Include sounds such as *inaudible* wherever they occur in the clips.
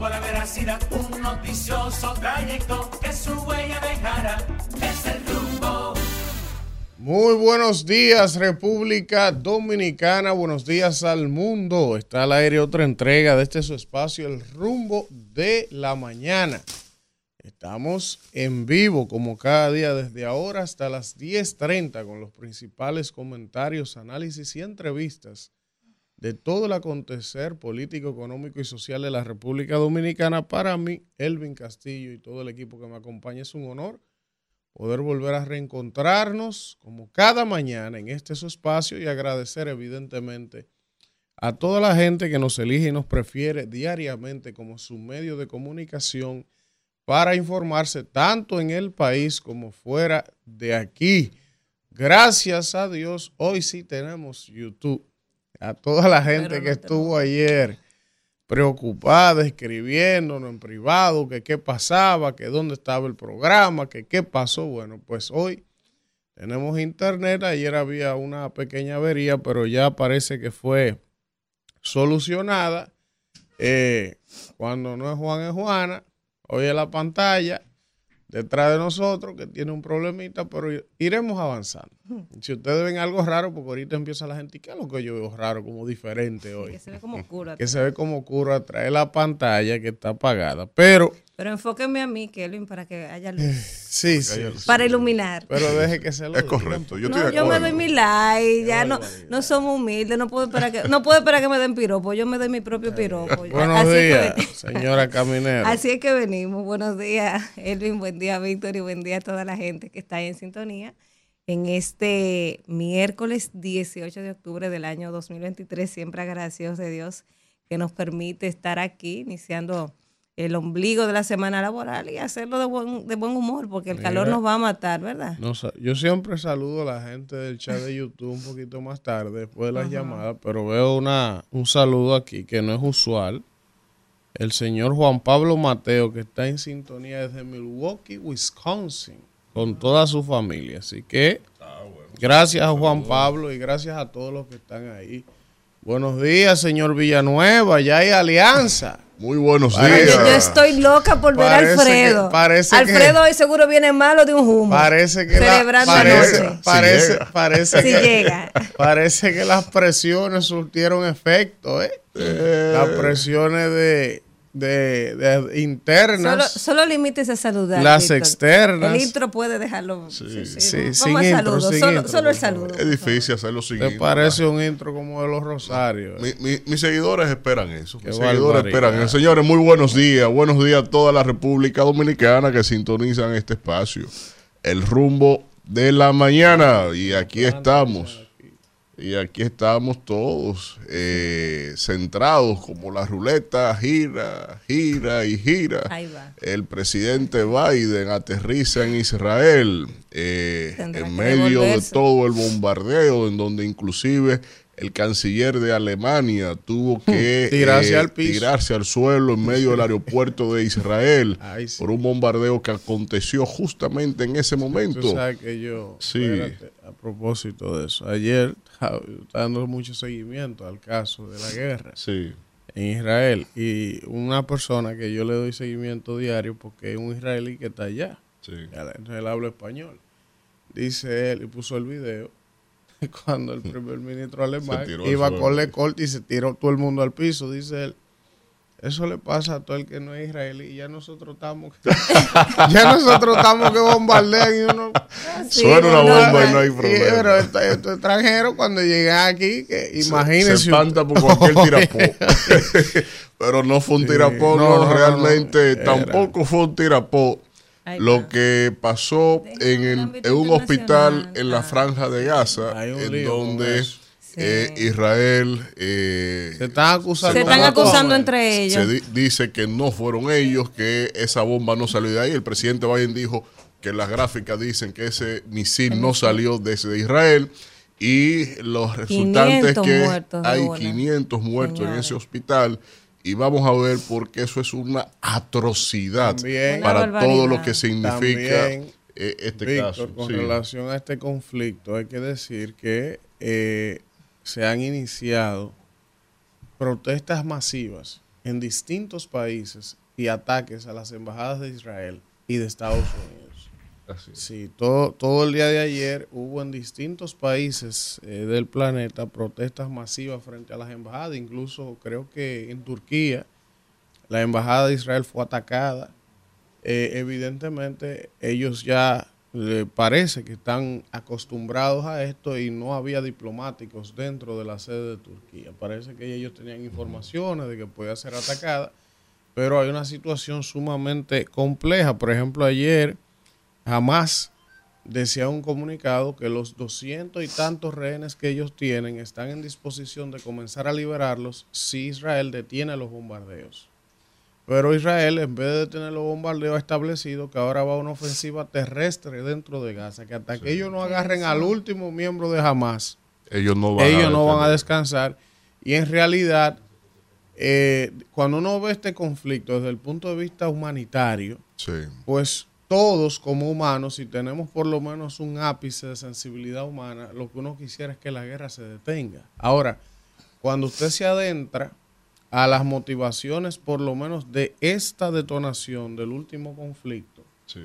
un noticioso trayecto que su huella. Es el rumbo. Muy buenos días, República Dominicana. Buenos días al mundo. Está al aire otra entrega de este su espacio, El Rumbo de la Mañana. Estamos en vivo como cada día desde ahora hasta las 10.30 con los principales comentarios, análisis y entrevistas de todo el acontecer político, económico y social de la República Dominicana. Para mí, Elvin Castillo y todo el equipo que me acompaña es un honor poder volver a reencontrarnos como cada mañana en este su espacio y agradecer evidentemente a toda la gente que nos elige y nos prefiere diariamente como su medio de comunicación para informarse tanto en el país como fuera de aquí. Gracias a Dios, hoy sí tenemos YouTube. A toda la gente que estuvo ayer preocupada, escribiéndonos en privado, que qué pasaba, que dónde estaba el programa, que qué pasó. Bueno, pues hoy tenemos internet. Ayer había una pequeña avería, pero ya parece que fue solucionada. Eh, cuando no es Juan, es Juana oye la pantalla detrás de nosotros que tiene un problemita, pero iremos avanzando. Si ustedes ven algo raro, porque ahorita empieza la gente, ¿qué es lo que yo veo raro, como diferente hoy? Que se ve como cura. Que se ve como cura atrás de la pantalla que está apagada. Pero pero enfóqueme a mí, Kelvin, para que haya luz. *laughs* Sí, sí. Para iluminar. Pero deje que se lo Es correcto. Yo, no, estoy de yo me doy mi like, ya no, no somos humildes, no puedo esperar que, no puedo esperar que me den piropo, yo me doy mi propio piropo. Buenos Así es que días, señora Caminera. Así es que venimos. Buenos días, Elvin, buen día, Víctor, y buen día a toda la gente que está ahí en sintonía. En este miércoles 18 de octubre del año 2023, siempre agradecidos de Dios que nos permite estar aquí iniciando el ombligo de la semana laboral y hacerlo de buen, de buen humor, porque el calor nos va a matar, ¿verdad? No yo siempre saludo a la gente del chat de YouTube un poquito más tarde, después de las llamadas, pero veo una, un saludo aquí que no es usual. El señor Juan Pablo Mateo, que está en sintonía desde Milwaukee, Wisconsin, con toda su familia. Así que gracias a Juan Pablo y gracias a todos los que están ahí. Buenos días, señor Villanueva, ya hay alianza. Muy buenos Parece- días. Yo, estoy loca por ver a Alfredo. que- parece que- Alfredo hoy seguro viene malo de un humo. Parece que la- Celebrando parece, anoche. parece, Si llega. parece Si que, llega. parece que las presiones surtieron efecto, ¿eh? Las presiones de, de, de Solo, internas, solo límites a saludar. las Víctor. externas. El intro puede dejarlo. Sí, sí, Vamos sin al intro, saludo. sin solo, intro, solo el saludo. Es difícil hacerlo sin ¿Te intro. parece un intro como de los Rosarios? Mi- mi- mis seguidores esperan eso. Qué Mis seguidores esperan eso. Señores, muy buenos días. Buenos días a toda la República Dominicana que sintonizan este espacio. El rumbo de la mañana. Y aquí estamos. Y aquí estamos todos eh, centrados como la ruleta gira, gira y gira. Ahí va. El presidente Biden aterriza en Israel eh, en medio de todo el bombardeo, en donde inclusive el canciller de Alemania tuvo que Hmm. Tirarse eh, al piso. tirarse al suelo en medio del aeropuerto de Israel *laughs* Ay, sí. por un bombardeo que aconteció justamente en ese momento. Tú sabes que yo, Sí. espérate, a propósito de eso, ayer dando mucho seguimiento al caso de la guerra. Sí. en Israel y una persona que yo le doy seguimiento diario porque es un israelí que está allá, Sí. entonces él habla español. Dice él y puso el video *laughs* cuando el primer ministro alemán iba a suelo. correr corte y se tiró todo el mundo al piso, dice él. Eso le pasa a todo el que no es israelí. Ya nosotros estamos, *laughs* ya nosotros estamos que bombardean y uno, Sí, Suena una no, bomba y no hay problema. pero estos, estos extranjeros cuando llegan aquí, que imagínense. Se espanta por cualquier *laughs* tirapó. Pero no fue un Sí. tirapó, No, no, no, no, realmente no. tampoco fue un tirapó. Lo que pasó en, el en un hospital en la ah. franja de Gaza, un en lío donde eh. Israel eh, Se están acusando. Se están a todos. acusando entre ellos. se di- dice que no fueron ellos, que esa bomba no salió de ahí. El presidente Biden dijo que las gráficas dicen que ese misil no salió desde Israel. Y los resultantes 500 que hay una. 500 muertos en ese hospital. Y vamos a ver por qué eso es una atrocidad También. para Una todo lo que significa También, eh, este Víctor, caso. con Sí. relación a este conflicto, hay que decir que eh, se han iniciado protestas masivas en distintos países y ataques a las embajadas de Israel y de Estados Unidos. Sí, todo, todo el día de ayer hubo en distintos países eh, del planeta protestas masivas frente a las embajadas. Incluso creo que en Turquía la embajada de Israel fue atacada. Eh, evidentemente ellos ya eh, parece que están acostumbrados a esto y no había diplomáticos dentro de la sede de Turquía. Parece que ellos tenían informaciones de que podía ser atacada, pero hay una situación sumamente compleja. Por ejemplo, ayer jamás decía un comunicado que los doscientos y tantos rehenes que ellos tienen están en disposición de comenzar a liberarlos si Israel detiene los bombardeos. Pero Israel, en vez de detener los bombardeos, ha establecido que ahora va a una ofensiva terrestre dentro de Gaza, que hasta que ellos no agarren al último miembro de Hamas, Ellos no van ellos a no van a detener. descansar. Y en realidad, eh, cuando uno ve este conflicto desde el punto de vista humanitario, Sí. pues todos como humanos, si tenemos por lo menos un ápice de sensibilidad humana, lo que uno quisiera es que la guerra se detenga. Ahora, cuando usted se adentra a las motivaciones por lo menos de esta detonación del último conflicto, Sí.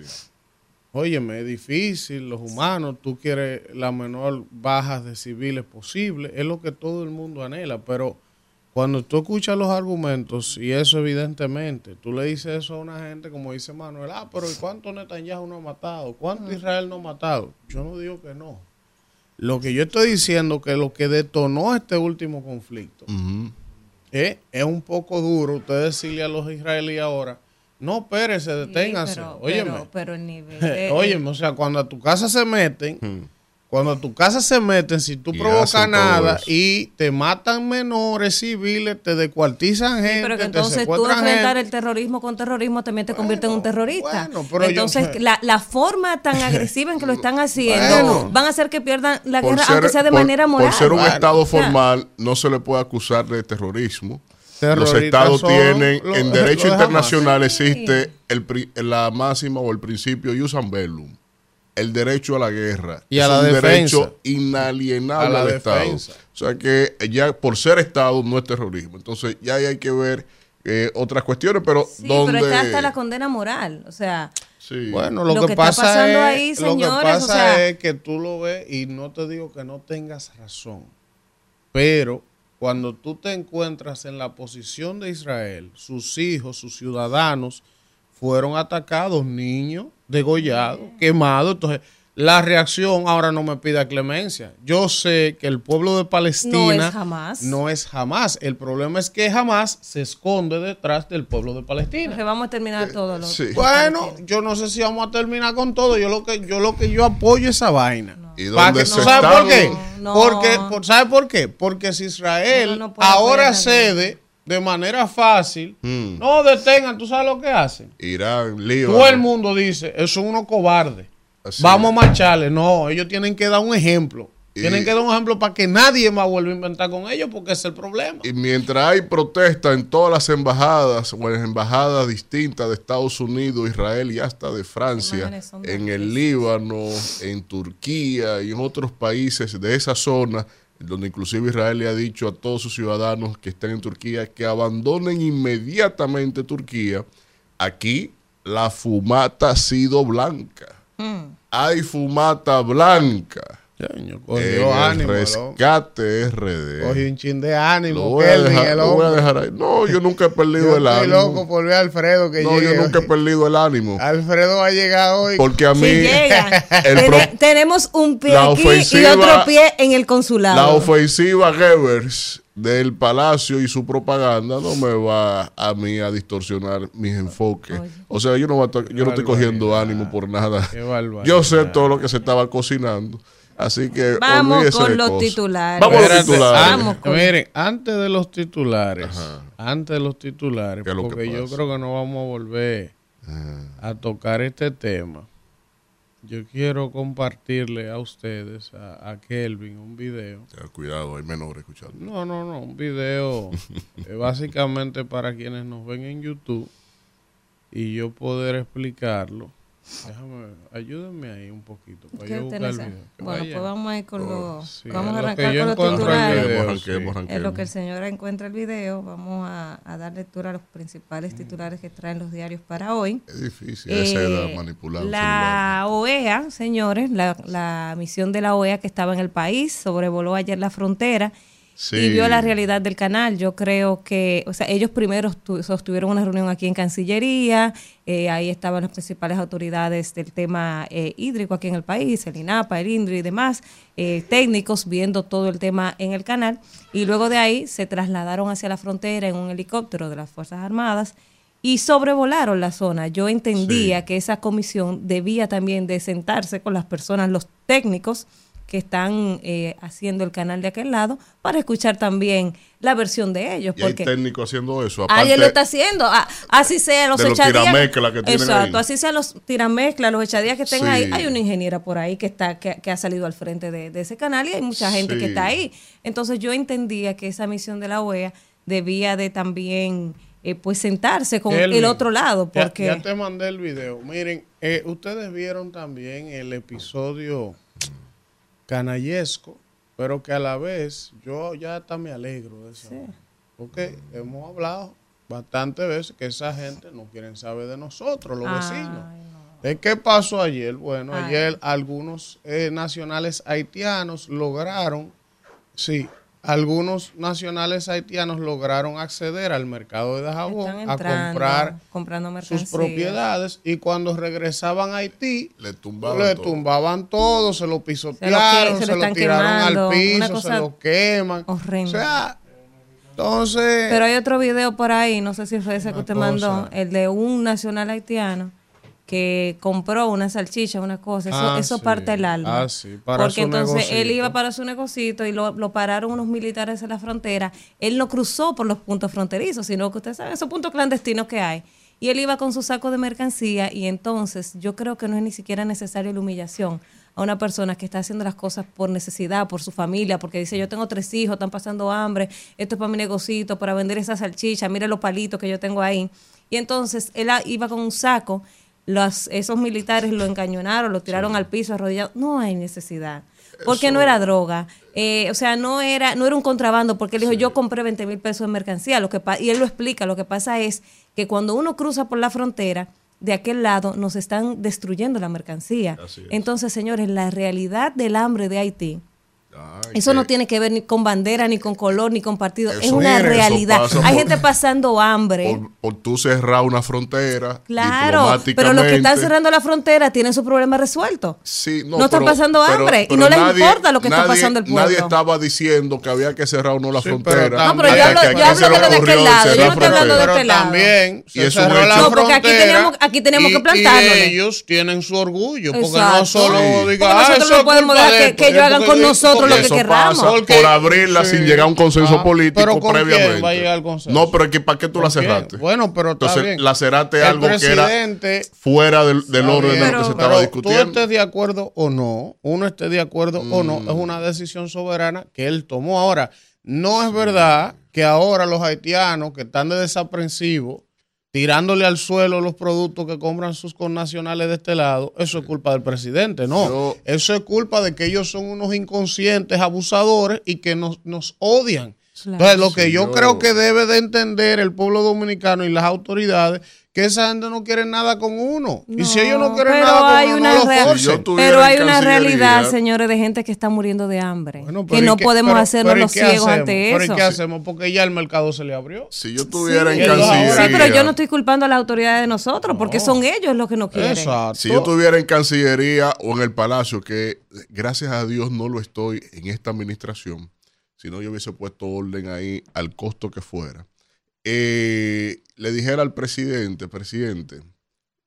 óyeme, es difícil, los humanos, tú quieres la menor bajas de civiles posible, es lo que todo el mundo anhela, pero cuando tú escuchas los argumentos, y eso evidentemente, tú le dices eso a una gente como dice Manuel, ah, pero ¿y cuánto Netanyahu no ha matado? ¿Cuánto Israel no ha matado? Yo no digo que no. Lo que yo estoy diciendo que lo que detonó este último conflicto eh, es un poco duro usted decirle a los israelíes ahora, no, espérese, Sí, deténganse. pero, Óyeme. pero, pero el nivel. *laughs* de- Óyeme, o sea, cuando a tu casa se meten, Hmm. Cuando a tu casa se meten, si tú Y provocas nada y te matan menores civiles, te descuartizan gente, pero que te entonces tú secuestran enfrentar gente. el terrorismo con terrorismo también te convierte en un Bueno, terrorista. bueno, pero yo- entonces, la, la forma tan *laughs* agresiva en que lo están haciendo Bueno. van a hacer que pierdan la guerra, ser- aunque sea de por- manera moral. Por ser un Bueno. Estado formal, no se le puede acusar de terrorismo. Los estados tienen, los- en derecho internacional existe el, pri- la máxima o el principio ius am bellum, el derecho a la guerra. Y a Es la un defensa. derecho inalienable A la del Estado. O sea que ya por ser Estado no es terrorismo. Entonces ya hay que ver eh, otras cuestiones, pero Sí, donde... pero está hasta la condena moral. O sea, Sí. Bueno, lo, Lo que, que está pasa pasando es, ahí, lo que señores, pasa o sea- es que tú lo ves y no te digo que no tengas razón, pero cuando tú te encuentras en la posición de Israel, sus hijos, sus ciudadanos fueron atacados, niños degollados, quemados, entonces la reacción ahora no me pida clemencia. Yo sé que el pueblo de Palestina No es Hamás. no es jamás. El problema es que jamás se esconde detrás del pueblo de Palestina. que vamos a terminar todo lo sí. Bueno, yo no sé si vamos a terminar con todo. Yo lo que yo lo que yo apoyo esa vaina. ¿Y dónde se ¿Sabe está? por qué? No. Porque, por- ¿Sabe por qué? Porque si Israel ahora cede de manera fácil, Hmm. no detengan, ¿tú sabes lo que hacen? Irán, Líbano. Todo el mundo dice, eso son unos cobardes. Así Vamos es. a marcharle. No, ellos tienen que dar un ejemplo. Y- Tienen que dar un ejemplo para que nadie más vuelva a inventar con ellos, porque es el problema. Y mientras hay protesta en todas las embajadas o en embajadas distintas de Estados Unidos, Israel y hasta de Francia, en el. Líbano, en Turquía y en otros países de esa zona, donde inclusive Israel le ha dicho a todos sus ciudadanos que estén en Turquía que abandonen inmediatamente Turquía, aquí la fumata ha sido blanca. Mm. Hay fumata blanca. Coño, en cogió el ánimo, el hombre. rescate RD. Cogió un chin de Lo ánimo, voy, a Kelvin, dejar, el lo voy a hombre. dejar ahí. No, yo nunca he *laughs* perdido Yo el estoy ánimo. loco por ver a Alfredo que no, llegue. yo nunca he perdido el ánimo. Alfredo va a llegar hoy. Porque a mí Si llega, el *laughs* Tene- pro- tenemos un pie aquí y otro pie en el consulado. la ofensiva Goebbels del Palacio y su propaganda no me va a mí a distorsionar mis enfoques. Oye. O sea, yo no, estoy- yo no estoy cogiendo ánimo por nada. Yo sé todo lo que se estaba cocinando. Así que Vamos con los cosas. titulares. Vamos a los titulares. Vamos con- Miren, antes de los titulares, Ajá. antes de los titulares, ¿Qué es lo que porque yo creo que no vamos a volver Ah, a tocar este tema. Yo quiero compartirle a ustedes, a, a Kelvin, un video. ya, cuidado, hay menores escuchando. No, no, no, un video *laughs* eh, básicamente para quienes nos ven en YouTube y yo poder explicarlo Déjame, ayúdenme ahí un poquito. Para ¿Qué yo buscar el video. Bueno, vaya. pues vamos a ir con los. sí, vamos a lo que arrancar yo con los titulares. video. Arranquemos, sí. arranquemos. En lo que el señor encuentra el video, vamos a, a dar lectura a los principales titulares que traen los diarios para hoy. Es difícil a esa edad Eh, manipular la OEA, señores, la, la misión de la OEA que estaba en el país, sobrevoló ayer la frontera Sí. y vio la realidad del canal. Yo creo que, o sea, ellos primero sostuvieron una reunión aquí en Cancillería, eh, ahí estaban las principales autoridades del tema eh, hídrico aquí en el país, el INAPA, el INDRI y demás, eh, técnicos viendo todo el tema en el canal, y luego de ahí se trasladaron hacia la frontera en un helicóptero de las Fuerzas Armadas y sobrevolaron la zona. Yo entendía Sí. que esa comisión debía también de sentarse con las personas, los técnicos que están eh, haciendo el canal de aquel lado, para escuchar también la versión de ellos. Y hay Porque técnicos haciendo eso. alguien lo aparte- está haciendo. Ah, así sea los echadías. tiramezclas que tienen Exacto, ahí. así sean los tiramezclas, los echadías que estén Sí. ahí. Hay una ingeniera por ahí que está que, que ha salido al frente de, de ese canal y hay mucha gente que está ahí. Entonces yo entendía que esa misión de la OEA debía de también eh, pues sentarse con el otro lado. ya- Porque Ya, te mandé el video. Miren, eh, ustedes vieron también el episodio canallesco, pero que a la vez yo ya hasta me alegro de eso. Porque hemos hablado bastantes veces que esa gente no quieren saber de nosotros, los Ay, vecinos. ¿De qué pasó ayer? Bueno, Ay. ayer algunos eh, nacionales haitianos lograron, sí, algunos nacionales haitianos lograron acceder al mercado de Dajabón a comprar comprando sus propiedades y cuando regresaban a Haití Le tumbaban le todo. tumbaban todo, se lo pisotearon, se se lo tiraron quemando, al piso, se lo queman. horrenda. O sea, entonces Pero hay otro video por ahí, no sé si fue ese que usted cosa. mandó, el de un nacional haitiano que compró una salchicha, una cosa. Eso, Ah, eso sí. parte el alma. Ah, sí, para Porque su entonces él iba para su negocito y lo, lo pararon unos militares en la frontera. Él no cruzó por los puntos fronterizos, sino que ustedes saben esos puntos clandestinos que hay. Y él iba con su saco de mercancía y entonces yo creo que no es ni siquiera necesaria la humillación a una persona que está haciendo las cosas por necesidad, por su familia, porque dice, yo tengo tres hijos, están pasando hambre, esto es para mi negocito, para vender esa salchicha, mire los palitos que yo tengo ahí. Y entonces él iba con un saco, los, esos militares lo encañonaron, lo tiraron al piso arrodillado. No hay necesidad. Porque no era droga. Eh, o sea, no era, no era un contrabando, porque él dijo, yo compré 20 mil pesos de mercancía. Lo que y él lo explica, lo que pasa es que cuando uno cruza por la frontera, de aquel lado nos están destruyendo la mercancía. Entonces, señores, la realidad del hambre de Haití, Ay, eso no tiene que ver ni con bandera, ni con color, ni con partido. es Eso- una Mire, eso realidad. Hay por- gente pasando hambre. Por, por tú cerrar una frontera. Claro, pero los que están cerrando la frontera tienen su problema resuelto. Sí, no, No están pero- pasando pero- hambre y no les importa lo que está pasando el pueblo. Nadie estaba diciendo que había que cerrar o no la Sí, frontera. pero No, pero yo hablo- yo hablo de de aquel lado, yo no estoy hablando de este lado. también Y se es un cerró la. No, porque aquí teníamos- aquí teníamos y- que plantándole. Y ellos tienen su orgullo, porque no solo digan, "Ah, nosotros eso que- esto". que ellos hagan con nosotros lo que eso querramos. pasa Porque- por abrirla Sí. sin llegar a un consenso Ah, político pero ¿con quién previamente. va a llegar consenso? No, pero es que ¿para qué tú la cerraste? Bueno, pero está Entonces, bien. la cerraste El algo que era fuera del, orden bien, de lo que se pero- estaba pero discutiendo. Tú estés de acuerdo o no, uno esté de acuerdo o no, Mm. es una decisión soberana que él tomó. Ahora, no es verdad que ahora los haitianos que están de desaprensivos, tirándole al suelo los productos que compran sus connacionales de este lado, eso es culpa del presidente, no. Yo- eso es culpa de que ellos son unos inconscientes, abusadores y que nos, nos odian. Claro. Entonces, lo que Sí, yo creo que debe de entender el pueblo dominicano y las autoridades, que esa gente no quiere nada con uno. y si ellos no quieren pero nada con hay uno, una no. Si Pero hay una realidad, señores, de gente que está muriendo de hambre. Bueno, que pero ¿y no qué- podemos pero- hacernos pero ¿y los ciegos hacemos? ante ¿Pero ¿y eso. qué hacemos? Porque ya el mercado se le abrió. Si yo estuviera Sí. en Cancillería. Sí, pero yo no estoy culpando a las autoridades de nosotros, porque son ellos los que no quieren. Exacto. Si yo estuviera en Cancillería o en el Palacio, que gracias a Dios no lo estoy en esta administración, si no yo hubiese puesto orden ahí al costo que fuera, eh, le dijera al presidente, presidente,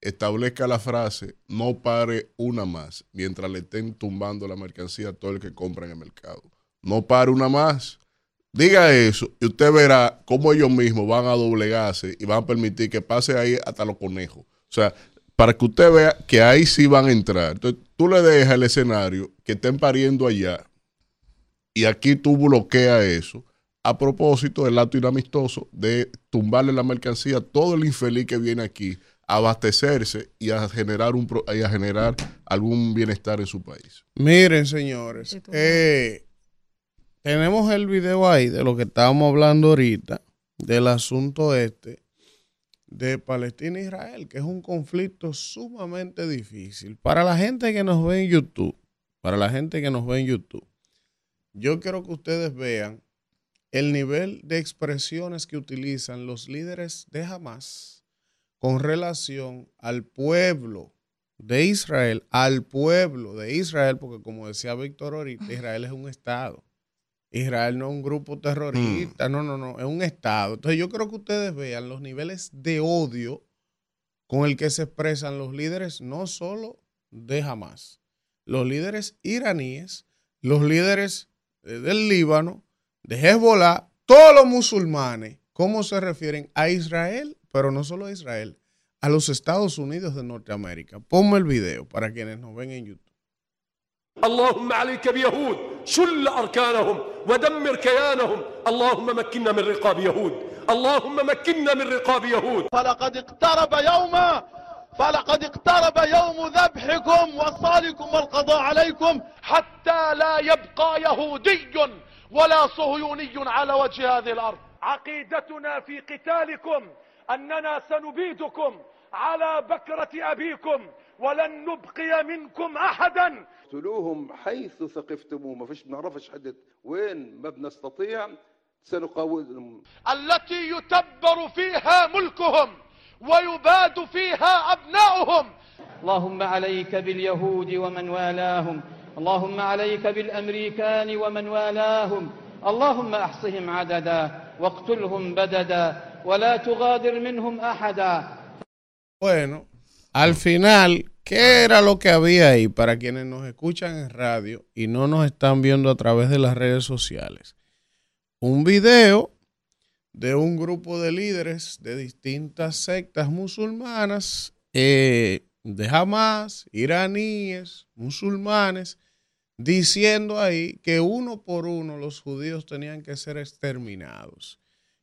establezca la frase, no pare una más, mientras le estén tumbando la mercancía a todo el que compra en el mercado. No pare una más. Diga eso y usted verá cómo ellos mismos van a doblegarse y van a permitir que pase ahí hasta los conejos. O sea, para que usted vea que ahí sí van a entrar. Entonces, tú le dejas el escenario que estén pariendo allá y aquí tú bloqueas eso a propósito del acto inamistoso de tumbarle la mercancía a todo el infeliz que viene aquí abastecerse y a generar un pro- y a generar algún bienestar en su país. Miren, señores, eh, tenemos el video ahí de lo que estábamos hablando ahorita, del asunto este de Palestina e Israel, que es un conflicto sumamente difícil. Para la gente que nos ve en YouTube, para la gente que nos ve en YouTube, yo quiero que ustedes vean el nivel de expresiones que utilizan los líderes de Hamas con relación al pueblo de Israel, al pueblo de Israel, porque como decía Víctor ahorita, Israel es un Estado. Israel no es un grupo terrorista, no, no, no, es un Estado. Entonces yo creo que ustedes vean los niveles de odio con el que se expresan los líderes, no solo de Hamas, los líderes iraníes, los líderes del Líbano, de Hezbollah, todos los musulmanes, cómo se refieren a Israel, pero no solo a Israel, a los Estados Unidos de Norteamérica. Ponme el video para quienes nos ven en YouTube. اللهم عليك بيهود شل أركانهم ودمر كيانهم اللهم مكنا من رقاب يهود اللهم مكنا من رقاب يهود فلقد اقترب يوم فلقد اقترب يوم ذبحكم وصالكم والقضاء عليكم حتى لا يبقى يهودي ولا صهيوني على وجه هذه الأرض. عقيدتنا في قتالكم أننا سنبيدكم على بكرة أبيكم ولن نبقي منكم أحدا. اقتلوهم حيث ثقفتموه. ما فيش بنعرفش حدد وين ما بنستطيع. سنقاومهم. التي يتبر فيها ملكهم. ويباد فيها أبناؤهم. اللهم عليك باليهود ومن والاهم. اللهم عليك بالأمريكان ومن والاهم. اللهم أحصهم عددا واقتلهم بددا ولا تغادر منهم أحدا. Bueno, al final, ¿qué era lo que había ahí? Para quienes nos escuchan en radio y no nos están viendo a través de las redes sociales? Un video de un grupo de líderes de distintas sectas musulmanas, eh, de Hamas, iraníes, musulmanes, diciendo ahí que uno por uno los judíos tenían que ser exterminados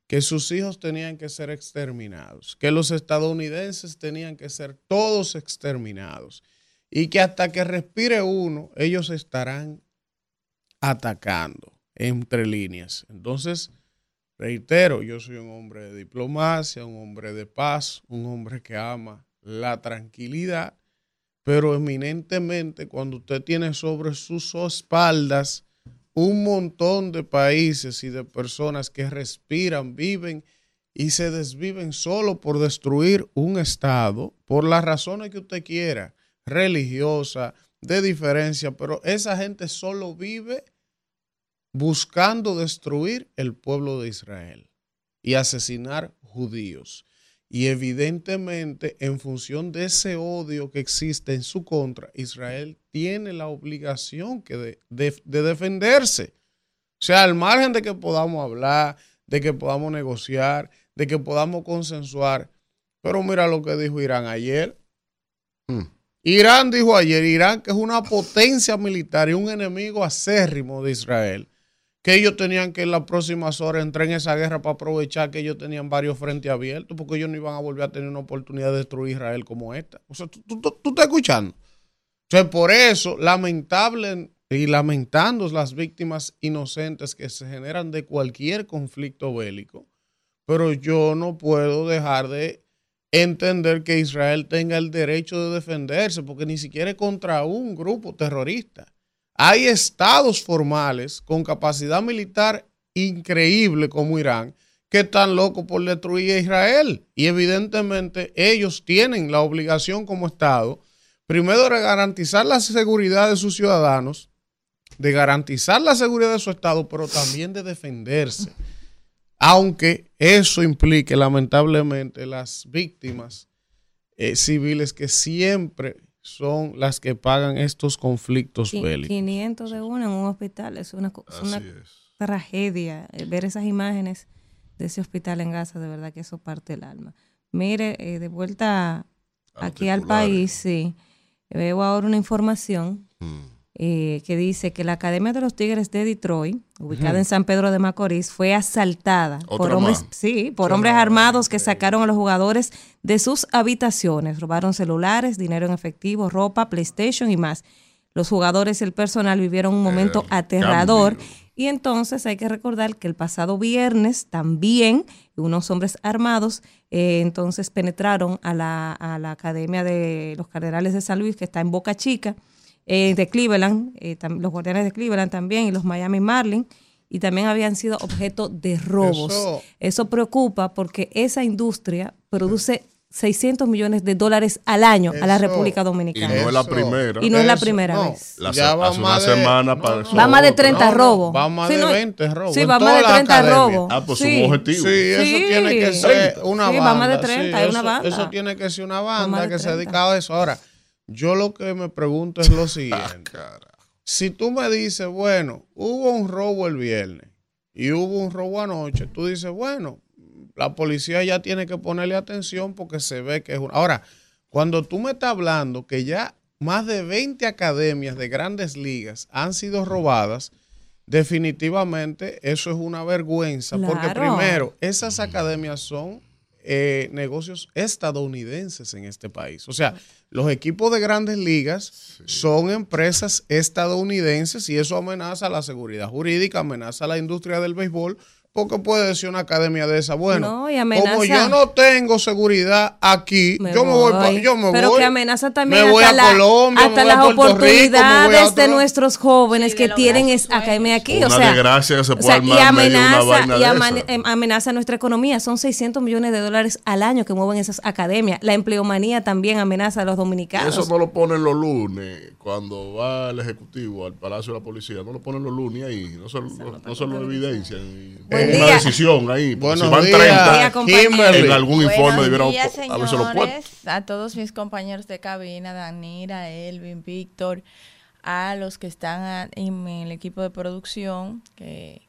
que sus hijos tenían que ser exterminados, que los estadounidenses tenían que ser todos exterminados y que hasta que respire uno, ellos estarán atacando entre líneas. Entonces, reitero, yo soy un hombre de diplomacia, un hombre de paz, un hombre que ama la tranquilidad, pero eminentemente cuando usted tiene sobre sus espaldas un montón de países y de personas que respiran, viven y se desviven solo por destruir un Estado, por las razones que usted quiera, religiosa, de diferencia, pero esa gente solo vive buscando destruir el pueblo de Israel y asesinar judíos. Y evidentemente, en función de ese odio que existe en su contra, Israel tiene la obligación que de, de- de defenderse. O sea, al margen de que podamos hablar, de que podamos negociar, de que podamos consensuar. Pero mira lo que dijo Irán ayer. Hmm. Irán dijo ayer, Irán que es una potencia militar y un enemigo acérrimo de Israel, que ellos tenían que en las próximas horas entrar en esa guerra para aprovechar que ellos tenían varios frentes abiertos, porque ellos no iban a volver a tener una oportunidad de destruir Israel como esta. O sea, tú, tú- tú- tú estás escuchando. Entonces, por eso, lamentable y lamentando las víctimas inocentes que se generan de cualquier conflicto bélico, pero yo no puedo dejar de entender que Israel tenga el derecho de defenderse, porque ni siquiera es contra un grupo terrorista. Hay estados formales con capacidad militar increíble como Irán que están locos por destruir a Israel. Y evidentemente ellos tienen la obligación como Estado, primero de garantizar la seguridad de sus ciudadanos, de garantizar la seguridad de su Estado, pero también de defenderse. Aunque eso implique lamentablemente las víctimas eh, civiles que siempre son las que pagan estos conflictos bélicos. 500 de uno en un hospital. Es una, co- es una Así es. tragedia. Eh, Ver esas imágenes de ese hospital en Gaza, de verdad que eso parte el alma. Mire, eh, de vuelta aquí al país, sí. Veo ahora una información Mm. Eh, que dice que la Academia de los Tigres de Detroit, ubicada en San Pedro de Macorís, fue asaltada por hombres, más. sí, por hombres armados que sacaron a los jugadores de sus habitaciones, robaron celulares, dinero en efectivo, ropa, PlayStation y más. Los jugadores y el personal vivieron un momento Eh, aterrador cambio. y entonces hay que recordar que el pasado viernes también unos hombres armados eh, entonces penetraron a la, a la Academia de los Cardenales de San Luis, que está en Boca Chica, eh, de Cleveland, eh, tam- los Guardianes de Cleveland también y los Miami Marlins, y también habían sido objeto de robos. Eso- Eso, preocupa porque esa industria produce 600 millones de dólares al año a la Eso- República Y Dominicana. no es la Eso- primera. Y no es la Eso, primera no. vez. La- Ya va hace una de- semana no, apareció no. Va más de otro. 30 No, no, robos. va más Sí, de no- 20 robos. Sí, va más de la 30 academia. robos. Ah, pues Sí. un objetivo. Sí, eso Sí. tiene que ser una Sí, banda. va más de sí, 30, hay una eso- banda. Eso tiene que ser una banda que se 30. dedica a eso. Ahora, yo lo que me pregunto es lo *laughs* Ah, siguiente. Si tú me dices, bueno, hubo un robo el viernes y hubo un robo anoche, tú dices, bueno, la policía ya tiene que ponerle atención porque se ve que es una... Ahora, cuando tú me estás hablando que ya más de 20 academias de grandes ligas han sido robadas, definitivamente eso es una vergüenza. Porque primero, esas academias son eh, negocios estadounidenses en este país. O sea, los equipos de grandes ligas son empresas estadounidenses y eso amenaza la seguridad jurídica, amenaza la industria del béisbol, porque puede decir una academia de esa, bueno, No, y amenaza- como yo no tengo seguridad aquí, Me yo me voy, voy. yo me Pero voy. que amenaza también me voy hasta, a Colombia, hasta me voy a las Puerto Rico, me voy a oportunidades de nuestros jóvenes Sí, que tienen es academia aquí. Una o sea, desgracia que se o puede sea, armar y una amenaza, y em- amenaza nuestra economía. Son 600 millones de dólares al año que mueven esas academias. La empleomanía también amenaza a los dominicanos. Eso no lo ponen los lunes, cuando va el Ejecutivo al Palacio de la Policía, no lo ponen los lunes ahí, no se, no, no se lo evidencian. y- Buen Es una día. decisión ahí. porque Buenos si van días, 30 Buen día, compañero. Kimberly. en algún informe debieron haberse lo puesto. señores, a todos mis compañeros de cabina, Danira, Elvin, Víctor, a los que están en el equipo de producción que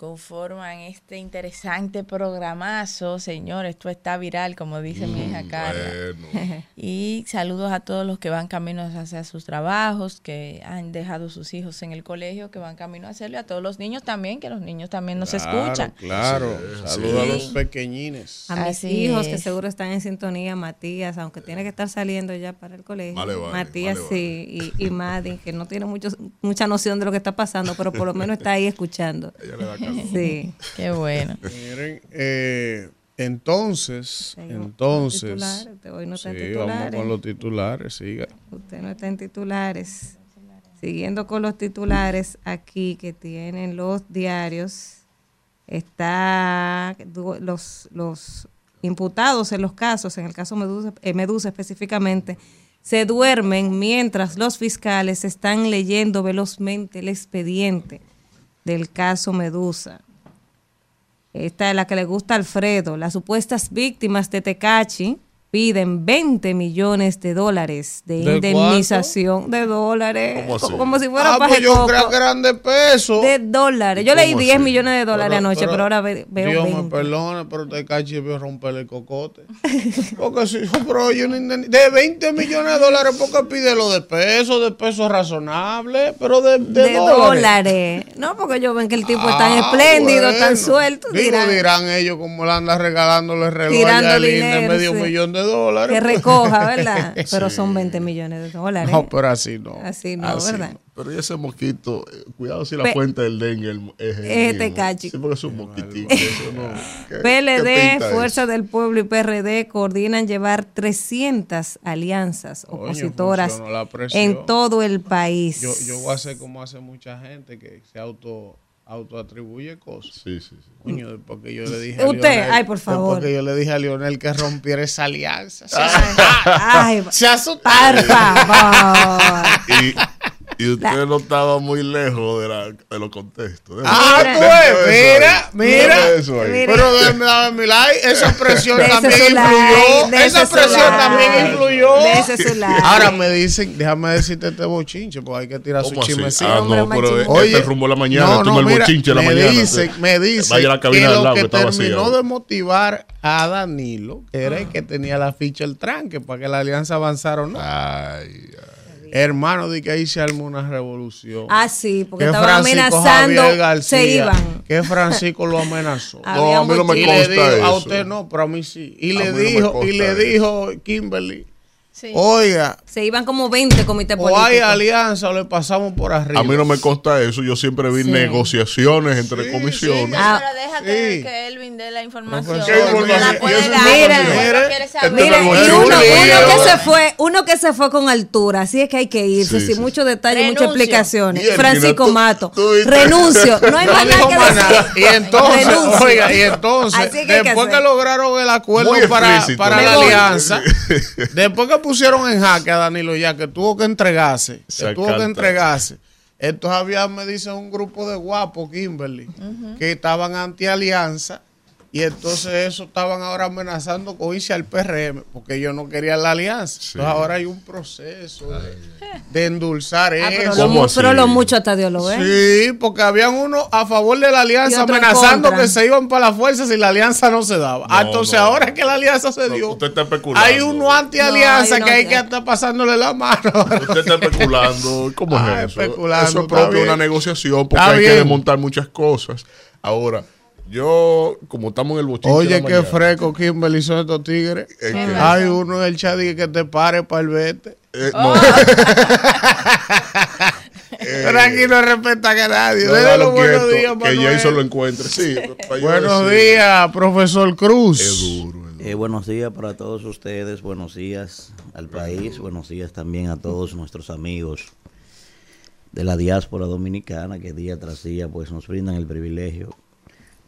conforman este interesante programazo. Señor, esto está viral, como dice mi hija Carla. Bueno, *laughs* Y saludos a todos los que van camino hacia sus trabajos, que han dejado sus hijos en el colegio, que van camino a hacerlo, y a todos los niños también, que los niños también nos Claro, escuchan. Claro, saludos a los pequeñines. A mis Así hijos que seguro están en sintonía, Matías, aunque tiene que estar saliendo ya para el colegio. Vale, vale, Matías vale, sí, y, y Maddie, que no tiene mucho, mucha noción de lo que está pasando, pero por lo menos está ahí escuchando. ella le da. Sí. *laughs* Qué bueno. Miren, eh, entonces, entonces, titulares. Hoy no está en sí, vamos titulares. con los titulares, siga. Usted no está en titulares. Siguiendo con los titulares aquí que tienen los diarios, está los, los imputados en los casos, en el caso Medusa, eh, Medusa específicamente, se duermen mientras los fiscales están leyendo velozmente el expediente del caso Medusa. Esta es la que le gusta a Alfredo. Las supuestas víctimas de Tecachi piden 20 millones de dólares de, ¿De indemnización de dólares. ¿Cómo así? Como si fuera Ah, para pues yo creo que eran de dólares. Yo leí ¿Cómo 10 así? millones de dólares anoche, pero, ahora ve- veo Dios me 20. perdone, pero te cachi vio romperle el cocote. *laughs* Porque si, *laughs* pero yo no de 20 millones de dólares, ¿por qué pide lo de peso? De peso razonable, pero de, de, de dólares. dólares. No, porque ellos ven que el tipo es tan Ah, espléndido, bueno. tan suelto. Digo, dirán dirán ellos como le anda regalándole reloj INE, dinero, medio sí. millón de dólares. que pues. recoja, ¿verdad? *laughs* Pero son 20 millones de dólares. No, pero así no. Así no, Así ¿verdad? Pero y ese mosquito, eh, cuidado si la Pe- fuente del dengue es el Es mismo. Tecachi. Sí, porque es un mosquitico. eso no- ¿qué- PLD, Fuerza eso? del Pueblo y PRD coordinan llevar 300 alianzas opositoras en todo el país. Yo, yo voy a hacer como hace mucha gente que se auto autoatribuye cosas. Sí, sí, sí. Coño, después que yo le dije a Usted, Lionel- ay, por favor. Después que yo le dije a Lionel que rompiera esa alianza. *laughs* Se, Ay, se asustó. por favor. Y, y usted no estaba muy lejos de, la, de los contextos. Déjame- Ah, ves, eso mira, mira. Eso. Mira. Pero déjame darme mi *laughs* like. Esa presión también influyó. Esa su presión también influyó. *laughs* Ahora me dicen, déjame decirte este bochinche, porque hay que tirar su chismecito. Ah, no, pero este Oye, es el rumbo de la mañana. no, tú no, el mira, bochinche de la me mañana. Dicen, me dicen Vaya a la cabina que lo lado que terminó de motivar a Danilo era el que tenía la ficha el tranque para que la alianza avanzara o no. Ay, ay. Hermano, de que ahí se armó una revolución. Ah, sí, porque que estaban Francisco amenazando, Javier García, se iban. Que Francisco lo amenazó. *laughs* Había No, a mí no me y le consta dijo, a eso. usted no, pero a mí sí. Y A le mí no me dijo, y le eso. dijo Kimberly, Sí. oiga, Se iban como 20 comités o hay políticos. alianza o le pasamos por arriba. A mí no me consta eso. Yo siempre vi Sí. negociaciones entre Sí, comisiones. Ah, pero deja que, sí. que Elvin dé la información. Profesor, ¿Qué No la información? puede ¿Y eso dar, Mira, este Mire, y uno, que se fue, uno que se fue con altura, así es que hay que irse, Sí, sin sí. muchos detalles, Renuncio. muchas explicaciones. Bien, Francisco tú- Mato, tú renuncio, no hay No más nada que decir. nada. Y entonces, Renuncio. oiga, y entonces, que después que, lograron el acuerdo para, para la alianza, después que pusieron en jaque a Danilo ya, que tuvo que entregarse, Se que tuvo que entregarse. Entonces había, me dice, un grupo de guapos, Kimberly, que estaban anti alianza. Y entonces eso estaban ahora amenazando con irse al PRM, porque ellos no querían la alianza. Entonces ahora hay un proceso de, *laughs* de endulzar Ah, pero, eso. lo, ¿Cómo mu- pero lo mucho hasta Dios lo ve. Sí, porque habían uno a favor de la Y alianza amenazando contra. que se iban para la fuerza si la alianza no se daba. Ah, No, entonces no. ahora que la alianza se No, dio, usted está especulando. hay uno anti-alianza que hay que estar pasándole la mano. Usted está especulando. ¿Cómo Ah, es eso? especulando, eso es propio una negociación porque hay que desmontar muchas cosas. Ahora, yo, como estamos en el bochinche. de Oye, la qué mañana, fresco, Kimberly, son estos tigres. Es que- Hay uno en el chat que que te pare para el vete. eh, Oh. no. *laughs* Pero aquí no respetan a nadie. No, Dele los buenos quieto, días, que Manuel. Jason lo encuentre. Sí, Buenos decir. días, profesor Cruz. Es duro, es duro. Eh, buenos días para todos ustedes, buenos días al país, buenos días también a todos nuestros amigos de la diáspora dominicana que día tras día pues nos brindan el privilegio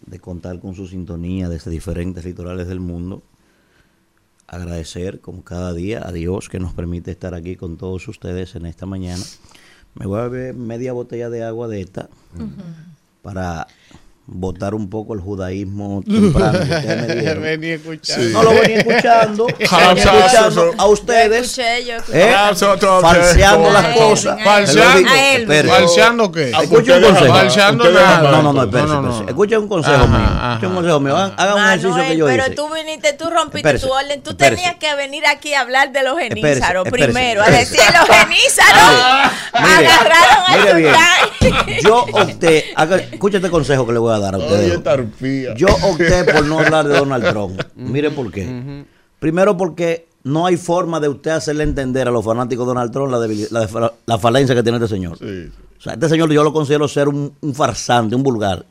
de contar con su sintonía desde diferentes litorales del mundo. Agradecer como cada día a Dios que nos permite estar aquí con todos ustedes en esta mañana. Me voy a beber media botella de agua de esta para botar un poco el judaísmo *laughs* temprano me. Sí. No lo venía escuchando, *laughs* venía Ah, escuchando sí, a ustedes Escuché, yo escuché. ¿eh? Ah, falseando las so- cosas. Falseando. Él. espere. ¿Falseando qué? Ah, Escuche un consejo. Falseando nada. No, no, no, espérese, No, no. Escuchen un consejo Ajá, mío. Escuchen un consejo mío. Hagan, un ejercicio Manuel, que yo pero hice. tú viniste, tú rompiste Espérese, tu orden. Tú espérese. tenías que venir aquí a hablar de los genízaros primero. A decir los genízaros. Mire, Agarraron a. Yo opté, escuche este consejo que le voy a dar a ustedes. Yo opté por no hablar de Donald Trump. *laughs* Mire por qué. Primero porque no hay forma de usted hacerle entender a los fanáticos de Donald Trump la, la, la falencia que tiene este señor. Sí. O sea, este señor yo lo considero ser un, un farsante, un vulgar.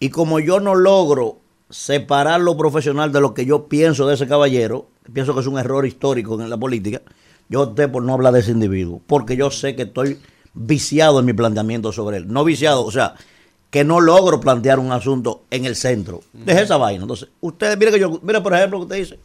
Y como yo no logro separar lo profesional de lo que yo pienso de ese caballero, pienso que es un error histórico en la política, yo opté por no hablar de ese individuo, porque yo sé que estoy viciado en mi planteamiento sobre él. No viciado, o sea, que no logro plantear un asunto en el centro. Deje esa vaina. Entonces, ustedes, mire que yo, mire por ejemplo lo que usted dice.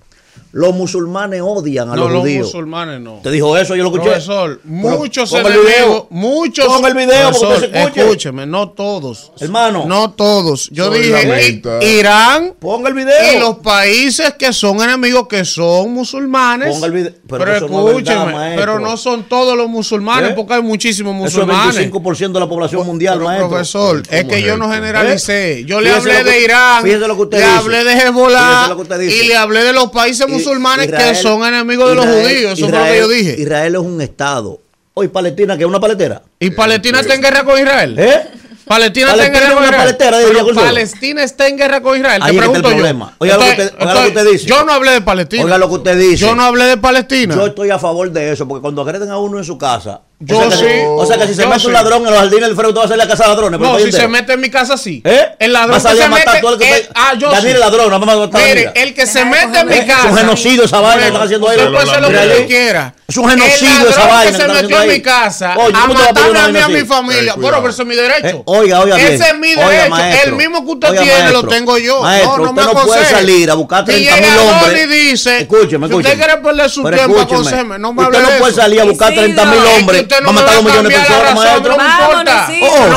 Los musulmanes odian a No, los los judíos. musulmanes no. ¿Te dijo eso? Yo lo escuché. Profesor, muchos ponga el enemigos, video. muchos. Ponga el video porque Profesor, se escuche. Escúcheme, no todos. Hermano. No todos. Yo dije. Irán Ponga el video. y los países que son enemigos que son musulmanes. Ponga el video. Pero Pero, eso no es verdad, escúcheme, pero no son todos los musulmanes ¿Eh? porque hay muchísimos Eso es musulmanes. 25% de la población mundial, Pero, maestro. profesor, es ¿Cómo que es yo no generalicé. Yo le Fíjese hablé lo que- de Irán, fíjese lo que usted le dice. hablé de Hezbollah y le hablé de los países I- musulmanes que Israel- son enemigos de los Israel- judíos. Eso fue lo Israel- que yo dije. Israel es un estado. Hoy Palestina, que es una paletera. ¿Y Palestina está en guerra con Israel? ¿Eh? Palestina, está en Palestina guerra con Israel. paletera, Pero. Palestina está en guerra con Israel. Ahí Te que está pregunto yo. Oiga lo que Entonces- usted- oiga lo que entonces, usted dice. Yo no hablé de Palestina. Oiga lo que usted dice. Yo no hablé de Palestina. Yo estoy a favor de eso, porque cuando agreden a uno en su casa. Yo o sea que, sí. si- O sea que si se Yo mete sí. un ladrón en los jardines del frente, tú vas a hacer la casa de ladrones. el No, si se mete en mi casa, sí. ¿Eh? El Va ladrón a que salir se a matar mete. todo el que usted- ah, yo Daniel sí. el ladrón, no me va a matar a Mire, el que se mete en mi Es un casa. genocidio esa vaina que están haciendo usted ellos. puede hacer lo que usted quiera. Es un genocidio el esa vaina que que se metió haciendo en ahí. mi casa Oye, a ¿cómo te va matarme a mí a vaina mi familia. Bueno, pero eso es mi derecho. Eh, oiga, oiga. Ese es mi derecho. el mismo que usted tiene lo tengo yo. Maestro, no, no usted me no puede salir a buscar Si 30 mil hombres. Dice, Escúcheme, si usted escúcheme. quiere perder su tiempo, escúcheme. aconsejeme. No me Usted hable no de puede salir a buscar Isidro, 30 mil es que hombres usted no me a millón de personas, razón, maestro. no importa. sí. Oh,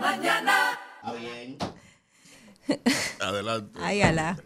mañana. Adelante. Ay, alá.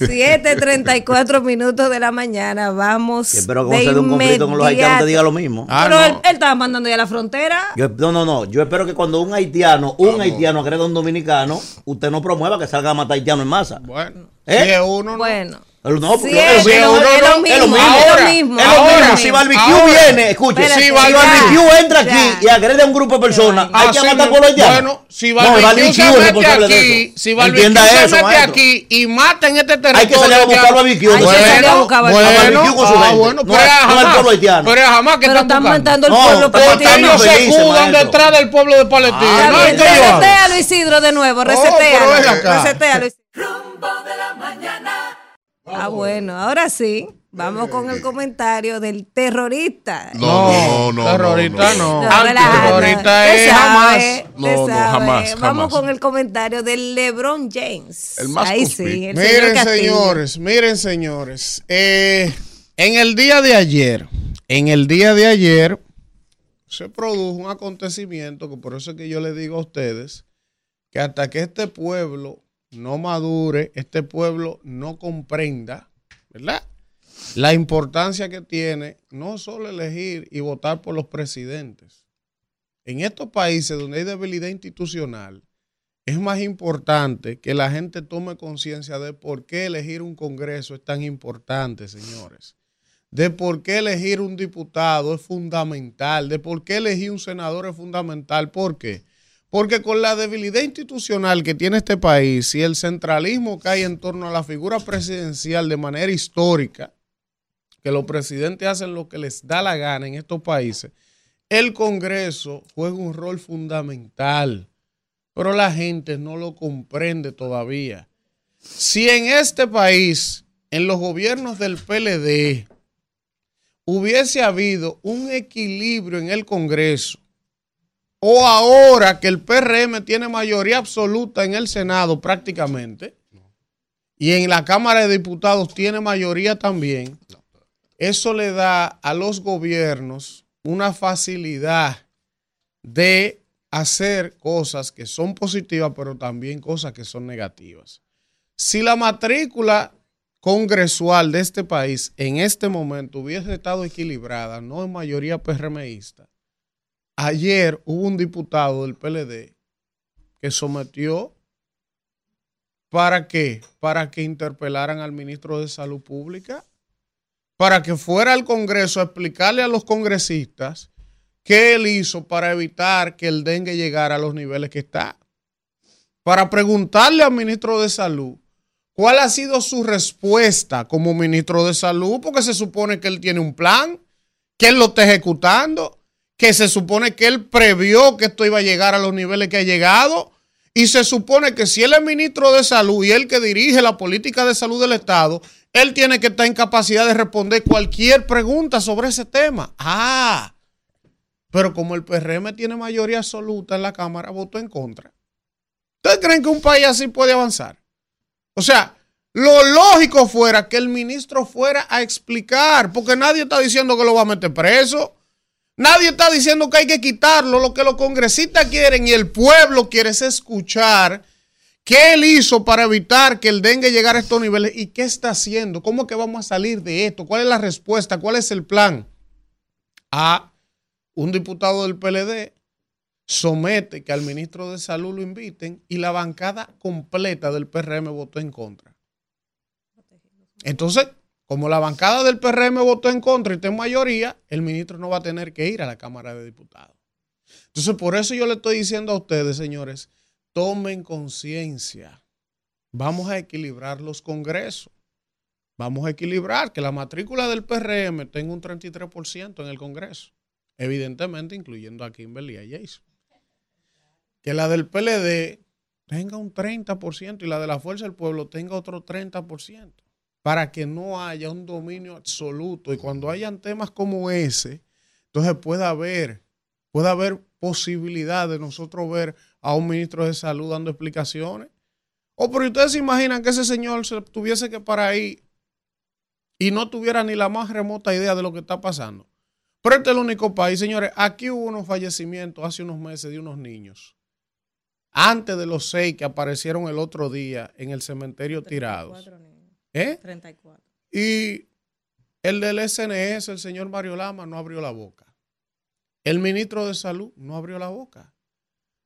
7.34 minutos de la mañana. Vamos. Espero que de cuando se dé un conflicto con los haitianos te diga lo mismo. Ah, Pero no. él, él estaba mandando ya a la frontera. Yo, no, no, no. Yo espero que cuando un haitiano, un haitiano agrega a un dominicano, usted no promueva que salga a matar haitianos en masa. Bueno. ¿Eh? Si es uno, no. Bueno. No, Sí, porque es, es lo es lo- mismo, es lo mismo, mismo. es lo Ahora, mismo, es es lo mismo. mismo. Si Barbecue Ahora. viene, escuche, Espérate, si ya, Barbecue entra ya. aquí y agrede a un grupo de personas, hay que matar por los haitianos. Bueno, si No, Barbecue Barbecue se es mete responsable de aquí, si Barbecue se eso, mete maestro. aquí y mata en este territorio. Hay que salir a buscar ya- Barbecue. Hay que Bueno, salir a buscar bueno, Barbecue con su ah, gente. bueno, No pero no es el jamás. pueblo haitiano. Pero jamás que Pero están matando el No, pueblo matando ellos se escudan detrás del pueblo de Palestina. ¿no? bien, ¿Qué yo hago? Resetéalo, Isidro, de nuevo. pero Resetéalo. ven Ah, bueno, ahora sí. Vamos con el comentario del terrorista. No, no, no. terrorista no. No, Antiterrorista relaja, es usted jamás. No, no, jamás, Vamos jamás. con el comentario del LeBron James. El más Ahí sí, el Miren, señores, miren, señores. Eh, en el día de ayer, en el día de ayer, se produjo un acontecimiento que por eso es que yo le digo a ustedes que hasta que este pueblo no madure, este pueblo no comprenda, ¿verdad? La importancia que tiene no solo elegir y votar por los presidentes. En estos países donde hay debilidad institucional, es más importante que la gente tome conciencia de por qué elegir un Congreso es tan importante, señores. De por qué elegir un diputado es fundamental. De por qué elegir un senador es fundamental. ¿Por qué? Porque con la debilidad institucional que tiene este país y el centralismo que hay en torno a la figura presidencial de manera histórica, que los presidentes hacen lo que les da la gana en estos países, el Congreso juega un rol fundamental pero la gente no lo comprende todavía. Si en este país, en los gobiernos del PLD, hubiese habido un equilibrio en el Congreso, o ahora que el PRM tiene mayoría absoluta en el Senado prácticamente, y en la Cámara de Diputados tiene mayoría también, eso le da a los gobiernos una facilidad de hacer cosas que son positivas, pero también cosas que son negativas. Si la matrícula congresual de este país en este momento hubiese estado equilibrada, no en mayoría PRMista, ayer hubo un diputado del PLD que sometió para? Para que interpelaran al ministro de Salud Pública, para que fuera al Congreso a explicarle a los congresistas ¿Qué él hizo para evitar que el dengue llegara a los niveles que está? Para preguntarle al ministro de Salud cuál ha sido su respuesta como ministro de Salud, porque se supone que él tiene un plan, que él lo está ejecutando, que se supone que él previó que esto iba a llegar a los niveles que ha llegado, y se supone que si él es ministro de Salud y él que dirige la política de salud del Estado, él tiene que estar en capacidad de responder cualquier pregunta sobre ese tema. Ah, pero como el PRM tiene mayoría absoluta en la Cámara, votó en contra. ¿Ustedes creen que un país así puede avanzar? O sea, lo lógico fuera que el ministro fuera a explicar, porque nadie está diciendo que lo va a meter preso. Nadie está diciendo que hay que quitarlo. Lo que los congresistas quieren y el pueblo quiere es escuchar qué él hizo para evitar que el dengue llegara a estos niveles y qué está haciendo. ¿Cómo que vamos a salir de esto? ¿Cuál es la respuesta? ¿Cuál es el plan? A un diputado del PLD somete que al ministro de Salud lo inviten y la bancada completa del PRM votó en contra. Entonces, como la bancada del PRM votó en contra y está mayoría, el ministro no va a tener que ir a la Cámara de Diputados. Entonces, por eso yo le estoy diciendo a ustedes, señores, tomen conciencia. Vamos a equilibrar los congresos. Vamos a equilibrar que la matrícula del PRM tenga un 33% en el Congreso evidentemente incluyendo a Kimberly y Jason. Que la del PLD tenga un 30% y la de la Fuerza del Pueblo tenga otro 30%, para que no haya un dominio absoluto y cuando hayan temas como ese, entonces pueda haber, pueda haber posibilidad de nosotros ver a un ministro de salud dando explicaciones. O pero ustedes se imaginan que ese señor se tuviese que parar ahí y no tuviera ni la más remota idea de lo que está pasando. Pero este es el único país, señores. Aquí hubo unos fallecimientos hace unos meses de unos niños. Antes de los seis que aparecieron el otro día en el cementerio tirados. ¿Eh? 34. Y el del SNS, el señor Mario Lama, no abrió la boca. El ministro de Salud no abrió la boca.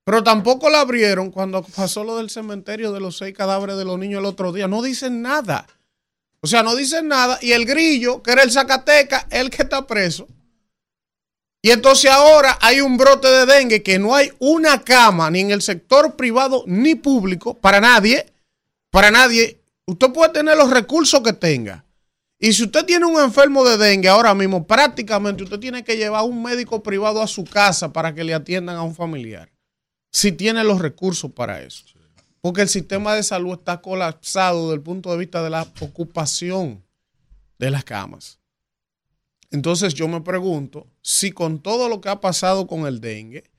Pero tampoco la abrieron cuando pasó lo del cementerio de los seis cadáveres de los niños el otro día. No dicen nada. O sea, no dicen nada. Y el grillo, que era el Zacateca, el que está preso. Y entonces ahora hay un brote de dengue que no hay una cama ni en el sector privado ni público para nadie. Para nadie. Usted puede tener los recursos que tenga. Y si usted tiene un enfermo de dengue ahora mismo, prácticamente usted tiene que llevar a un médico privado a su casa para que le atiendan a un familiar. Si tiene los recursos para eso. Porque el sistema de salud está colapsado desde el punto de vista de la ocupación de las camas. Entonces yo me pregunto si con todo lo que ha pasado con el dengue,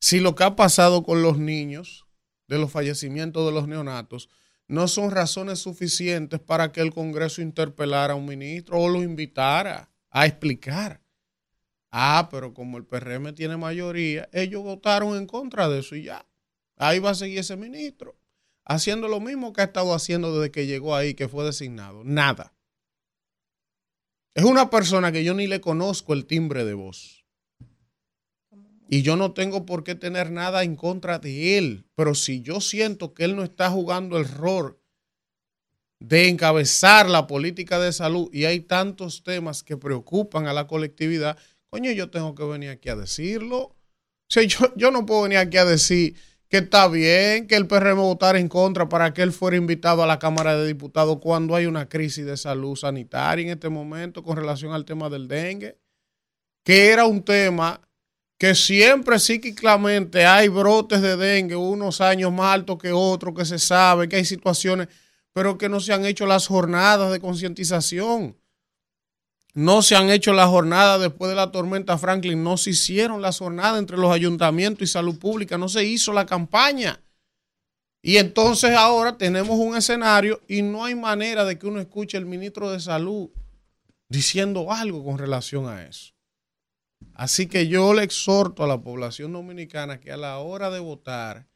si lo que ha pasado con los niños, de los fallecimientos de los neonatos, no son razones suficientes para que el Congreso interpelara a un ministro o lo invitara a explicar. Ah, pero como el PRM tiene mayoría, ellos votaron en contra de eso y ya. Ahí va a seguir ese ministro, haciendo lo mismo que ha estado haciendo desde que llegó ahí, que fue designado. Nada. Es una persona que yo ni le conozco el timbre de voz. Y yo no tengo por qué tener nada en contra de él. Pero si yo siento que él no está jugando el rol de encabezar la política de salud y hay tantos temas que preocupan a la colectividad, coño, yo tengo que venir aquí a decirlo. O sea, yo, yo no puedo venir aquí a decir que está bien que el PRM votara en contra para que él fuera invitado a la Cámara de Diputados cuando hay una crisis de salud sanitaria en este momento con relación al tema del dengue, que era un tema que siempre psíquicamente hay brotes de dengue, unos años más altos que otros, que se sabe que hay situaciones, pero que no se han hecho las jornadas de concientización. No se han hecho las jornadas después de la tormenta Franklin, no se hicieron las jornadas entre los ayuntamientos y salud pública, no se hizo la campaña. Y entonces ahora tenemos un escenario y no hay manera de que uno escuche al ministro de salud diciendo algo con relación a eso. Así que yo le exhorto a la población dominicana que a la hora de votar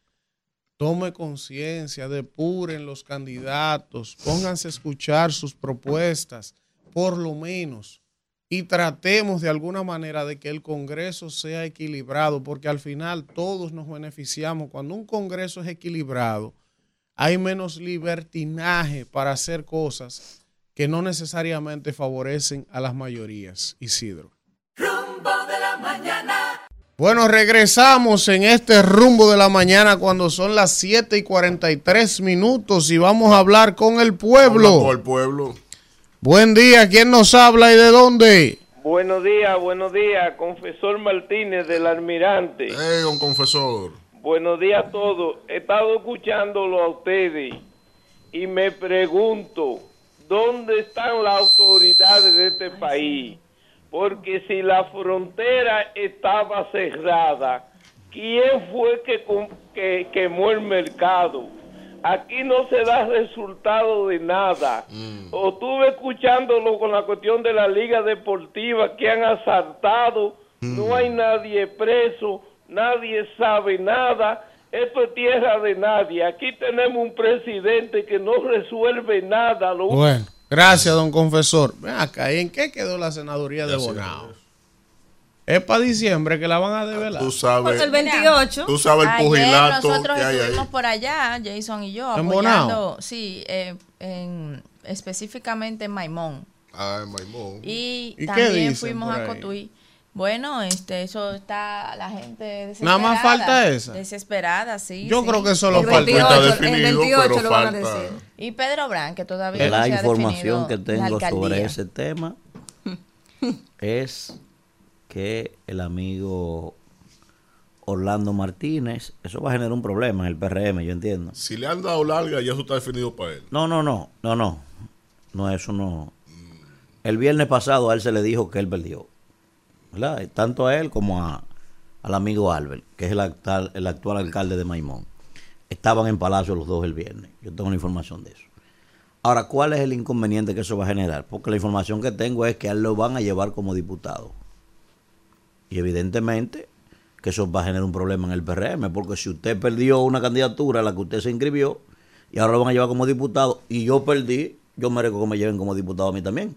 tome conciencia, depuren los candidatos, pónganse a escuchar sus propuestas por lo menos, y tratemos de alguna manera de que el Congreso sea equilibrado, porque al final todos nos beneficiamos. Cuando un Congreso es equilibrado, hay menos libertinaje para hacer cosas que no necesariamente favorecen a las mayorías. Isidro. Bueno, regresamos en este rumbo de la mañana cuando son las 7 y 43 minutos y vamos a hablar con el pueblo. Con el pueblo. Buen día, ¿quién nos habla y de dónde? Buenos días, buenos días, confesor Martínez del Almirante. Hey, un confesor. Buenos días a todos. He estado escuchándolo a ustedes y me pregunto, ¿dónde están las autoridades de este país? Porque si la frontera estaba cerrada, ¿quién fue que, quemó el mercado? Aquí no se da resultado de nada. O estuve escuchándolo con la cuestión de la liga deportiva que han asaltado, no hay nadie preso, nadie sabe nada. Esto es tierra de nadie. Aquí tenemos un presidente que no resuelve nada. Lo Bueno, gracias, don confesor. Ven acá, ¿y en qué quedó la senaduría de Bonao? Es para diciembre que la van a develar. Tú sabes. El 28. Tú sabes el pugilato nosotros que hay ahí. estuvimos por allá, Jason y yo, ¿En apoyando, Bonao? sí, eh, en, específicamente en Maimón. Ay, Maimón. Y, ¿Y también fuimos a ahí? Cotuí. Bueno, este, eso está la gente desesperada. Nada más falta esa. Desesperada, sí. Yo sí. creo que solo falta. 28, Está el definido, 28 pero lo van a decir. Y Pedro Brán, que todavía no La se ha información que tengo sobre ese tema *laughs* es que el amigo Orlando Martínez, eso va a generar un problema en el PRM, yo entiendo. Si le han dado larga, ya eso está definido para él. No, no, no, no, no. No, eso no. El viernes pasado a él se le dijo que él perdió. ¿Verdad? Tanto a él como al amigo Albert, que es el actual, el actual alcalde de Maimón. Estaban en Palacio los dos el viernes. Yo tengo la información de eso. Ahora, ¿cuál es el inconveniente que eso va a generar? Porque la información que tengo es que él lo van a llevar como diputado. Y evidentemente que eso va a generar un problema en el PRM, porque si usted perdió una candidatura a la que usted se inscribió y ahora lo van a llevar como diputado y yo perdí, yo merezco que me lleven como diputado a mí también.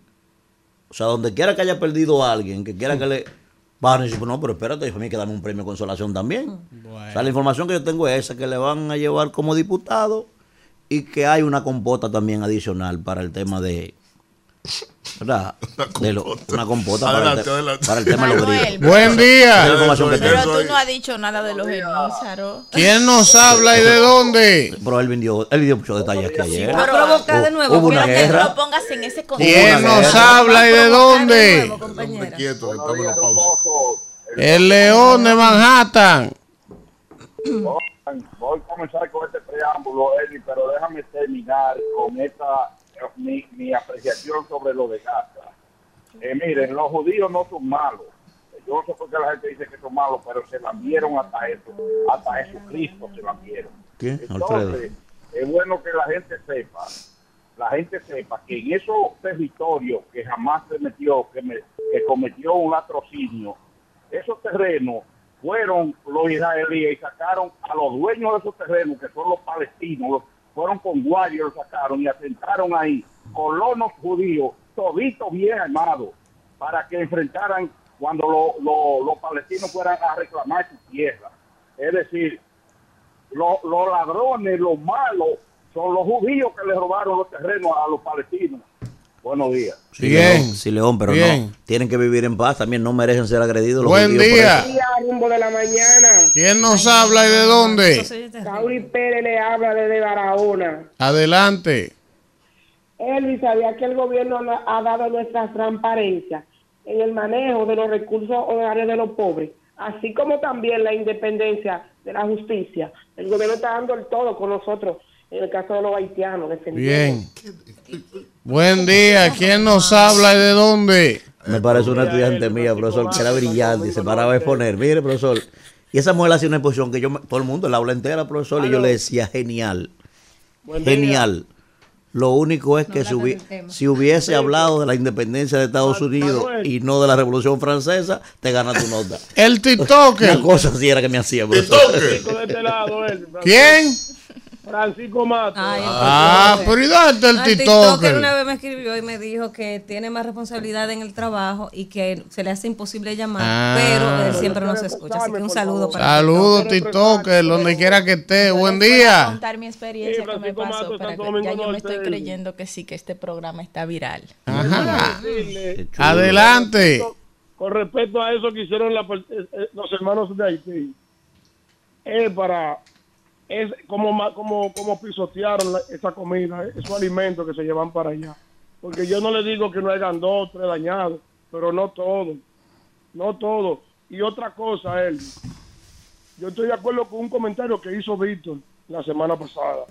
O sea, donde quiera que haya perdido a alguien, que quiera que le Van a decir, no, pero espérate, a mí que darme un premio de consolación también. O sea, la información que yo tengo es esa, que le van a llevar como diputado y que hay una compota también adicional para el tema de... ¿Verdad? De lo- una compota para, el, Adelante, te- adelante. para el tema de los grillos. Buen día. Que Pero tú no has dicho nada de los genízaros. ¿Quién nos habla y de dónde? Pero él dio, él dio muchos detalles aquí ayer. A provocar de nuevo. Hubo una Quiero que tú guerra. lo pongas en ese ¿Quién nos habla y de dónde? Quieto, que estamos en la pausa. El león de Manhattan. Voy a comenzar con este preámbulo, Eddie, pero déjame terminar con esta mi, mi apreciación sobre lo de Gaza. Eh, miren, los judíos no son malos. Yo no sé por qué la gente dice que son malos, pero se lambieron hasta eso. Hasta Jesucristo se. ¿Qué? Alfredo. Entonces, es bueno que la gente sepa, la gente sepa que en esos territorios que jamás se metió, que, me- que cometió un latrocinio, esos terrenos fueron los israelíes y sacaron a los dueños de esos terrenos, que son los palestinos, los- fueron con guardias, los sacaron y asentaron ahí colonos judíos, toditos bien armados, para que enfrentaran cuando lo- lo- los palestinos fueran a reclamar su tierra. Es decir, lo- los ladrones, los malos, son los judíos que le robaron los terrenos a los palestinos. Buenos días. Sí, Bien. León, sí, León, pero Bien. no. Tienen que vivir en paz. También no merecen ser agredidos. los Buen día. eso. día, rumbo de la mañana. ¿Quién nos habla y de dónde? Sauri Pérez le habla desde Barahona. Adelante. Elvis sabía que el gobierno no- ha dado nuestra transparencia en el manejo de los recursos hogares de los pobres, así como también la independencia de la justicia. El gobierno está dando el todo con nosotros en el caso de los haitianos. defendiendo. Bien. *laughs* Buen día. ¿Quién nos habla y de dónde? Me parece una estudiante mía, profesor, que era brillante y se paraba a exponer. Mire, profesor. Y esa mujer hacía una exposición que yo, me- todo el mundo, la aula entera, profesor, y yo le decía, genial. Genial. Lo único es que si, hubi- si hubiese hablado de la independencia de Estados Unidos y no de la Revolución Francesa, te gana tu nota. El TikToker. *laughs* Una cosa así era que me hacía, profesor. de este lado, él. ¿Quién? Francisco Mato. Ah, pero ¿y dónde está el? TikToker una vez me escribió y me dijo que tiene más responsabilidad en el trabajo y que se le hace imposible llamar, Ah. pero él siempre nos escucha. Así que un saludo para Saludos, TikToker, donde quiera que esté. Buen día. contar mi experiencia Sí, que me pasó, Mato, para que ya yo me estoy creyendo que sí, que este programa está viral. Ajá. Adelante. Con respecto a eso que hicieron la eh, eh, los hermanos de Haití, es para, es como, como, como pisotearon la- esa comida, eh, esos alimentos que se llevan para allá. Porque yo no le digo que no hayan dos, tres dañados, pero no todo, no todo. Y otra cosa, él, yo estoy de acuerdo con un comentario que hizo Víctor la semana pasada.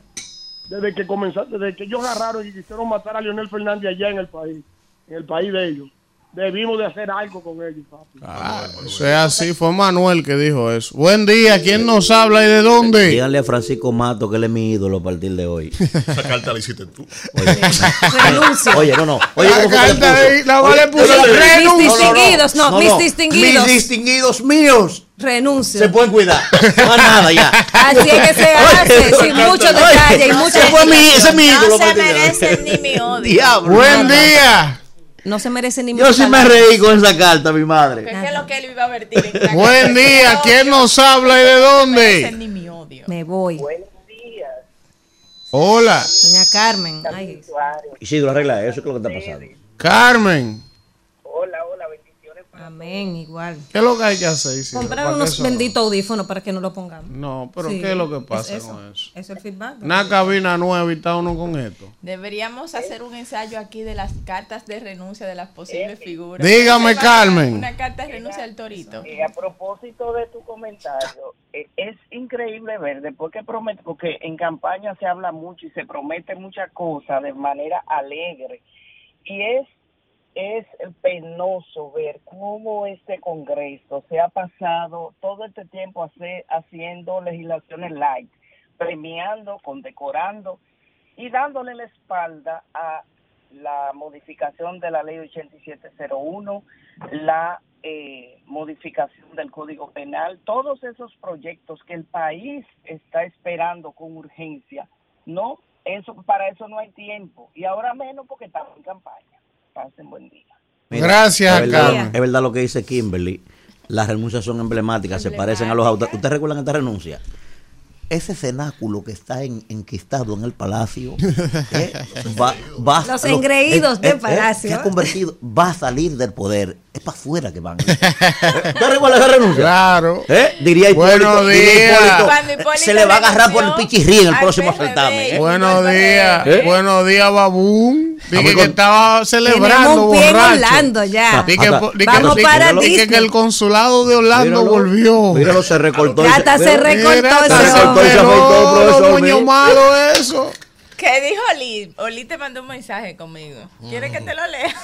Desde que comenzaron, desde que ellos agarraron y quisieron matar a Leonel Fernández allá en el país, en el país de ellos, debimos de hacer algo con ellos, papi. Ah, o sea, sí, fue Manuel que dijo eso. Buen día. ¿Quién nos habla y de dónde? Díganle a Francisco Mato que él es mi ídolo a partir de hoy. Esa carta la hiciste tú. *laughs* Renuncio. Oye, no, no. Oye, La ¿cómo fue que le carta de- la Oye, vale puso. Mis distinguidos, no, mis distinguidos. Mis distinguidos míos Renuncio. se pueden cuidar. No nada ya. Así es que se hace, sin mucho detalle y Oye, mucha ese fue mi, ese es mi ídolo. No se partir de hoy. merecen ni mi odio. Diablo. Buen día. No se merece ni Yo sí me reí con esa carta, mi ¿Qué madre. es lo que él iba a vertir? en Buen día. ¿Quién nos habla y de No merecen dónde? ni mi odio. Me voy. Hola. Doña Carmen. Ay, Isidro, arregla eso, ¿qué es lo que está pasando? Carmen. Amén, igual. ¿Qué es lo que hay que hacer? Isidro? Comprar ¿Para qué unos benditos audífonos para que no lo pongamos. No, pero Sí, ¿qué es lo que es pasa eso. con eso? Eso es el feedback. Una cabina nueva y está uno con esto. Deberíamos hacer un ensayo aquí de las cartas de renuncia de las posibles figuras. Dígame, Carmen. Una carta de renuncia al torito. Eh, a propósito de tu comentario, eh, es increíble ver después que promete, porque en campaña se habla mucho y se promete muchas cosas de manera alegre. Y es, es penoso ver cómo este Congreso se ha pasado todo este tiempo hace- haciendo legislaciones light, premiando, condecorando y dándole la espalda a la modificación de la ley 8701, la eh, modificación del Código Penal, todos esos proyectos que el país está esperando con urgencia, no, eso para eso no hay tiempo y ahora menos porque estamos en campaña. Pasen buen día. Mira, Gracias, es verdad, Carmen. Es verdad lo que dice Kimberly. Las renuncias son emblemáticas, se parecen a los autos. ¿Ustedes recuerdan esta renuncia? Ese cenáculo que está en, enquistado en el palacio *laughs* eh, va, va- Los lo- engreídos eh, del eh, eh, palacio. se ha convertido, va a salir del poder. Es para afuera que van. ¿Usted recuerda esa renuncia? Claro. ¿Eh? Diría Hipólito, Buenos días. Hipólito, se le va a agarrar por el pichirrí en el próximo certamen. ¿eh? Buenos días, ¿Eh? buenos días, Babún. Dije que estaba celebrando un pie en borracho. Orlando ya. Di que, Vamos para el consulado de Orlando Míralo, volvió. Míralo, se recortó. Ya hasta se mira, recortó Mira, ese se recortó se recortó, afeitó, profesor ¿Qué dijo Oli? Oli te mandó un mensaje conmigo. ¿Quieres que te lo lea?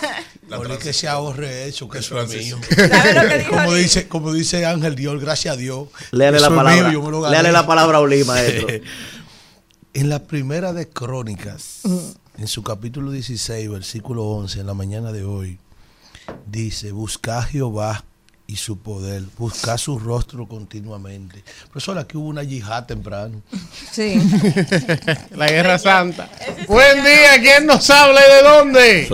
Oli que se ahorre eso, que eso es mío. ¿Sabes lo que dijo Como Oli? dice, como dice Ángel Dios, gracias a Dios. Léale la palabra. mío, yo me lo gané. Léale la palabra a Oli, maestro. *laughs* En la primera de Crónicas, en su capítulo 16, versículo 11, en la mañana de hoy, dice, busca a Jehová y su poder, busca su rostro continuamente. Profesor, aquí hubo una yihad temprano. Sí. *laughs* La Guerra Santa. Buen día, ¿quién nos habla y de dónde?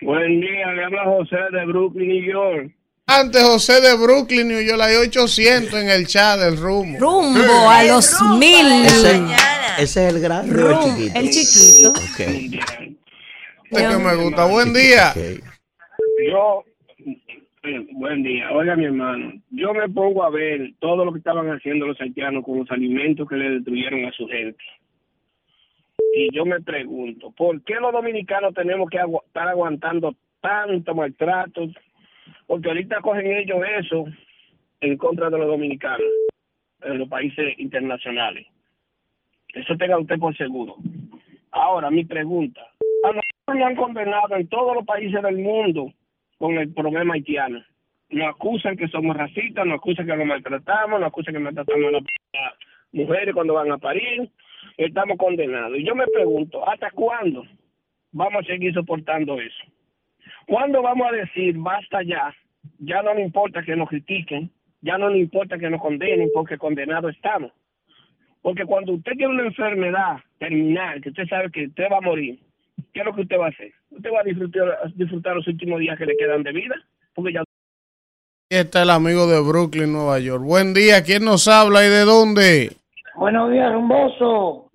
Buen día, le habla José de Brooklyn, New York. Antes José de Brooklyn, New York, hay 800 en el chat del rumbo. Rumbo a los mil. Ese, ese es el grande o el Rum- chiquito. el chiquito. Ok. Este que me gusta. Buen día. ok. Yo, buen día, oiga mi hermano, yo me pongo a ver todo lo que estaban haciendo los haitianos con los alimentos que le destruyeron a su gente. Y yo me pregunto, ¿por qué los dominicanos tenemos que estar aguantando tanto maltrato? Porque ahorita cogen ellos eso en contra de los dominicanos en los países internacionales. Eso tenga usted por seguro. Ahora, mi pregunta. A nosotros nos han condenado en todos los países del mundo con el problema haitiano. Nos acusan que somos racistas, nos acusan que nos maltratamos, nos acusan que maltratamos a las mujeres cuando van a parir. Estamos condenados. Y yo me pregunto, ¿hasta cuándo vamos a seguir soportando eso? ¿Cuándo vamos a decir, basta ya? Ya no nos importa que nos critiquen, ya no nos importa que nos condenen porque condenados estamos. Porque cuando usted tiene una enfermedad terminal, que usted sabe que usted va a morir, ¿qué es lo que usted va a hacer? Usted va a disfrutar, disfrutar los últimos días que le quedan de vida, porque ya Aquí está el amigo de Brooklyn, Nueva York. Buen día, ¿quién nos habla y de dónde? Buenos días, rumboso.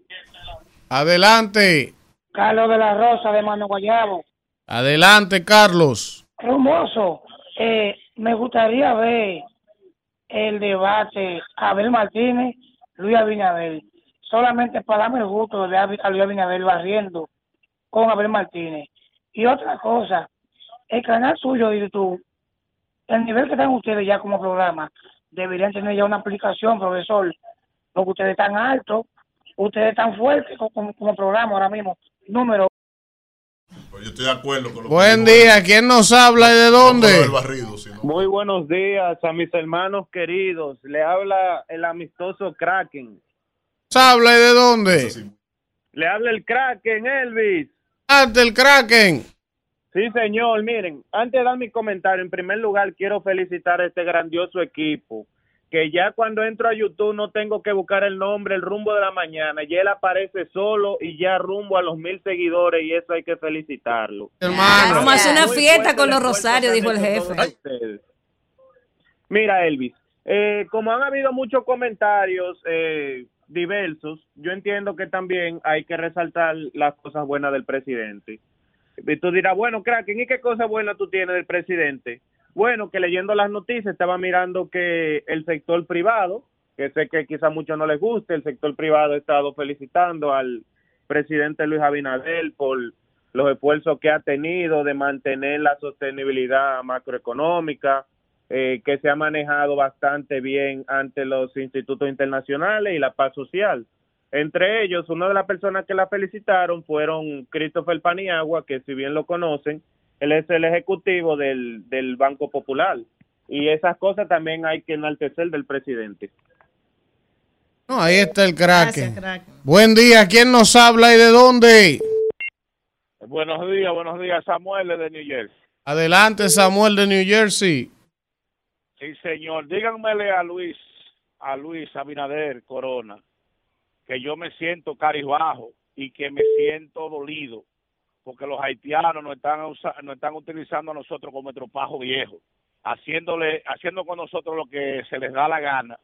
Adelante, Carlos de la Rosa de Mano Guayabo. adelante, Carlos. Rumboso, eh, me gustaría ver el debate Abel Martínez, Luis Abinader. Solamente para darme el gusto de ver a Luis Abinader barriendo con Abel Martínez. Y otra cosa, el canal suyo de YouTube, el nivel que están ustedes ya como programa, deberían tener ya una aplicación, profesor, porque ustedes están altos, ustedes están fuertes co- como, como programa ahora mismo. Número Yo estoy de acuerdo con lo Buen que día, ¿quién nos habla y de dónde? No, no, el barrido, sino- Muy buenos días a mis hermanos queridos. Le habla el amistoso Kraken. ¿Nos habla y de dónde? Le habla el Kraken, Elvis. Ante el Kraken. Sí, señor. Miren, antes de dar mi comentario, en primer lugar quiero felicitar a este grandioso equipo. Que ya cuando entro a YouTube no tengo que buscar el nombre, el rumbo de la mañana. Ya él aparece solo y ya rumbo a los mil seguidores y eso hay que felicitarlo. Hermano. Vamos a hacer una fiesta con los rosarios, dijo el jefe. Mira, Elvis, eh, como han habido muchos comentarios eh, diversos, yo entiendo que también hay que resaltar las cosas buenas del presidente. Y tú dirás, bueno, Kraken, ¿y qué cosa buena tú tienes del presidente? Bueno, que leyendo las noticias estaba mirando que el sector privado, que sé que quizá a muchos no les guste, el sector privado ha estado felicitando al presidente Luis Abinader por los esfuerzos que ha tenido de mantener la sostenibilidad macroeconómica, eh, que se ha manejado bastante bien ante los institutos internacionales y la paz social. Entre ellos, una de las personas que la felicitaron fueron Christopher Paniagua, que si bien lo conocen, él es el ejecutivo del, del Banco Popular. Y esas cosas también hay que enaltecer del presidente. No, ahí está el Kraken. Buen día, ¿quién nos habla y de dónde? Buenos días, buenos días, Samuel de New Jersey. Adelante, Samuel de New Jersey. Sí, señor. Díganmele a Luis, a Luis Abinader Corona, que yo me siento caribajo y que me siento dolido, porque los haitianos nos están, nos están utilizando a nosotros como estropajo viejo. haciéndole, haciendo con nosotros lo que se les da la gana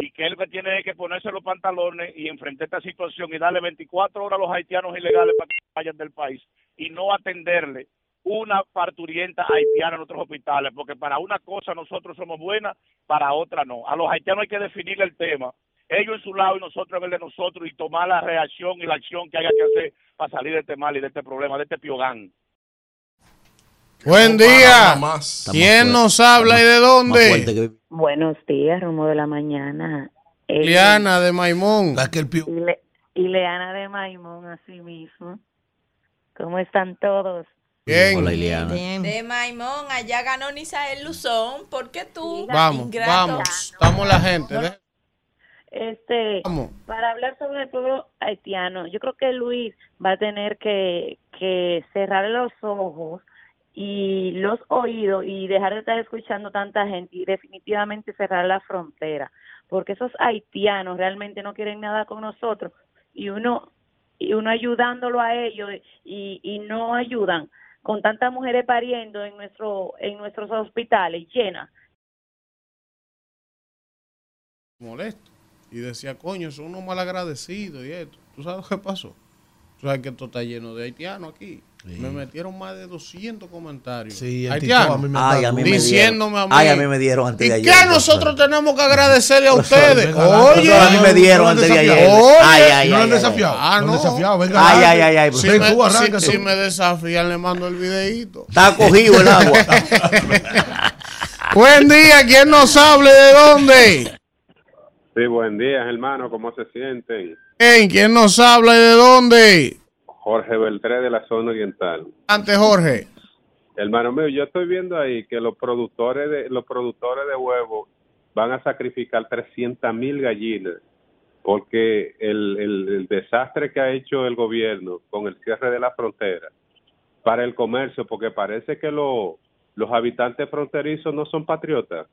y que él que tiene que ponerse los pantalones y enfrentar esta situación y darle 24 horas a los haitianos ilegales para que vayan del país y no atenderle una parturienta haitiana en otros hospitales, porque para una cosa nosotros somos buenas, para otra no. A los haitianos hay que definir el tema, ellos en su lado y nosotros en el de nosotros y tomar la reacción y la acción que haya que hacer para salir de este mal y de este problema, de este piogán. Buen día. ¿Quién nos habla y de dónde? Buenos días, Romo de la Mañana. Eh, Liana de Maimón. y, Le- y Leana de Maimón, así mismo. ¿Cómo están todos? Bien. Hola, Ileana. De Maimón, allá ganó Nisael Luzón. ¿Por qué tú? Vamos, ingrato? vamos. Estamos la gente. ¿eh? Este, Vamos. para hablar sobre el pueblo haitiano, yo creo que Luis va a tener que, que cerrar los ojos y los oídos y dejar de estar escuchando tanta gente y definitivamente cerrar la frontera, porque esos haitianos realmente no quieren nada con nosotros y uno y uno ayudándolo a ellos y, y no ayudan con tantas mujeres pariendo en nuestro en nuestros hospitales llenas Molesto. Y decía, coño, son unos malagradecidos y esto. ¿Tú sabes qué pasó? Tú sabes que esto está lleno de haitianos aquí. Me metieron más de 200 comentarios. Sí, el haitianos. TikTok a mí me Ay, a mí me diciéndome a dieron. mí. Ay, a mí me dieron antes ¿Y de qué ayer. nosotros tenemos que agradecerle a ustedes? Oye, a mí me dieron antes de ayer. Ay, ay, no ay, desafiado. Ah, no no. han desafiado. Venga, Ay, ay, ay, ay, Si Ven me, tú, arranca si- tú. si me desafían, le mando el videíto. Está cogido el agua. *laughs* Buen día, ¿quién nos hable de dónde? Sí, buen día, hermano. ¿Cómo se sienten? Bien, ¿quién nos habla y de dónde? Jorge Beltré de la zona oriental. Ante Jorge. Hermano mío, yo estoy viendo ahí que los productores de los productores de huevos van a sacrificar 300 mil gallinas porque el, el- el desastre que ha hecho el gobierno con el cierre de la frontera para el comercio, porque parece que lo- los habitantes fronterizos no son patriotas.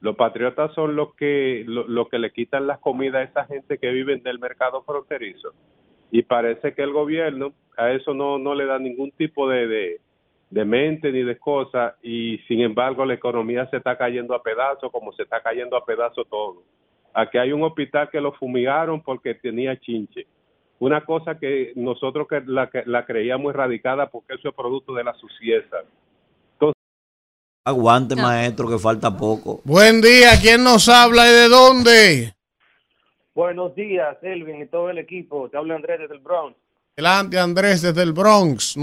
Los patriotas son los que lo, lo que le quitan las comidas a esa gente que vive del mercado fronterizo. Y parece que el gobierno a eso no, no le da ningún tipo de, de, de mente ni de cosa y sin embargo la economía se está cayendo a pedazos como se está cayendo a pedazos todo. Aquí hay un hospital que lo fumigaron porque tenía chinche. Una cosa que nosotros que la, la creíamos erradicada porque eso es producto de la suciedad. Aguante, maestro, que falta poco. Buen día, ¿quién nos habla y de dónde? Buenos días, Elvin y todo el equipo. Te habla Andrés desde el Bronx. Delante Andrés desde el Bronx.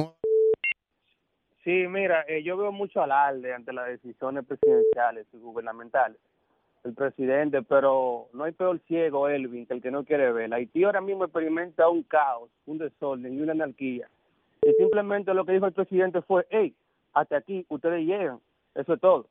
Sí, mira, eh, yo veo mucho alarde ante las decisiones presidenciales y gubernamentales del presidente, pero no hay peor ciego, Elvin, que el que no quiere ver. Haití ahora mismo experimenta un caos, un desorden y una anarquía. Y simplemente lo que dijo el presidente fue, hey, hasta aquí, ustedes llegan. Eso es todo.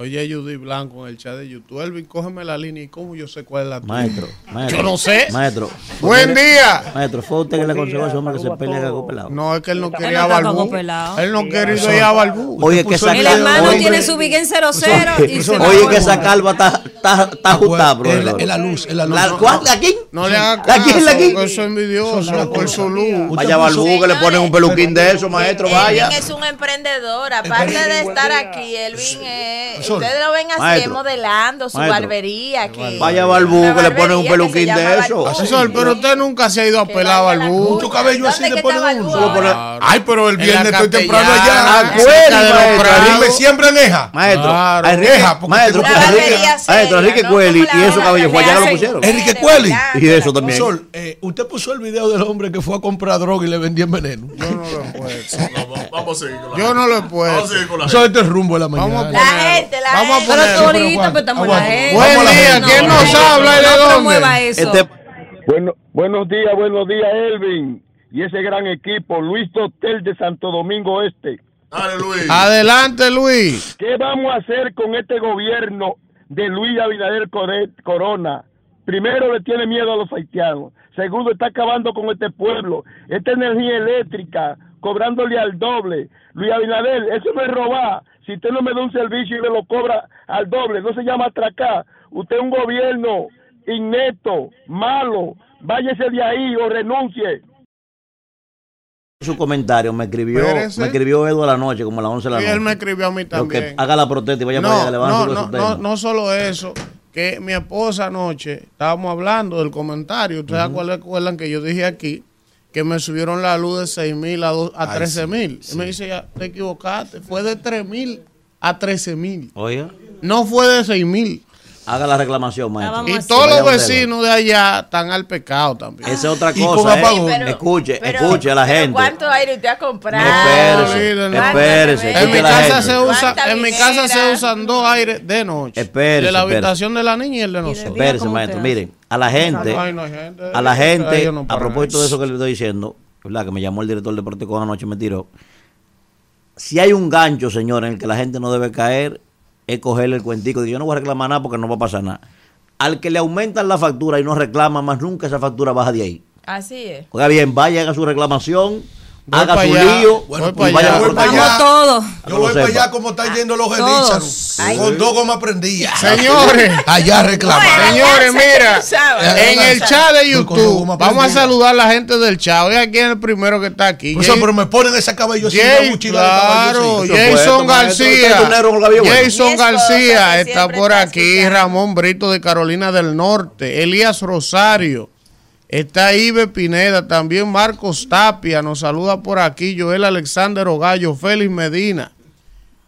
Oye, Judy Blanco en el chat de YouTube. Elvin, cógeme la línea y cómo yo sé cuál es la tuya. Maestro, maestro. Yo no sé. Maestro. Buen día. Maestro, fue usted que le aconsejó a ese hombre que se pelee a pelado. No, es que él no quería está Balbú. Él no quería ir a Balbú. Oye, que esa El hermano tiene su big en 0-0 y se va Oye, que esa calva está, está, está ajustada, bro. Es la- luz, es la luz. ¿La, cuál? ¿La aquí? No le haga ¿La aquí? ¿La aquí? porque eso es envidioso por su luz. Vaya Balbú, que le ponen un peluquín de eso, maestro, vaya. Elvin es un emprendedor, aparte de estar aquí, Elvin es, Sol. ustedes lo ven así Maestro. modelando su Maestro. barbería aquí. Vaya Balbú, Una que le ponen un que peluquín de eso. Balbú. Sol, pero usted nunca se ha ido a pelar a Balbú. Mucho cabello así ¿Dónde le que ponen ahora? Ay, pero el viernes estoy temprano allá. Ahí me siembran eja. Maestro, Claro. a Enrique, Deja, porque maestro, maestro, Enrique. Cueli y esos cabellos que fue allá que lo pusieron. Enrique Cueli. Y eso también. Sol, eh, usted puso el video del hombre que fue a comprar droga y le vendían veneno. Yo *laughs* no lo he puesto. Vamos a seguir con la Yo no lo he puesto. Vamos a seguir con la Eso es este rumbo de la mañana. Vamos a La gente, la Vamos a. Pero ponerlo. ahorita, pues estamos en la. Buen día. ¿quién nos habla y de dónde? Este, Bueno, buenos días, buenos días, Elvin. Y ese gran equipo, Luis Hotel de Santo Domingo Este. Dale, Luis. Adelante, Luis. ¿Qué vamos a hacer con este gobierno de Luis Abinader Corona? Primero, le tiene miedo a los haitianos. Segundo, está acabando con este pueblo. Esta energía eléctrica, cobrándole al doble. Luis Abinader, eso no es robar. Si usted no me da un servicio y me lo cobra al doble, no se llama atracar. Usted es un gobierno inneto, malo. Váyase de ahí o renuncie. su comentario, me escribió, me escribió Edu a la noche, como a las 11 de la Y noche. él me escribió a mí también. que haga la protesta y vaya para allá, le van a no, no, no, no solo eso, que mi esposa anoche, estábamos hablando del comentario, ustedes acuerdan- acuerdan que yo dije aquí que me subieron la luz de 6 mil a, do- a Ay, 13 sí, mil. Y me dice, ya, te equivocaste, fue de 3 mil a 13 mil. Oiga, No fue de 6 mil. Haga la reclamación, maestro. Y todos los vecinos de allá están al pecado también. Esa es otra cosa. ¿eh? Pero- escuche, pero- escuche a la gente. ¿Cuánto aire usted ha comprado? Espérese, olvídenlo. espérese, En mi casa se usa, ¿Cuánta en mi casa se usan dos aires de noche. Espérese, de la espérese. habitación de la niña y el de nosotros. Espérese, maestro. Miren, a la gente, no a la gente, no a propósito de eso. que le estoy diciendo, ¿verdad? Que me llamó el director de Deportivo anoche y me tiró. Si hay un gancho, señor, en el que la gente no debe caer, es cogerle el cuentico de yo no voy a reclamar nada porque no va a pasar nada. Al que le aumentan la factura y no reclama más nunca esa factura baja de ahí. Así es. Oiga bien, vaya, haga su reclamación, haga pa' su allá. lío Voy y pa' vaya a Voy cortar. pa' allá. Todo. Yo voy para allá como están yendo los. Ay. Con dos gomas prendidas. Señores. Allá reclamar. Señores, mira, en el chat de YouTube, vamos a saludar a la gente del chat. Oiga, quién es el primero que está aquí. Jay- pero me ponen esa cabellosita, mochila claro. Jason García. bueno. Jason García está por aquí. Ramón Brito de Carolina del Norte. Elías Rosario. Está Ibe Pineda. También Marcos Tapia. Nos saluda por aquí. Joel Alexander Ogallo. Félix Medina.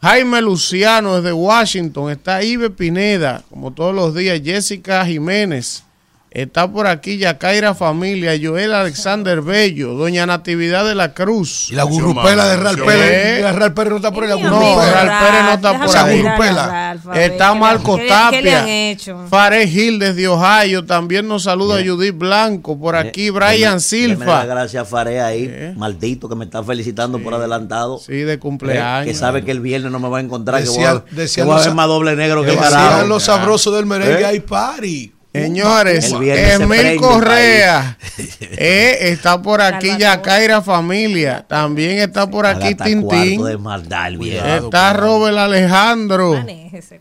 Jaime Luciano desde Washington. Está Ibe Pineda. Como todos los días. Jessica Jiménez. Está por aquí Yacaira Familia, Joel Alexander Bello, Doña Natividad de la Cruz. Y la gurrupela de Real ¿Eh? Pérez. La Real Pérez no está por ahí. La No. Real Pérez no está por ahí. Está Marco ¿Qué le- qué le han Tapia. Fares Gil desde Ohio. También nos saluda Judith Blanco. Por aquí Brian Silva. gracias a Faré ahí, maldito que me está felicitando por adelantado. Sí, de cumpleaños. que sabe que el viernes no me va a encontrar, que voy a, decían que voy a los- ver más doble negro que carajo. los sabrosos del merengue, ¿Eh? hay party. Señores, Emil Correa *laughs* eh, está por aquí Yacaira Familia. También está por aquí Tintín. Está Robert Alejandro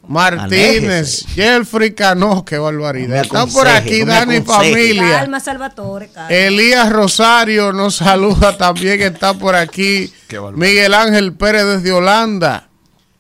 Martínez, Manéjese. Jeffrey Cano, qué barbaridad. Está por aquí Dani. Familia. Elías Rosario nos saluda también, está por aquí. *laughs* Miguel Ángel Pérez desde Holanda.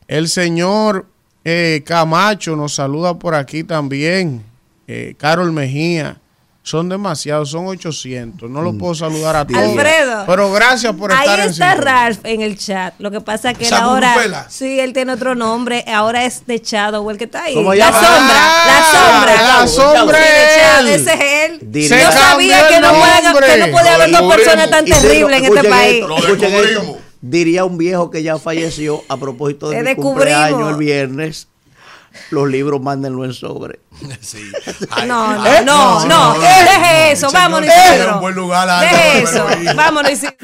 El señor eh, Camacho nos saluda por aquí también. Eh, Carol Mejía. Son demasiados, son 800. No los puedo saludar a todos. Alfredo. Pero gracias por Ahí estar en está sintonía. Ralph en el chat. Lo que pasa es que él ¿Esa ahora. Sí, él tiene otro nombre. Ahora es de Shadow, el que está ahí. ¿Cómo la sombra. Ah, la sombra. la sombra. Ese es él. Yo Se sabía que no, pueden- nombre. que no podía haber dos personas tan terribles en este país. Diría un viejo que ya falleció a propósito de Te mi cumpleaños el viernes. Los libros mándenlo en sobre. *laughs* No, no, no, no. no. Deje eso, Señor, vámonos, era Isidro. un buen lugar, Deje eso, pero ahí- vámonos, Isidro.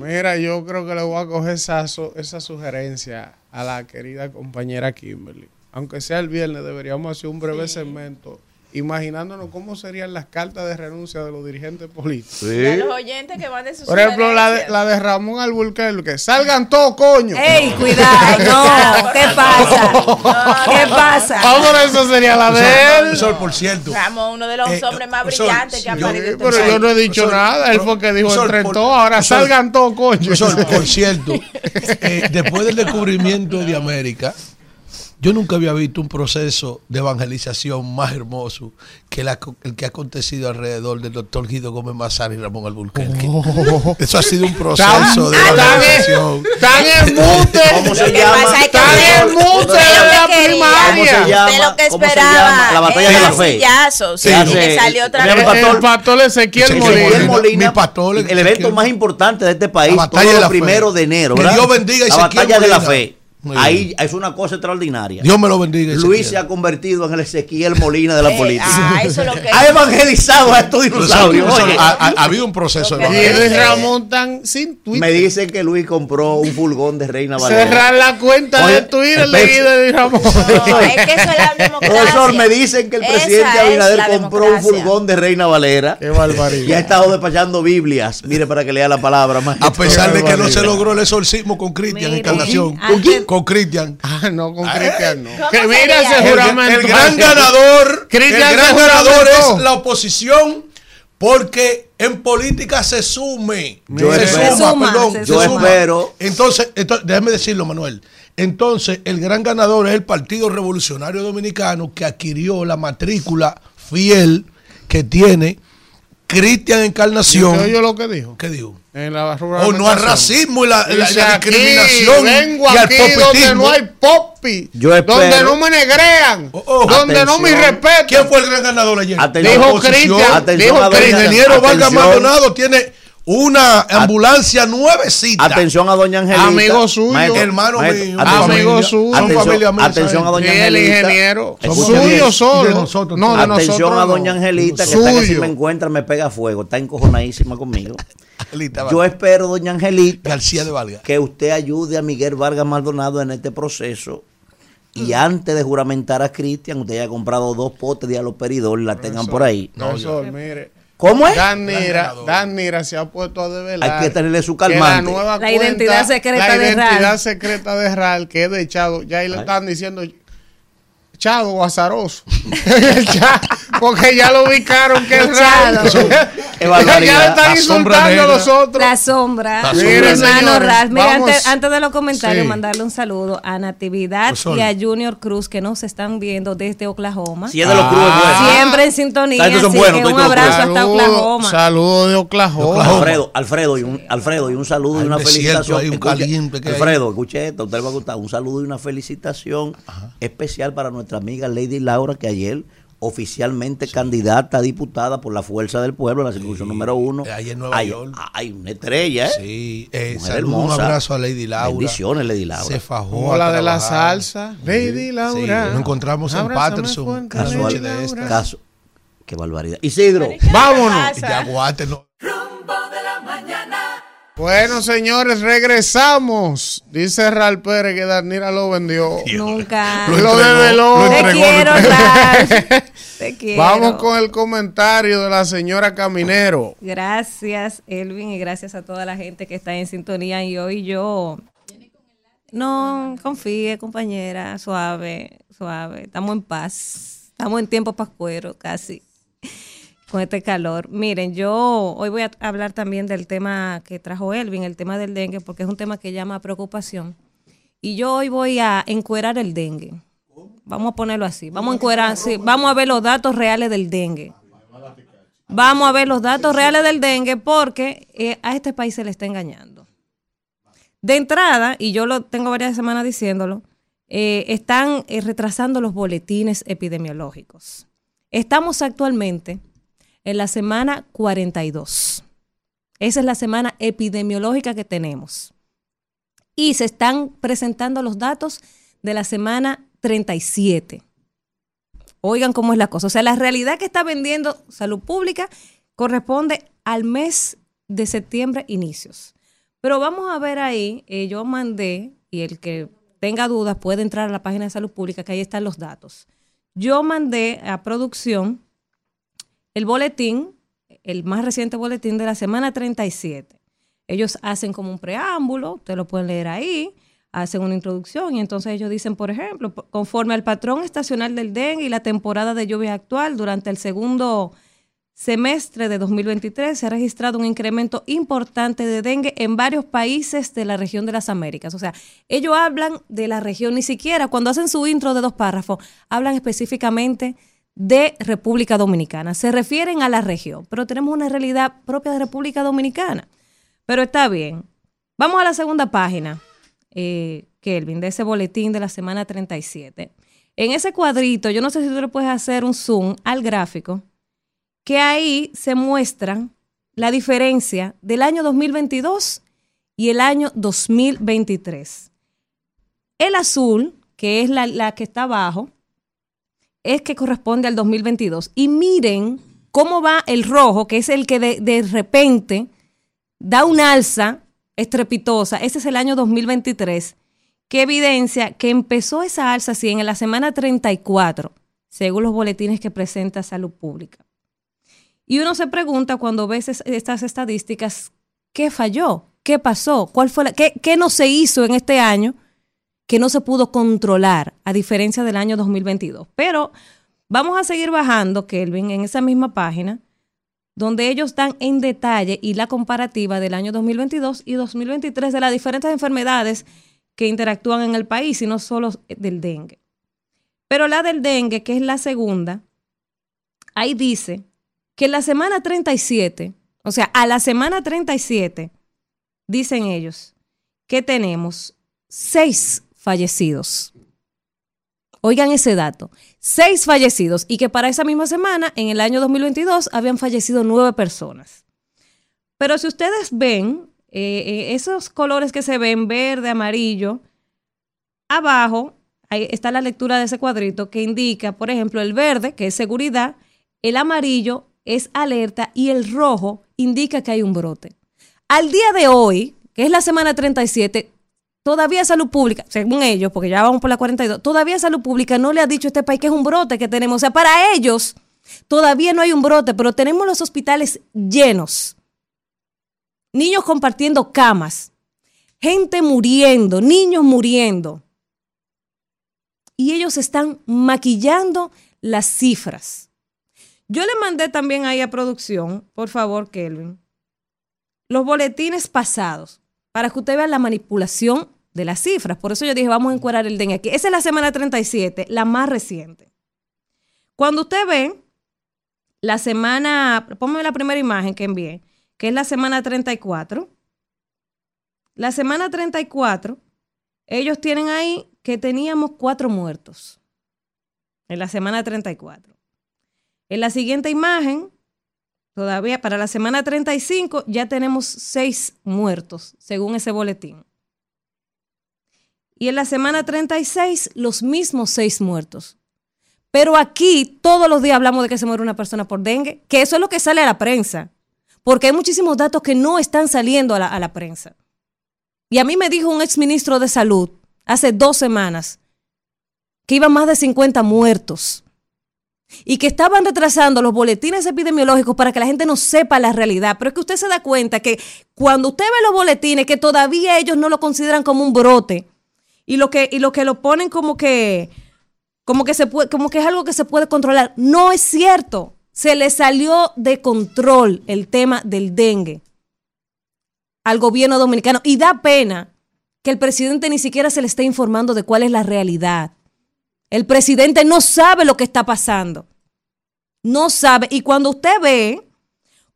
Mira, yo creo que le voy a coger esa, esa sugerencia a la querida compañera Kimberly. Aunque sea el viernes, deberíamos hacer un breve segmento imaginándonos cómo serían las cartas de renuncia de los dirigentes políticos. A los oyentes que manden sus Por ejemplo, la de, la de Ramón Alburquerque. Salgan todos, coño. Ey, cuidado, *laughs* no. ¿Qué pasa? ¿Qué pasa? Vamos, esa sería la de él. Sol, por cierto. Ramón, uno de los Eh, hombres más Sol, brillantes que ha yo- parido este Pero yo no he dicho Sol, nada. Él fue que dijo Sol, entre por- todos. Ahora Sol. salgan todos, coño. Sol, por cierto, *laughs* eh, después del descubrimiento de América, yo nunca había visto un proceso de evangelización más hermoso que la- el que ha acontecido alrededor del doctor Guido Gómez Mazar y Ramón Alburquerque. Eso ha sido un proceso de evangelización. Tan que Tan usted de lo que la quería, ¿Cómo se primaria. llama? Usted lo que ¿Cómo se esperaba? La batalla de la fe. Sí, que salió otra ¿cómo se vez. El pastor Ezequiel Molina. Ezequiel Molina, Mi pastor, el evento más importante de este país, La batalla todo de la fe. primero de enero. Que. Dios bendiga a La Ezequiel batalla de la fe. Ahí es una cosa extraordinaria. Dios me lo bendiga. Luis se ha convertido en el Ezequiel Molina de la *laughs* Eh, política. ah, eso es lo que *laughs* ha evangelizado a estos dinosaurios. Ha, ha- ha habido un proceso de Y Ramón tan sin Twitter. me dicen que Luis compró un furgón de Reina Valera. Cerrar la cuenta Oye, de Twitter espérate. de Ramón. No, es que eso es la *laughs* democracia. Profesor, me dicen que el presidente es Abinader compró un furgón de Reina Valera Qué barbaridad. y ha estado despachando Biblias. Mire para que lea la palabra. maestro. A pesar de que no se logró el exorcismo con Cristian Encarnación. ¿con quién? Con Cristian. Ah, no, con Cristian no. ¿Cómo Que mira ese? El, gran ganador, el gran se ganador es la oposición Porque en política se sume. Yo se espero- suma, Se suma, perdón. se se Yo suma. espero- Entonces, entonces, déjame decirlo, Manuel. Entonces, el gran ganador es el Partido Revolucionario Dominicano que adquirió la matrícula fiel que tiene Cristian Encarnación. ¿Usted oyó lo que dijo? ¿Qué dijo? En la O no al racismo y la, la- Dice la aquí, discriminación vengo y al aquí donde popitismo. no hay popi, Yo donde no me negrean, donde no me respetan. ¿Quién fue el gran ganador ayer? Atención. Dijo. Cristian, dijo el ingeniero Vargas. Maldonado tiene una ambulancia nuevecita. Atención a doña Angelita. Amigo suyo. Maestro, Hermano maestro, mío. atención. Amigo suyo. Atención, familia mía, atención a doña Y el Angelita. ingeniero, suyo solo. De nosotros no, de Atención nosotros a no. doña Angelita, que está que si me encuentra me pega fuego. Está encojonadísima conmigo. Angelita, Yo espero, doña Angelita, García de Valga. que usted ayude a Miguel Vargas Maldonado en este proceso. Y antes de juramentar a Cristian, usted haya comprado dos potes de aloperidol y la tengan por ahí. Profesor, mire. ¿Cómo es? Dan Nira, Dan Nira se ha puesto a develar. Hay que tenerle su que la nueva La cuenta, identidad secreta la de identidad RAL. secreta de RAL, que es de Chado, ya ahí le están diciendo Chado o azaroso. *laughs* Porque ya lo ubicaron que es. Qué *laughs* ya le están insultando a los otros. La sombra. La sombra. hermano Ral. Mira, antes, antes de los comentarios, Sí. mandarle un saludo a Natividad Profesor. y a Junior Cruz que nos están viendo desde Oklahoma. Si es de los clubes, bueno. Siempre en sintonía. Estos son Así buenos, que un abrazo hasta Oklahoma. Saludos de Oklahoma. Alfredo, Alfredo, y un, Alfredo, y un saludo y una felicitación. un Escuche. Alfredo, escuche esto, usted le va a gustar. Un saludo y una felicitación especial para nuestra amiga Lady Laura, que ayer oficialmente candidata a diputada por la Fuerza del Pueblo, la circunscripción número uno. Ahí en Nueva hay, York. hay una estrella, ¿eh? Sí, eh, saludo, un abrazo a Lady Laura. Bendiciones, Lady Laura. Se fajó. Como a la de la salsa. Lady Sí, Laura. nos encontramos en Patterson. Casual- de esta. Caso. Qué barbaridad. Isidro. Vámonos. Yaguate, no. Bueno, señores, regresamos. Dice Ral Pérez que Danira lo vendió. Nunca. Lo, entregó, develó. lo Te entregó, quiero, lo. *laughs* Te quiero. Vamos con el comentario de la señora Caminero. Gracias, Elvin, y gracias a toda la gente que está en sintonía. Y hoy yo. No, confíe, compañera, suave, suave. Estamos en paz. Estamos en tiempo pascuero, casi, con este calor. Miren, yo hoy voy a hablar también del tema que trajo Elvin, el tema del dengue, porque es un tema que llama preocupación. Y yo hoy voy a encuerar el dengue. Vamos a ponerlo así. Vamos a encuerar, sí, vamos a ver los datos reales del dengue. Vamos a ver los datos reales del dengue porque eh, a este país se le está engañando. De entrada, y yo lo tengo varias semanas diciéndolo, eh, están eh, retrasando los boletines epidemiológicos. Estamos actualmente en la semana 42. Esa es la semana epidemiológica que tenemos. Y se están presentando los datos de la semana 37. Oigan cómo es la cosa. O sea, la realidad que está vendiendo salud pública corresponde al mes de septiembre inicios. Pero vamos a ver ahí, eh, yo mandé, y el que tenga dudas puede entrar a la página de salud pública, que ahí están los datos. Yo mandé a producción el boletín, el más reciente boletín de la semana 37. Ellos hacen como un preámbulo, ustedes lo pueden leer ahí, hacen una introducción y entonces ellos dicen, por ejemplo, conforme al patrón estacional del dengue y la temporada de lluvia actual durante el segundo semestre de 2023 se ha registrado un incremento importante de dengue en varios países de la región de las Américas. O sea, ellos hablan de la región, ni siquiera cuando hacen su intro de dos párrafos, hablan específicamente de República Dominicana. Se refieren a la región, pero tenemos una realidad propia de República Dominicana. Pero está bien. Vamos a la segunda página, eh, Kelvin, de ese boletín de la semana 37. En ese cuadrito, yo no sé si tú le puedes hacer un zoom al gráfico, que ahí se muestra la diferencia del año 2022 y el año 2023. El azul, que es la, la que está abajo, es que corresponde al 2022. Y miren cómo va el rojo, que es el que de, de repente da un alza estrepitosa. Ese es el año 2023, que evidencia que empezó esa alza así en la semana 34, según los boletines que presenta Salud Pública. Y uno se pregunta cuando ves es- estas estadísticas, ¿qué falló? ¿Qué pasó? ¿Cuál fue la, qué, qué no se hizo en este año que no se pudo controlar, a diferencia del año 2022? Pero vamos a seguir bajando, Kelvin, en esa misma página, donde ellos dan en detalle y la comparativa del año 2022 y 2023 de las diferentes enfermedades que interactúan en el país y no solo del dengue. Pero la del dengue, que es la segunda, ahí dice que en la semana 37, o sea, a la semana 37, dicen ellos que tenemos seis fallecidos. Oigan ese dato, seis fallecidos y que para esa misma semana, en el año 2022, habían fallecido nueve personas. Pero si ustedes ven eh, eh, esos colores que se ven, verde, amarillo, abajo ahí está la lectura de ese cuadrito que indica, por ejemplo, el verde, que es seguridad, el amarillo es alerta y el rojo indica que hay un brote. Al día de hoy, que es la semana 37, todavía Salud Pública, según ellos, porque ya vamos por la 42, todavía Salud Pública no le ha dicho a este país que es un brote que tenemos. O sea, para ellos todavía no hay un brote, pero tenemos los hospitales llenos. Niños compartiendo camas, gente muriendo, niños muriendo. Y ellos están maquillando las cifras. Yo le mandé también ahí a producción, por favor, Kelvin, los boletines pasados para que usted vea la manipulación de las cifras. Por eso yo dije, vamos a encuadrar el dengue aquí. Esa es la semana 37, la más reciente. Cuando usted ve la semana, póngame la primera imagen que envié, que es la semana 34. La semana 34, ellos tienen ahí que teníamos cuatro muertos en la semana 34. En la siguiente imagen, todavía para la semana 35, ya tenemos seis muertos, según ese boletín. Y en la semana 36, los mismos seis muertos. Pero aquí todos los días hablamos de que se muere una persona por dengue, que eso es lo que sale a la prensa, porque hay muchísimos datos que no están saliendo a la, prensa. Y a mí me dijo un exministro de salud hace dos semanas que iban más de 50 muertos y que estaban retrasando los boletines epidemiológicos para que la gente no sepa la realidad. Pero es que usted se da cuenta que cuando usted ve los boletines, que todavía ellos no lo consideran como un brote y lo que, y lo, que lo ponen como que, como, que se puede, como que es algo que se puede controlar, no es cierto. Se le salió de control el tema del dengue al gobierno dominicano y da pena que el presidente ni siquiera se le esté informando de cuál es la realidad. El presidente no sabe lo que está pasando. No sabe. Y cuando usted ve,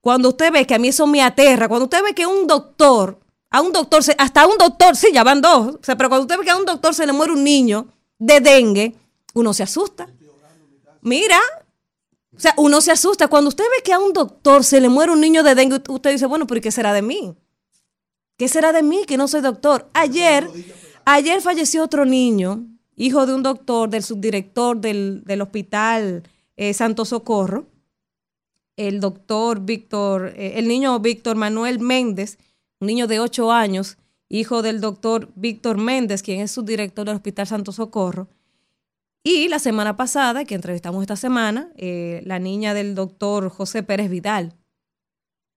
cuando usted ve que a mí eso me aterra, cuando usted ve que un doctor, a un doctor, hasta a un doctor, sí, ya van dos, o sea, pero cuando usted ve que a un doctor se le muere un niño de dengue, uno se asusta. Mira, o sea, uno se asusta. Cuando usted ve que a un doctor se le muere un niño de dengue, usted dice, bueno, pero ¿qué será de mí? ¿Qué será de mí que no soy doctor? Ayer, ayer falleció otro niño hijo de un doctor, del subdirector del, hospital eh, Santo Socorro, el doctor Víctor, eh, el niño Víctor Manuel Méndez, un niño de 8 años, hijo del doctor Víctor Méndez, quien es subdirector del Hospital Santo Socorro. Y la semana pasada, que entrevistamos esta semana, eh, la niña del doctor José Pérez Vidal.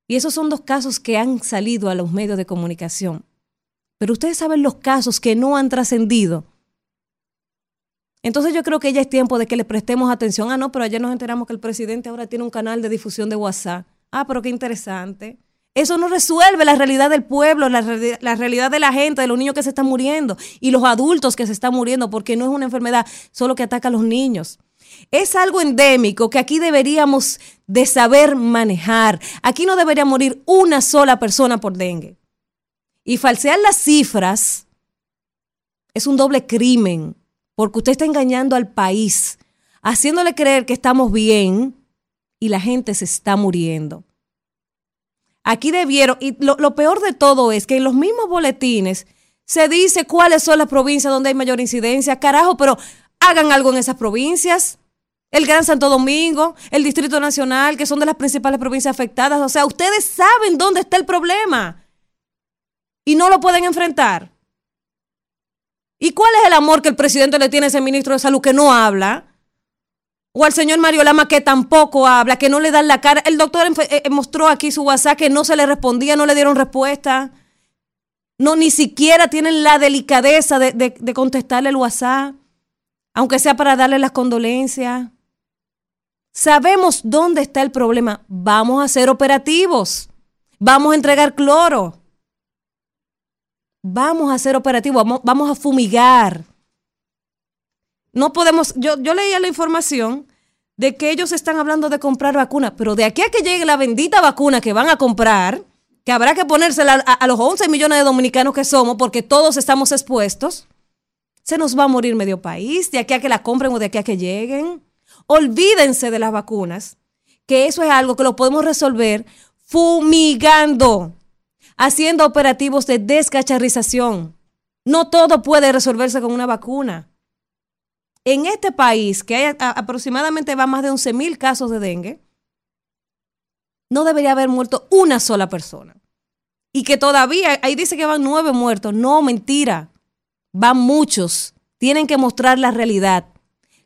Y esos son dos casos que han salido a los medios de comunicación. Pero ustedes saben los casos que no han trascendido entonces yo creo que ya es tiempo de que le prestemos atención. Ah, no, pero ayer nos enteramos que el presidente ahora tiene un canal de difusión de WhatsApp. Ah, pero qué interesante. Eso no resuelve la realidad del pueblo, la, realidad de la gente, de los niños que se están muriendo y los adultos que se están muriendo, porque no es una enfermedad solo que ataca a los niños. Es algo endémico que aquí deberíamos de saber manejar. Aquí no debería morir una sola persona por dengue. Y falsear las cifras es un doble crimen porque usted está engañando al país, haciéndole creer que estamos bien y la gente se está muriendo. Aquí debieron, y lo, peor de todo es que en los mismos boletines se dice cuáles son las provincias donde hay mayor incidencia. Carajo, pero hagan algo en esas provincias. El Gran Santo Domingo, el Distrito Nacional, que son de las principales provincias afectadas. O sea, ustedes saben dónde está el problema y no lo pueden enfrentar. ¿Y cuál es el amor que el presidente le tiene a ese ministro de salud que no habla? O al señor Mario Lama que tampoco habla, que no le dan la cara. El doctor eh, mostró aquí su WhatsApp que no se le respondía, no le dieron respuesta. No, ni siquiera tienen la delicadeza de, contestarle el WhatsApp, aunque sea para darle las condolencias. Sabemos dónde está el problema. Vamos a ser operativos. Vamos a entregar cloro. Vamos a ser operativos. Vamos a fumigar. No podemos. Yo, yo leía la información de que ellos están hablando de comprar vacunas, pero de aquí a que llegue la bendita vacuna que van a comprar, que habrá que ponérsela a, a los 11 millones de dominicanos que somos, porque todos estamos expuestos, se nos va a morir medio país, de aquí a que la compren o de aquí a que lleguen. Olvídense de las vacunas, que eso es algo que lo podemos resolver fumigando, haciendo operativos de descacharrización. No todo puede resolverse con una vacuna. En este país, que hay aproximadamente va más de 11 mil casos de dengue, no debería haber muerto una sola persona. Y que todavía, ahí dice que van nueve muertos. No, mentira. Van muchos. Tienen que mostrar la realidad.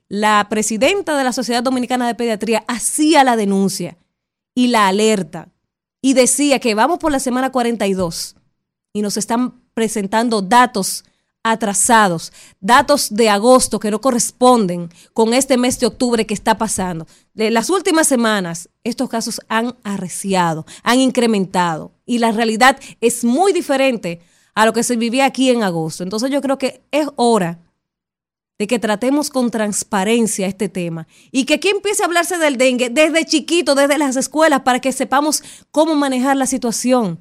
La presidenta de la Sociedad Dominicana de Pediatría hacía la denuncia y la alerta. Y decía que vamos por la semana 42 y nos están presentando datos atrasados, datos de agosto que no corresponden con este mes de octubre que está pasando. De las últimas semanas, estos casos han arreciado, han incrementado y la realidad es muy diferente a lo que se vivía aquí en agosto. Entonces yo creo que es hora de que tratemos con transparencia este tema y que aquí empiece a hablarse del dengue desde chiquito, desde las escuelas, para que sepamos cómo manejar la situación.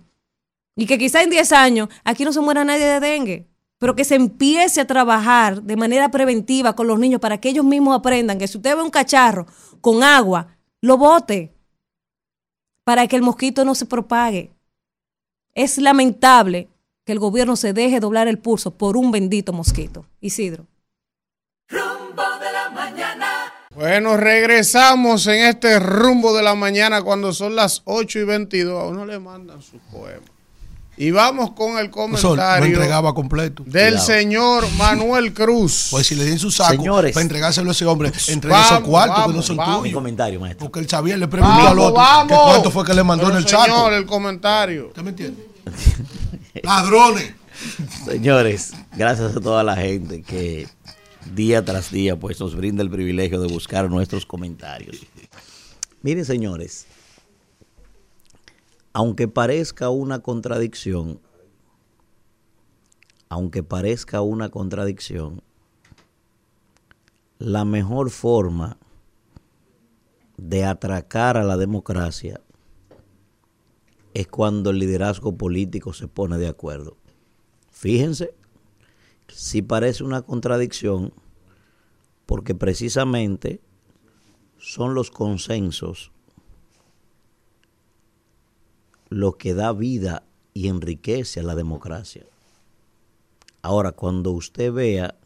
Y que quizá en 10 años aquí no se muera nadie de dengue, pero que se empiece a trabajar de manera preventiva con los niños para que ellos mismos aprendan que si usted ve un cacharro con agua, lo bote para que el mosquito no se propague. Es lamentable que el gobierno se deje doblar el pulso por un bendito mosquito. Isidro. Rumbo de la mañana. Bueno, regresamos en este rumbo de la mañana cuando son las 8 y 22. A uno le mandan su poema. Y vamos con el comentario entregaba completo. del Cuidado. señor Manuel Cruz. Pues si le den su saco Señores. para entregárselo a ese hombre, entregue Vamos, esos cuartos que no vamos, son vamos. Mi tuyos. comentario, maestro. Porque el Xavier le preguntó Vamos, al otro vamos. que cuánto fue que le mandó Pero, en el saco. señor, el comentario. ¿Usted me entiende? Ladrones. Señores, gracias a toda la gente que día tras día pues nos brinda el privilegio de buscar nuestros comentarios. Miren, señores, aunque parezca una contradicción, aunque parezca una contradicción, la mejor forma de atracar a la democracia es cuando el liderazgo político se pone de acuerdo. Fíjense, si parece una contradicción, porque precisamente son los consensos lo que da vida y enriquece a la democracia. Ahora, cuando usted vea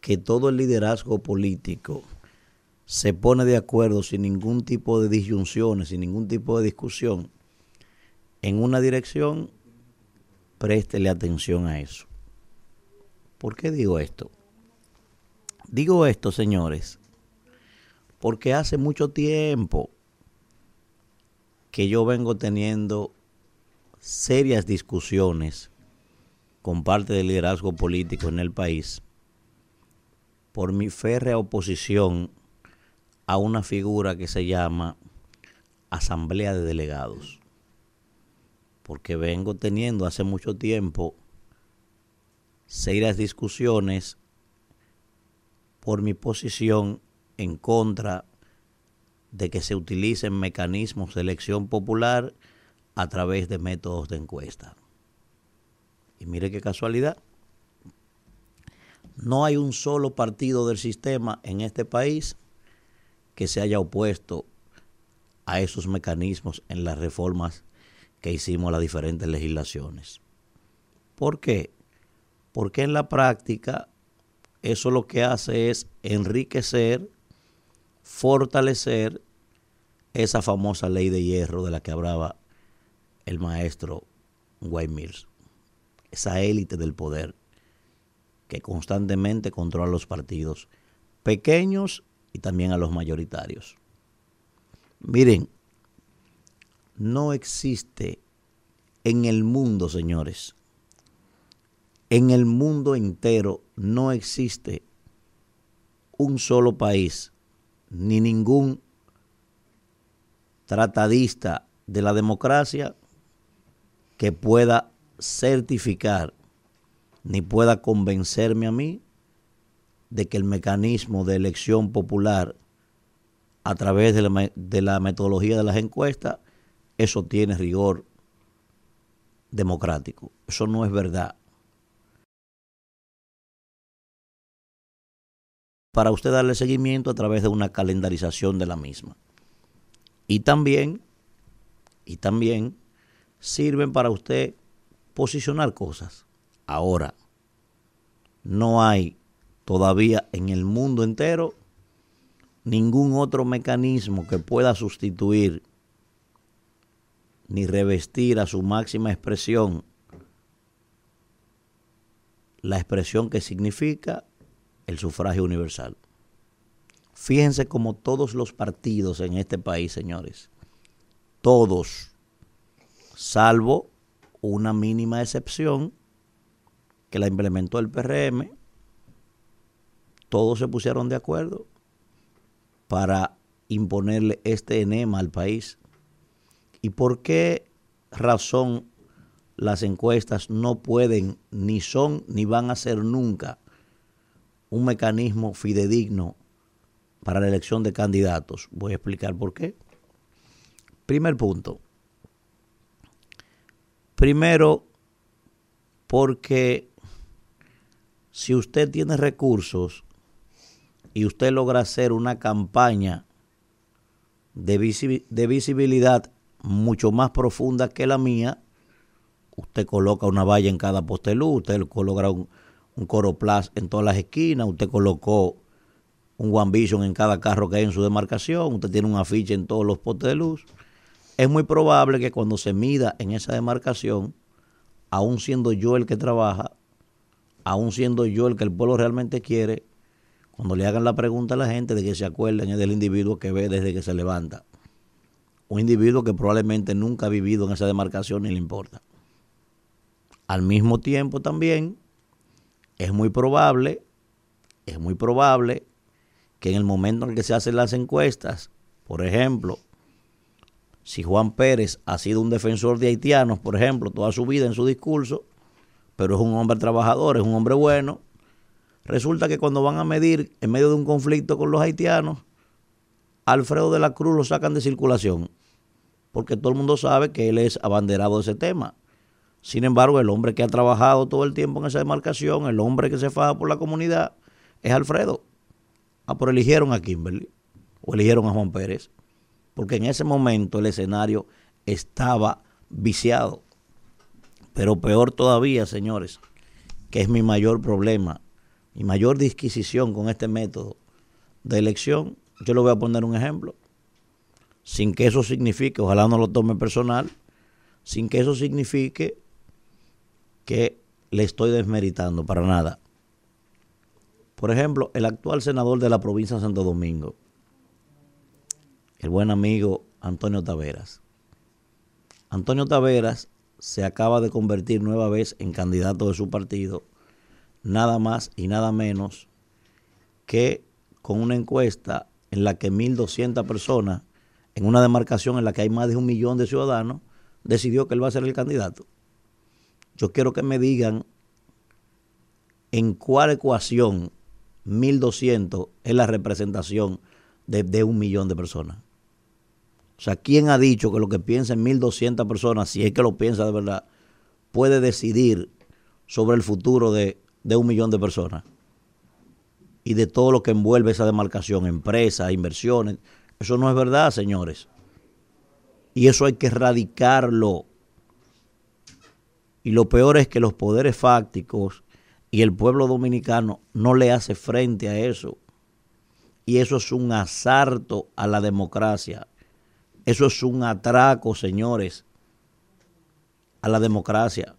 que todo el liderazgo político se pone de acuerdo sin ningún tipo de disyunciones, sin ningún tipo de discusión, en una dirección, préstele atención a eso. ¿Por qué digo esto? Digo esto, señores, porque hace mucho tiempo que yo vengo teniendo serias discusiones con parte del liderazgo político en el país por mi férrea oposición a una figura que se llama Asamblea de Delegados. Porque vengo teniendo hace mucho tiempo serias discusiones por mi posición en contra de que se utilicen mecanismos de elección popular a través de métodos de encuesta. Y mire qué casualidad. No hay un solo partido del sistema en este país que se haya opuesto a esos mecanismos en las reformas que hicimos a las diferentes legislaciones. ¿Por qué? Porque en la práctica eso lo que hace es enriquecer, fortalecer esa famosa ley de hierro de la que hablaba el maestro Wayne Mills, esa élite del poder que constantemente controla los partidos pequeños y también a los mayoritarios. Miren, no existe en el mundo, señores, en el mundo entero no existe un solo país ni ningún tratadista de la democracia que pueda certificar ni pueda convencerme a mí de que el mecanismo de elección popular a través de la, de la metodología de las encuestas, eso tiene rigor democrático. Eso no es verdad. Para usted darle seguimiento a través de una calendarización de la misma. Y también, y también sirven para usted posicionar cosas. Ahora, no hay todavía en el mundo entero ningún otro mecanismo que pueda sustituir ni revestir a su máxima expresión la expresión que significa el sufragio universal. Fíjense como todos los partidos en este país, señores, todos, salvo una mínima excepción que la implementó el PRM, todos se pusieron de acuerdo para imponerle este enema al país. ¿Y por qué razón las encuestas no pueden, ni son, ni van a ser nunca un mecanismo fidedigno para la elección de candidatos? Voy a explicar por qué. Primer punto. Primero, porque si usted tiene recursos y usted logra hacer una campaña de, visi- de visibilidad mucho más profunda que la mía, usted coloca una valla en cada postelú, usted coloca un, un coroplast en todas las esquinas, usted colocó un One Vision en cada carro que hay en su demarcación, usted tiene un afiche en todos los postes de luz. Es muy probable que cuando se mida en esa demarcación, aún siendo yo el que trabaja, aún siendo yo el que el pueblo realmente quiere, cuando le hagan la pregunta a la gente de que se acuerden es del individuo que ve desde que se levanta. Un individuo que probablemente nunca ha vivido en esa demarcación ni le importa. Al mismo tiempo también es muy probable, es muy probable que en el momento en que se hacen las encuestas, por ejemplo, si Juan Pérez ha sido un defensor de haitianos, por ejemplo, toda su vida en su discurso, pero es un hombre trabajador, es un hombre bueno, resulta que cuando van a medir en medio de un conflicto con los haitianos, Alfredo de la Cruz lo sacan de circulación, porque todo el mundo sabe que él es abanderado de ese tema. Sin embargo, el hombre que ha trabajado todo el tiempo en esa demarcación, el hombre que se faja por la comunidad, es Alfredo. Ah, pero eligieron a Kimberly o eligieron a Juan Pérez, porque en ese momento el escenario estaba viciado. Pero peor todavía, señores, que es mi mayor problema, mi mayor disquisición con este método de elección, yo le voy a poner un ejemplo, sin que eso signifique, ojalá no lo tome personal, sin que eso signifique que le estoy desmeritando para nada. Por ejemplo, el actual senador de la provincia de Santo Domingo, el buen amigo Antonio Taveras. Antonio Taveras se acaba de convertir nueva vez en candidato de su partido, nada más y nada menos que con una encuesta en la que 1.200 personas, en una demarcación en la que hay más de un millón de ciudadanos, decidió que él va a ser el candidato. Yo quiero que me digan en cuál ecuación 1.200 es la representación de, de un millón de personas. O sea, ¿quién ha dicho que lo que piensan 1.200 personas, si es que lo piensa de verdad, puede decidir sobre el futuro de, de un millón de personas? Y de todo lo que envuelve esa demarcación, empresas, inversiones. Eso no es verdad, señores. Y eso hay que erradicarlo. Y lo peor es que los poderes fácticos y el pueblo dominicano no le hace frente a eso. Y eso es un asalto a la democracia. Eso es un atraco, señores, a la democracia.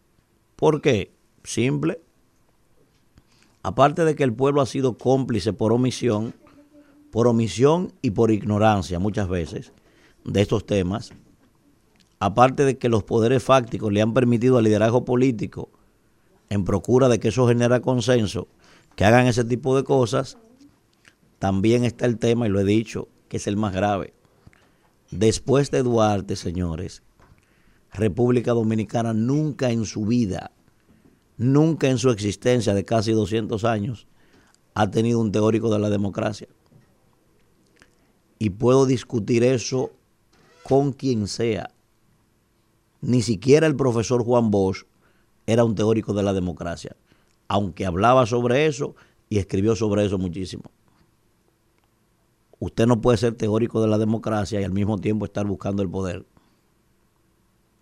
¿Por qué? Simple. Aparte de que el pueblo ha sido cómplice por omisión, por omisión y por ignorancia muchas veces de estos temas, aparte de que los poderes fácticos le han permitido al liderazgo político, en procura de que eso genera consenso, que hagan ese tipo de cosas, también está el tema, y lo he dicho, que es el más grave. Después de Duarte, señores, República Dominicana nunca en su vida, nunca en su existencia de casi 200 años, ha tenido un teórico de la democracia. Y puedo discutir eso con quien sea. Ni siquiera el profesor Juan Bosch era un teórico de la democracia, aunque hablaba sobre eso y escribió sobre eso muchísimo. Usted no puede ser teórico de la democracia y al mismo tiempo estar buscando el poder.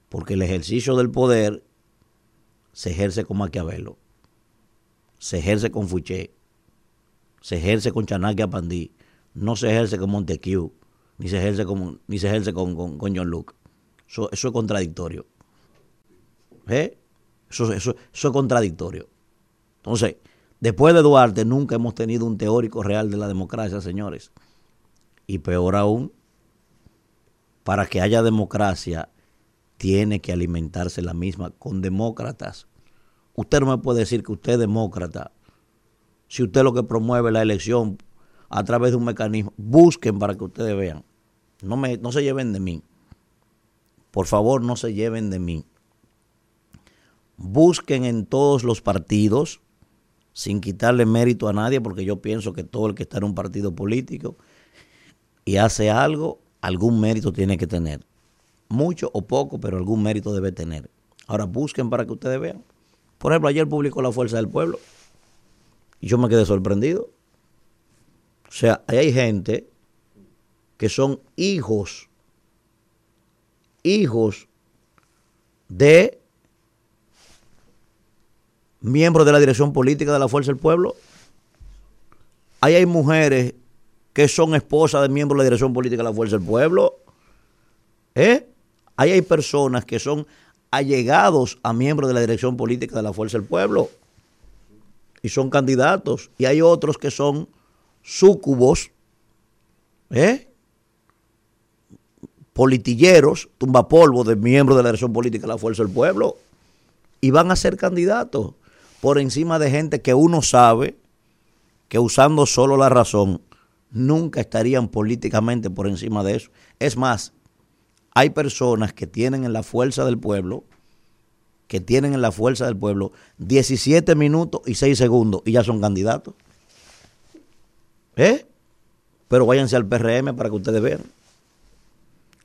Porque el ejercicio del poder se ejerce con Maquiavelo, se ejerce con Fouché, se ejerce con Chanakya Pandí, no se ejerce con Montesquieu, ni se ejerce con, ni se ejerce con, con, con John Luke. Eso, eso es contradictorio. ¿Eh? Eso, eso, eso es contradictorio. Entonces, después de Duarte nunca hemos tenido un teórico real de la democracia, señores. Y peor aún, para que haya democracia, tiene que alimentarse la misma con demócratas. Usted no me puede decir que usted es demócrata si usted lo que promueve la elección a través de un mecanismo. Busquen para que ustedes vean. No, me, no se lleven de mí. Por favor, no se lleven de mí. Busquen en todos los partidos, sin quitarle mérito a nadie, porque yo pienso que todo el que está en un partido político y hace algo, algún mérito tiene que tener. Mucho o poco, pero algún mérito debe tener. Ahora busquen para que ustedes vean. Por ejemplo, ayer publicó La Fuerza del Pueblo y yo me quedé sorprendido. O sea, ahí hay gente que son hijos, hijos de miembros de la dirección política de la Fuerza del Pueblo. Ahí hay mujeres que son esposas de miembros de la dirección política de la Fuerza del Pueblo. ¿Eh? Ahí hay personas que son allegados a miembros de la dirección política de la Fuerza del Pueblo y son candidatos. Y hay otros que son súcubos, ¿eh? Politiilleros, tumbapolvos de miembros de la dirección política de la Fuerza del Pueblo. Y van a ser candidatos por encima de gente que uno sabe que usando solo la razón nunca estarían políticamente por encima de eso. Es más, hay personas que tienen en la fuerza del pueblo, que tienen en la fuerza del pueblo 17 minutos y 6 segundos y ya son candidatos. ¿Eh? Pero váyanse al PRM para que ustedes vean.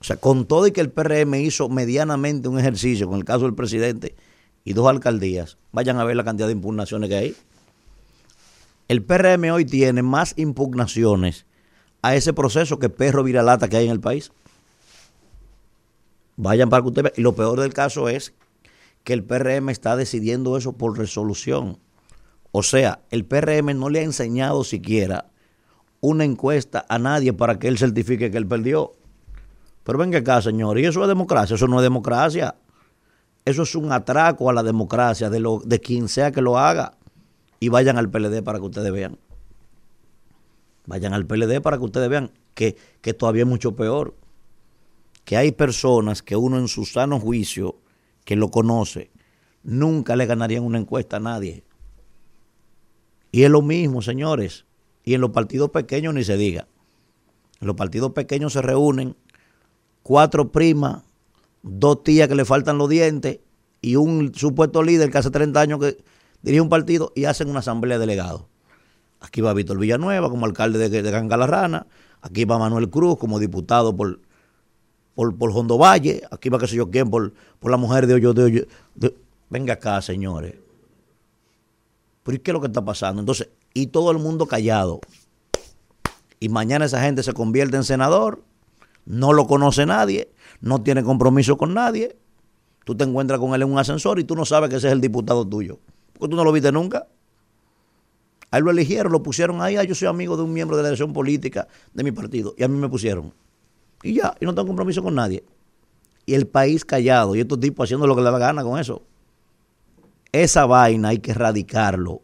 O sea, con todo y que el PRM hizo medianamente un ejercicio con el caso del presidente y dos alcaldías, vayan a ver la cantidad de impugnaciones que hay. El PRM hoy tiene más impugnaciones a ese proceso que perro viralata que hay en el país. Vayan para que ustedes vean. Y lo peor del caso es que el PRM está decidiendo eso por resolución. O sea, el PRM no le ha enseñado siquiera una encuesta a nadie para que él certifique que él perdió. Pero venga acá, señor, y eso es democracia, eso no es democracia. Eso es un atraco a la democracia de, lo, de quien sea que lo haga. Y vayan al PLD para que ustedes vean. Vayan al PLD para que ustedes vean que, que todavía es mucho peor. Que hay personas que uno en su sano juicio, que lo conoce, nunca le ganarían una encuesta a nadie. Y es lo mismo, señores. Y en los partidos pequeños ni se diga. En los partidos pequeños se reúnen cuatro primas, dos tías que le faltan los dientes y un supuesto líder que hace 30 años que dirige un partido y hacen una asamblea de delegados. Aquí va Víctor Villanueva como alcalde de, de aquí va Manuel Cruz como diputado por, por, Hondo Valle, aquí va qué sé yo quién por, por la mujer de Hoyo de Hoyo. de- venga acá, señores. Pero ¿y qué es lo que está pasando? Entonces, y todo el mundo callado. Y mañana esa gente se convierte en senador, no lo conoce nadie, no tiene compromiso con nadie. Tú te encuentras con él en un ascensor y tú no sabes que ese es el diputado tuyo. Porque tú no lo viste nunca. A él lo eligieron, lo pusieron ahí. Ah, yo soy amigo de un miembro de la dirección política de mi partido. Y a mí me pusieron. Y ya, y no tengo compromiso con nadie. Y el país callado. Y estos tipos haciendo lo que le da gana con eso. Esa vaina hay que erradicarlo.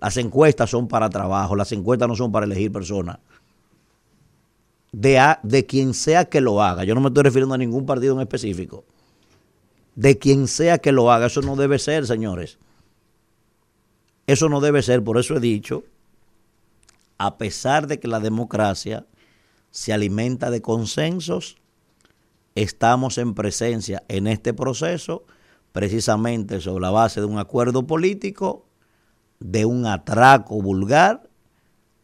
Las encuestas son para trabajo, las encuestas no son para elegir personas. De, a- de quien sea que lo haga, yo no me estoy refiriendo a ningún partido en específico. De quien sea que lo haga, eso no debe ser, señores. Eso no debe ser, por eso he dicho, a pesar de que la democracia se alimenta de consensos, estamos en presencia en este proceso precisamente sobre la base de un acuerdo político, de un atraco vulgar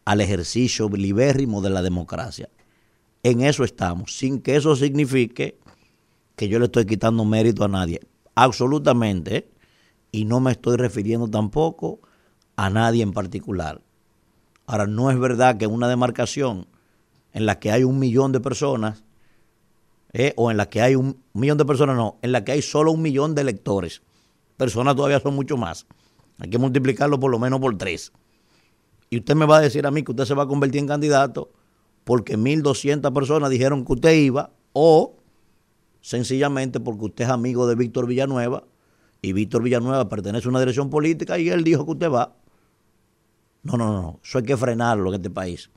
al ejercicio libérrimo de la democracia. En eso estamos, sin que eso signifique que yo le estoy quitando mérito a nadie. Absolutamente. Y no me estoy refiriendo tampoco a nadie en particular. Ahora, no es verdad que una demarcación en la que hay un millón de personas, ¿eh? o en la que hay un millón de personas, no, en la que hay solo un millón de electores. Personas todavía son mucho más. Hay que multiplicarlo por lo menos por tres. Y usted me va a decir a mí que usted se va a convertir en candidato porque 1.200 personas dijeron que usted iba o sencillamente porque usted es amigo de Víctor Villanueva y Víctor Villanueva pertenece a una dirección política y él dijo que usted va. No, no, no, eso hay que frenarlo en este país.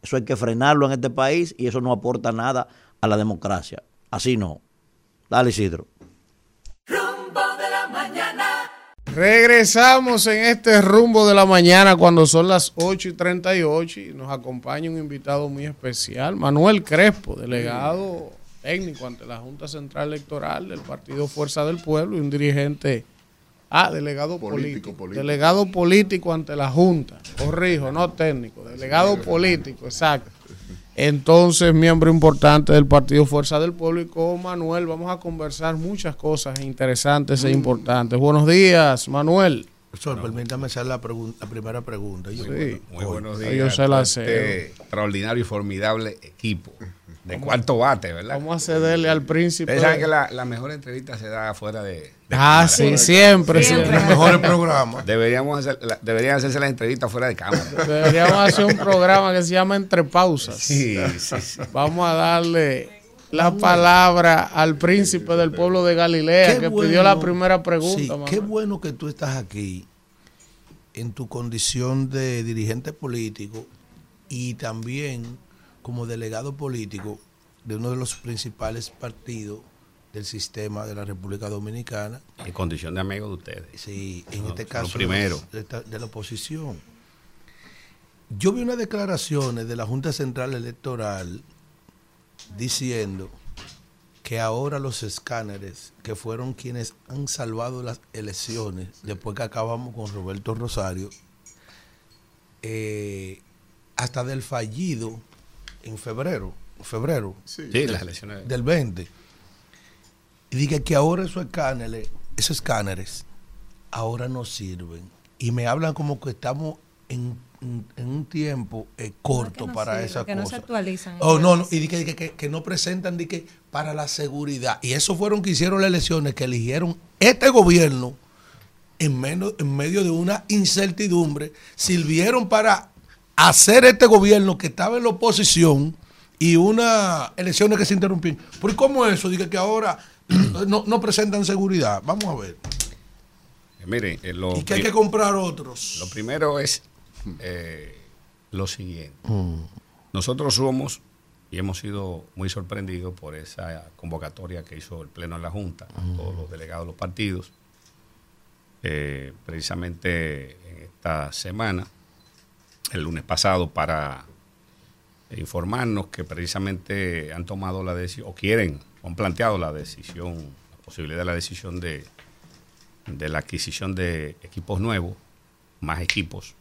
Eso hay que frenarlo en este país y eso no aporta nada a la democracia. Así no. Dale, Isidro. Regresamos en este rumbo de la mañana cuando son las 8 y 38 y nos acompaña un invitado muy especial, Manuel Crespo, delegado técnico ante la Junta Central Electoral del Partido Fuerza del Pueblo y un dirigente, ah, delegado político, Político, delegado político ante la Junta, corrijo, no técnico, delegado político, exacto. Entonces, miembro importante del Partido Fuerza del Pueblo y con Manuel vamos a conversar muchas cosas interesantes e importantes. Buenos días, Manuel. Profesor, permítame hacer la, pregun- la primera pregunta. Yo- Sí. Muy buenos días. Yo se la a sé. este extraordinario y formidable equipo de cuarto bate, ¿verdad? Vamos a cederle al príncipe. Ustedes saben que la, la mejor entrevista se da fuera de. Ah, cámara. sí, siempre, siempre. Los mejores programas. Deberíamos hacer, la- deberían hacerse las entrevistas fuera de cámara. Deberíamos hacer un programa que se llama Entre Pausas. Sí, sí, sí. Vamos a darle la palabra al príncipe del pueblo de Galilea Qué que bueno. pidió la primera pregunta. Sí, qué bueno que tú estás aquí en tu condición de dirigente político y también como delegado político de uno de los principales partidos del sistema de la República Dominicana. En condición de amigo de ustedes. Sí, en No, este lo caso primero. de, la oposición. Yo vi unas declaraciones de la Junta Central Electoral diciendo que ahora los escáneres, que fueron quienes han salvado las elecciones, después que acabamos con Roberto Rosario, eh, hasta del fallido en febrero, febrero Sí, las elecciones. del 20. Y dije que ahora esos escáneres, esos escáneres ahora no sirven. Y me hablan como que estamos en, en- en un tiempo eh, corto no para sirve, esa que no se actualizan. Oh, no, no, y dije que, que- que no presentan para la seguridad. Y eso fueron que hicieron las elecciones, que eligieron este gobierno en, menos, en medio de una incertidumbre, sirvieron para hacer este gobierno que estaba en la oposición y unas elecciones que se interrumpieron. ¿Por cómo eso? Dije que ahora *clears throat* no, no presentan seguridad. Vamos a ver. Eh, Miren, eh, lo, Y que hay que comprar otros. lo primero es eh, lo siguiente. Nosotros somos y hemos sido muy sorprendidos por esa convocatoria que hizo el Pleno de la Junta, todos los delegados de los partidos. Precisamente en esta semana, el lunes pasado, para informarnos que precisamente han tomado la decisión, o quieren, han planteado la decisión, la posibilidad de la decisión de, de la adquisición de equipos nuevos, más equipos,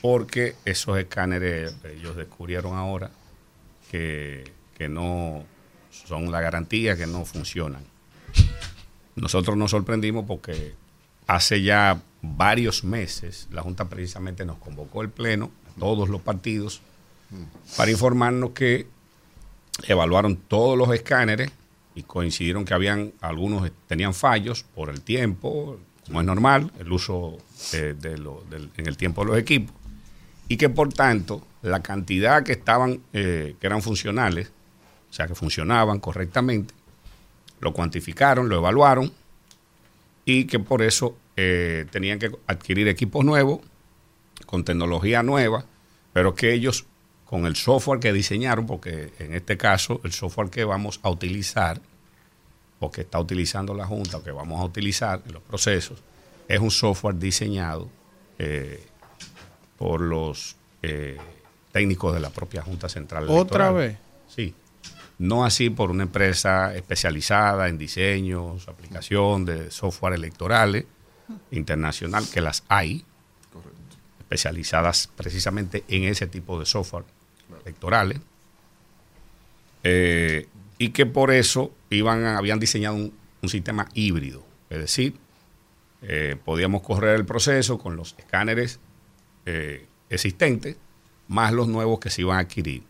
porque esos escáneres ellos descubrieron ahora que, que no son la garantía, que no funcionan. Nosotros nos sorprendimos porque hace ya varios meses la Junta precisamente nos convocó el Pleno, todos los partidos, para informarnos que evaluaron todos los escáneres y coincidieron que habían algunos tenían fallos por el tiempo, como es normal, el uso de- lo- en el tiempo de los equipos, y que por tanto la cantidad que estaban, eh, que eran funcionales, o sea, que funcionaban correctamente, lo cuantificaron, lo evaluaron, y que por eso eh, tenían que adquirir equipos nuevos, con tecnología nueva, pero que ellos, con el software que diseñaron, porque en este caso el software que vamos a utilizar, o que está utilizando la Junta, o que vamos a utilizar en los procesos, es un software diseñado eh, por los eh, técnicos de la propia Junta Central ¿Otra Electoral. vez? Sí. No así por una empresa especializada en diseños, aplicación de software electorales internacional, que las hay, especializadas precisamente en ese tipo de software electorales, eh, y que por eso iban a- habían diseñado un, sistema híbrido, es decir, eh, podíamos correr el proceso con los escáneres eh, existentes, más los nuevos que se iban a adquirir.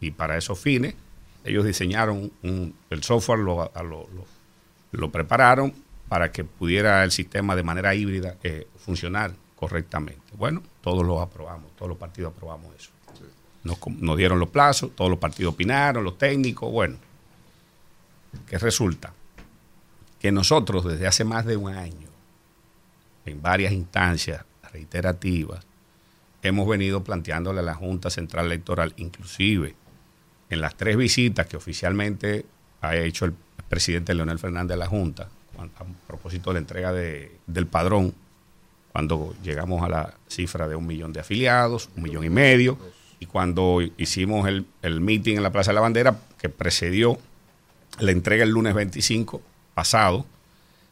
Y para esos fines, ellos diseñaron un- el software, lo, lo- prepararon para que pudiera el sistema de manera híbrida funcionar correctamente. Bueno, todos lo aprobamos, todos los partidos aprobamos eso. Nos, dieron los plazos, todos los partidos opinaron, los técnicos, bueno. ¿Qué resulta? Que nosotros desde hace más de un año, en varias instancias reiterativas, hemos venido planteándole a la Junta Central Electoral, inclusive en las tres visitas que oficialmente ha hecho el presidente Leonel Fernández a la Junta, a propósito de la entrega de- del padrón, cuando llegamos a la cifra de un millón de afiliados, un millón y medio, y cuando hicimos el, el meeting en la Plaza de la Bandera, que precedió la entrega el lunes 25 pasado,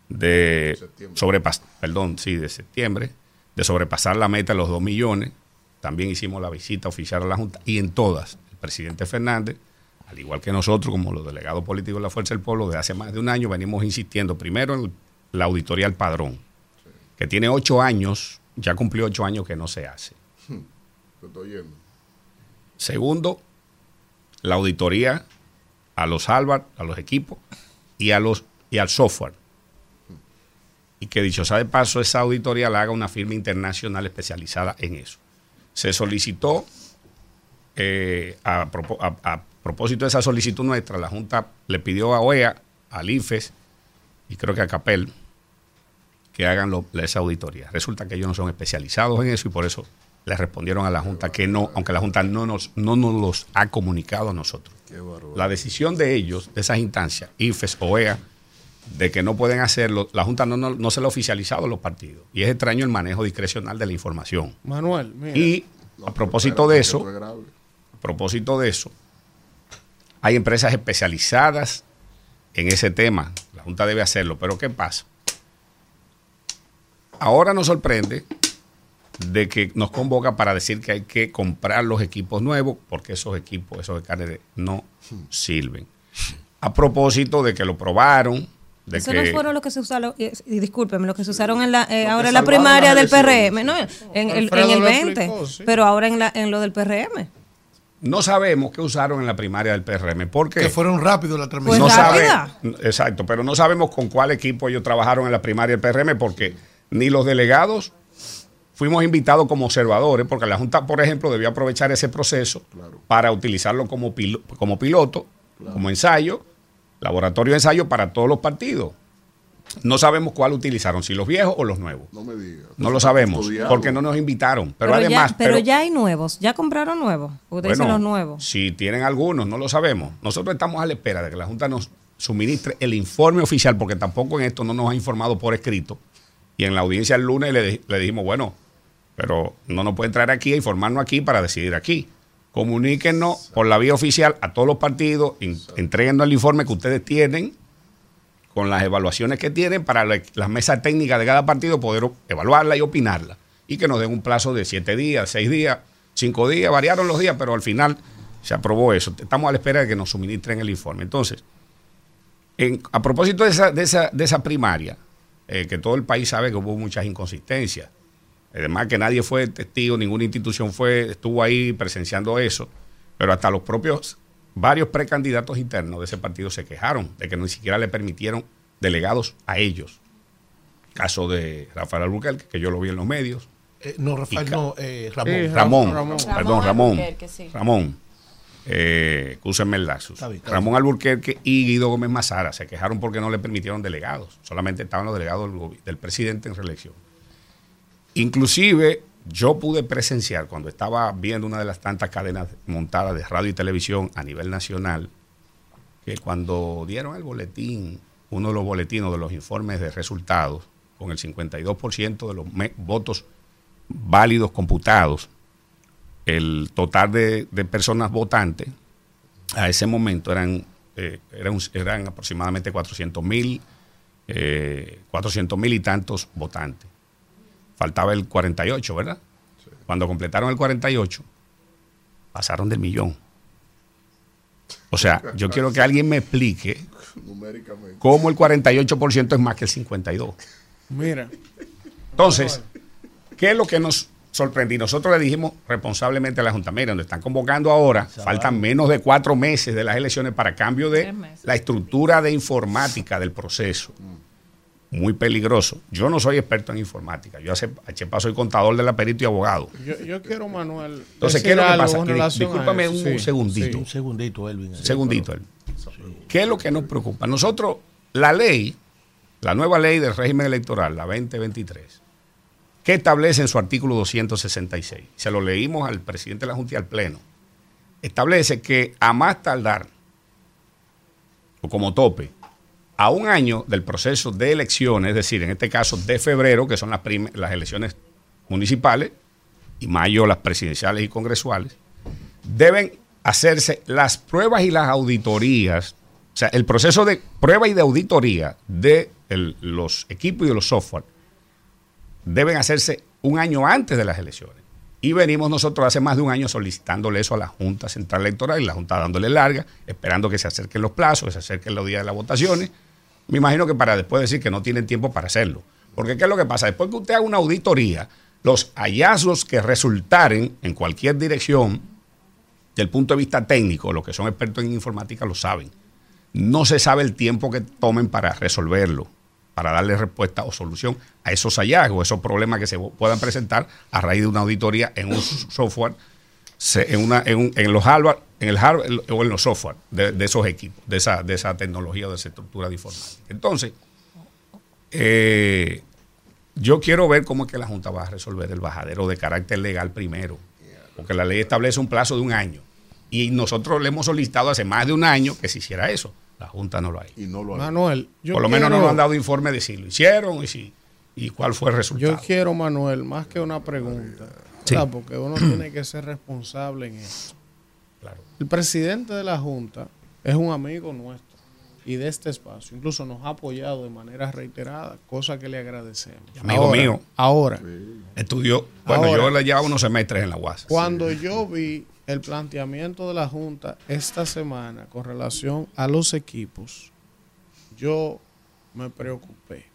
de sobrepas perdón, sí, de septiembre, de sobrepasar la meta de los 2 millones. También hicimos la visita oficial a la Junta y en todas, el presidente Fernández, al igual que nosotros, como los delegados políticos de la Fuerza del Pueblo, de hace más de un año venimos insistiendo primero en la auditoría al padrón, que tiene ocho años, ya cumplió ocho años que no se hace. Te estoy oyendo. Segundo, la auditoría a los hardware, a los equipos y a los y al software. Y que dicho sea de paso, esa auditoría la haga una firma internacional especializada en eso. Se solicitó, eh, a, propósito de esa solicitud nuestra, la Junta le pidió a OEA, al IFES y creo que a CAPEL que hagan esa auditoría. Resulta que ellos no son especializados en eso y por eso le respondieron a la Junta que no, aunque la Junta no nos, no nos los ha comunicado a nosotros. La decisión de ellos, de esas instancias, IFES, OEA, de que no pueden hacerlo, la Junta no, no, no se lo ha oficializado a los partidos. Y es extraño el manejo discrecional de la información. Manuel, mira. Y a propósito de eso, a propósito de eso, hay empresas especializadas en ese tema. La Junta debe hacerlo. Pero ¿qué pasa? Ahora nos sorprende de que nos convoca para decir que hay que comprar los equipos nuevos porque esos equipos, esos escáneres no sirven. A propósito de que lo probaron, de Eso que no fueron los que se usaron, y, y discúlpeme, los que se usaron en la, eh, ahora en la primaria del. PRM, no, en, el, en el lo 20, explicó, sí. pero ahora en, la, en lo del PRM. no sabemos qué usaron en la primaria del PRM. porque Que fueron rápido la transmisión. no Pues sabe- rápida. exacto, pero no sabemos con cuál equipo ellos trabajaron en la primaria del PRM porque ni los delegados fuimos invitados como observadores, porque la Junta, por ejemplo, debió aprovechar ese proceso para utilizarlo como, pilo- como piloto, como ensayo, laboratorio de ensayo para todos los partidos. No sabemos cuál utilizaron, si los viejos o los nuevos. No me digas. No lo sabemos, Estudiado. porque no nos invitaron. Pero, Pero, además, ya, pero, ya hay nuevos, ya compraron nuevos. Usted dice bueno, los nuevos. Si tienen algunos, no lo sabemos. Nosotros estamos a la espera de que la Junta nos suministre el informe oficial, porque tampoco en esto no nos ha informado por escrito. Y en la audiencia el lunes le, le dijimos, bueno, pero no nos pueden traer aquí a informarnos aquí para decidir aquí. Comuníquenos por la vía oficial a todos los partidos, entréguenos el informe que ustedes tienen con las evaluaciones que tienen para la- las mesas técnicas de cada partido poder evaluarla y opinarla. Y que nos den un plazo de siete días, seis días, cinco días, variaron los días, pero al final se aprobó eso. Estamos a la espera de que nos suministren el informe. Entonces, en- a propósito de esa, de esa, de esa primaria, eh, que todo el país sabe que hubo muchas inconsistencias. Además que nadie fue testigo, ninguna institución fue, estuvo ahí presenciando eso, pero hasta los propios, varios precandidatos internos de ese partido se quejaron de que ni siquiera le permitieron delegados a ellos. Caso de Rafael Albuquerque, que yo lo vi en los medios. Eh, no, Rafael, no, eh, Ramón. Eh, Ramón, Ramón. perdón, Ramón. Alburquerque, sí. Ramón. Eh, excúsenme el bien, está Ramón Alburquerque y Guido Gómez Mazara se quejaron porque no le permitieron delegados. Solamente estaban los delegados del presidente en reelección. Inclusive yo pude presenciar cuando estaba viendo una de las tantas cadenas montadas de radio y televisión a nivel nacional, que cuando dieron el boletín, uno de los boletinos de los informes de resultados, con el 52% de los votos válidos computados, el total de, personas votantes a ese momento eran, eh, eran, aproximadamente 400 mil, 400 mil y tantos votantes. Faltaba el 48, ¿verdad? Cuando completaron el 48, pasaron del millón. O sea, yo quiero que alguien me explique Numéricamente. cómo el 48% es más que el 52%. Mira. Entonces, ¿qué es lo que nos sorprendió? Nosotros le dijimos responsablemente a la Junta, mira, donde están convocando ahora, faltan menos de cuatro meses de las elecciones para cambio de la estructura de informática del proceso. Muy peligroso. Yo no soy experto en informática. Yo hace, a Chepa soy contador de la perito y abogado. Yo, yo quiero, Manuel. Entonces, decir ¿qué es lo que pasa? a discúlpame eso. un Sí, segundito. sí. Un segundito, Elvin. Un segundito, Elvin. ¿Qué es lo que nos preocupa? Nosotros, la ley, la nueva ley del régimen electoral, la 2023, ¿qué establece en su artículo 266? Se lo leímos al presidente de la Junta y al Pleno. Establece que a más tardar, o como tope, a un año del proceso de elecciones, es decir, en este caso de febrero, que son las, elecciones municipales, y mayo las presidenciales y congresuales, deben hacerse las pruebas y las auditorías, o sea, el proceso de prueba y de auditoría de los equipos y de los software deben hacerse un año antes de las elecciones. Y venimos nosotros hace más de un año solicitándole eso a la Junta Central Electoral y la Junta dándole larga, esperando que se acerquen los plazos, que se acerquen los días de las votaciones. Me imagino que para después decir que no tienen tiempo para hacerlo. Porque ¿qué es lo que pasa? Después que usted haga una auditoría, los hallazgos que resultaren en cualquier dirección, del punto de vista técnico, los que son expertos en informática lo saben. No se sabe el tiempo que tomen para resolverlo, para darle respuesta o solución a esos hallazgos, esos problemas que se puedan presentar a raíz de una auditoría en un software, en, una, en, un- en los hardware, en el hardware o en los software de, esos equipos, de esa, de esa tecnología de esa estructura de informática. Entonces, eh, yo quiero ver cómo es que la Junta va a resolver el bajadero de carácter legal primero, porque la ley establece un plazo de un año. Y nosotros le hemos solicitado hace más de un año que se hiciera eso. La Junta no lo ha hecho. Y no lo Manuel, yo Por lo menos no nos han dado informe de si lo hicieron y, si, y cuál fue el resultado. Yo quiero, Manuel, más que una pregunta, porque uno tiene que ser responsable en esto. El presidente de la Junta es un amigo nuestro y de este espacio. Incluso nos ha apoyado de manera reiterada, cosa que le agradecemos. Amigo Ahora- mío. Ahora, Estudió, bueno, Ahora. yo le llevaba unos semestres en la UAS. cuando yo vi el planteamiento de la Junta esta semana con relación a los equipos, yo me preocupé.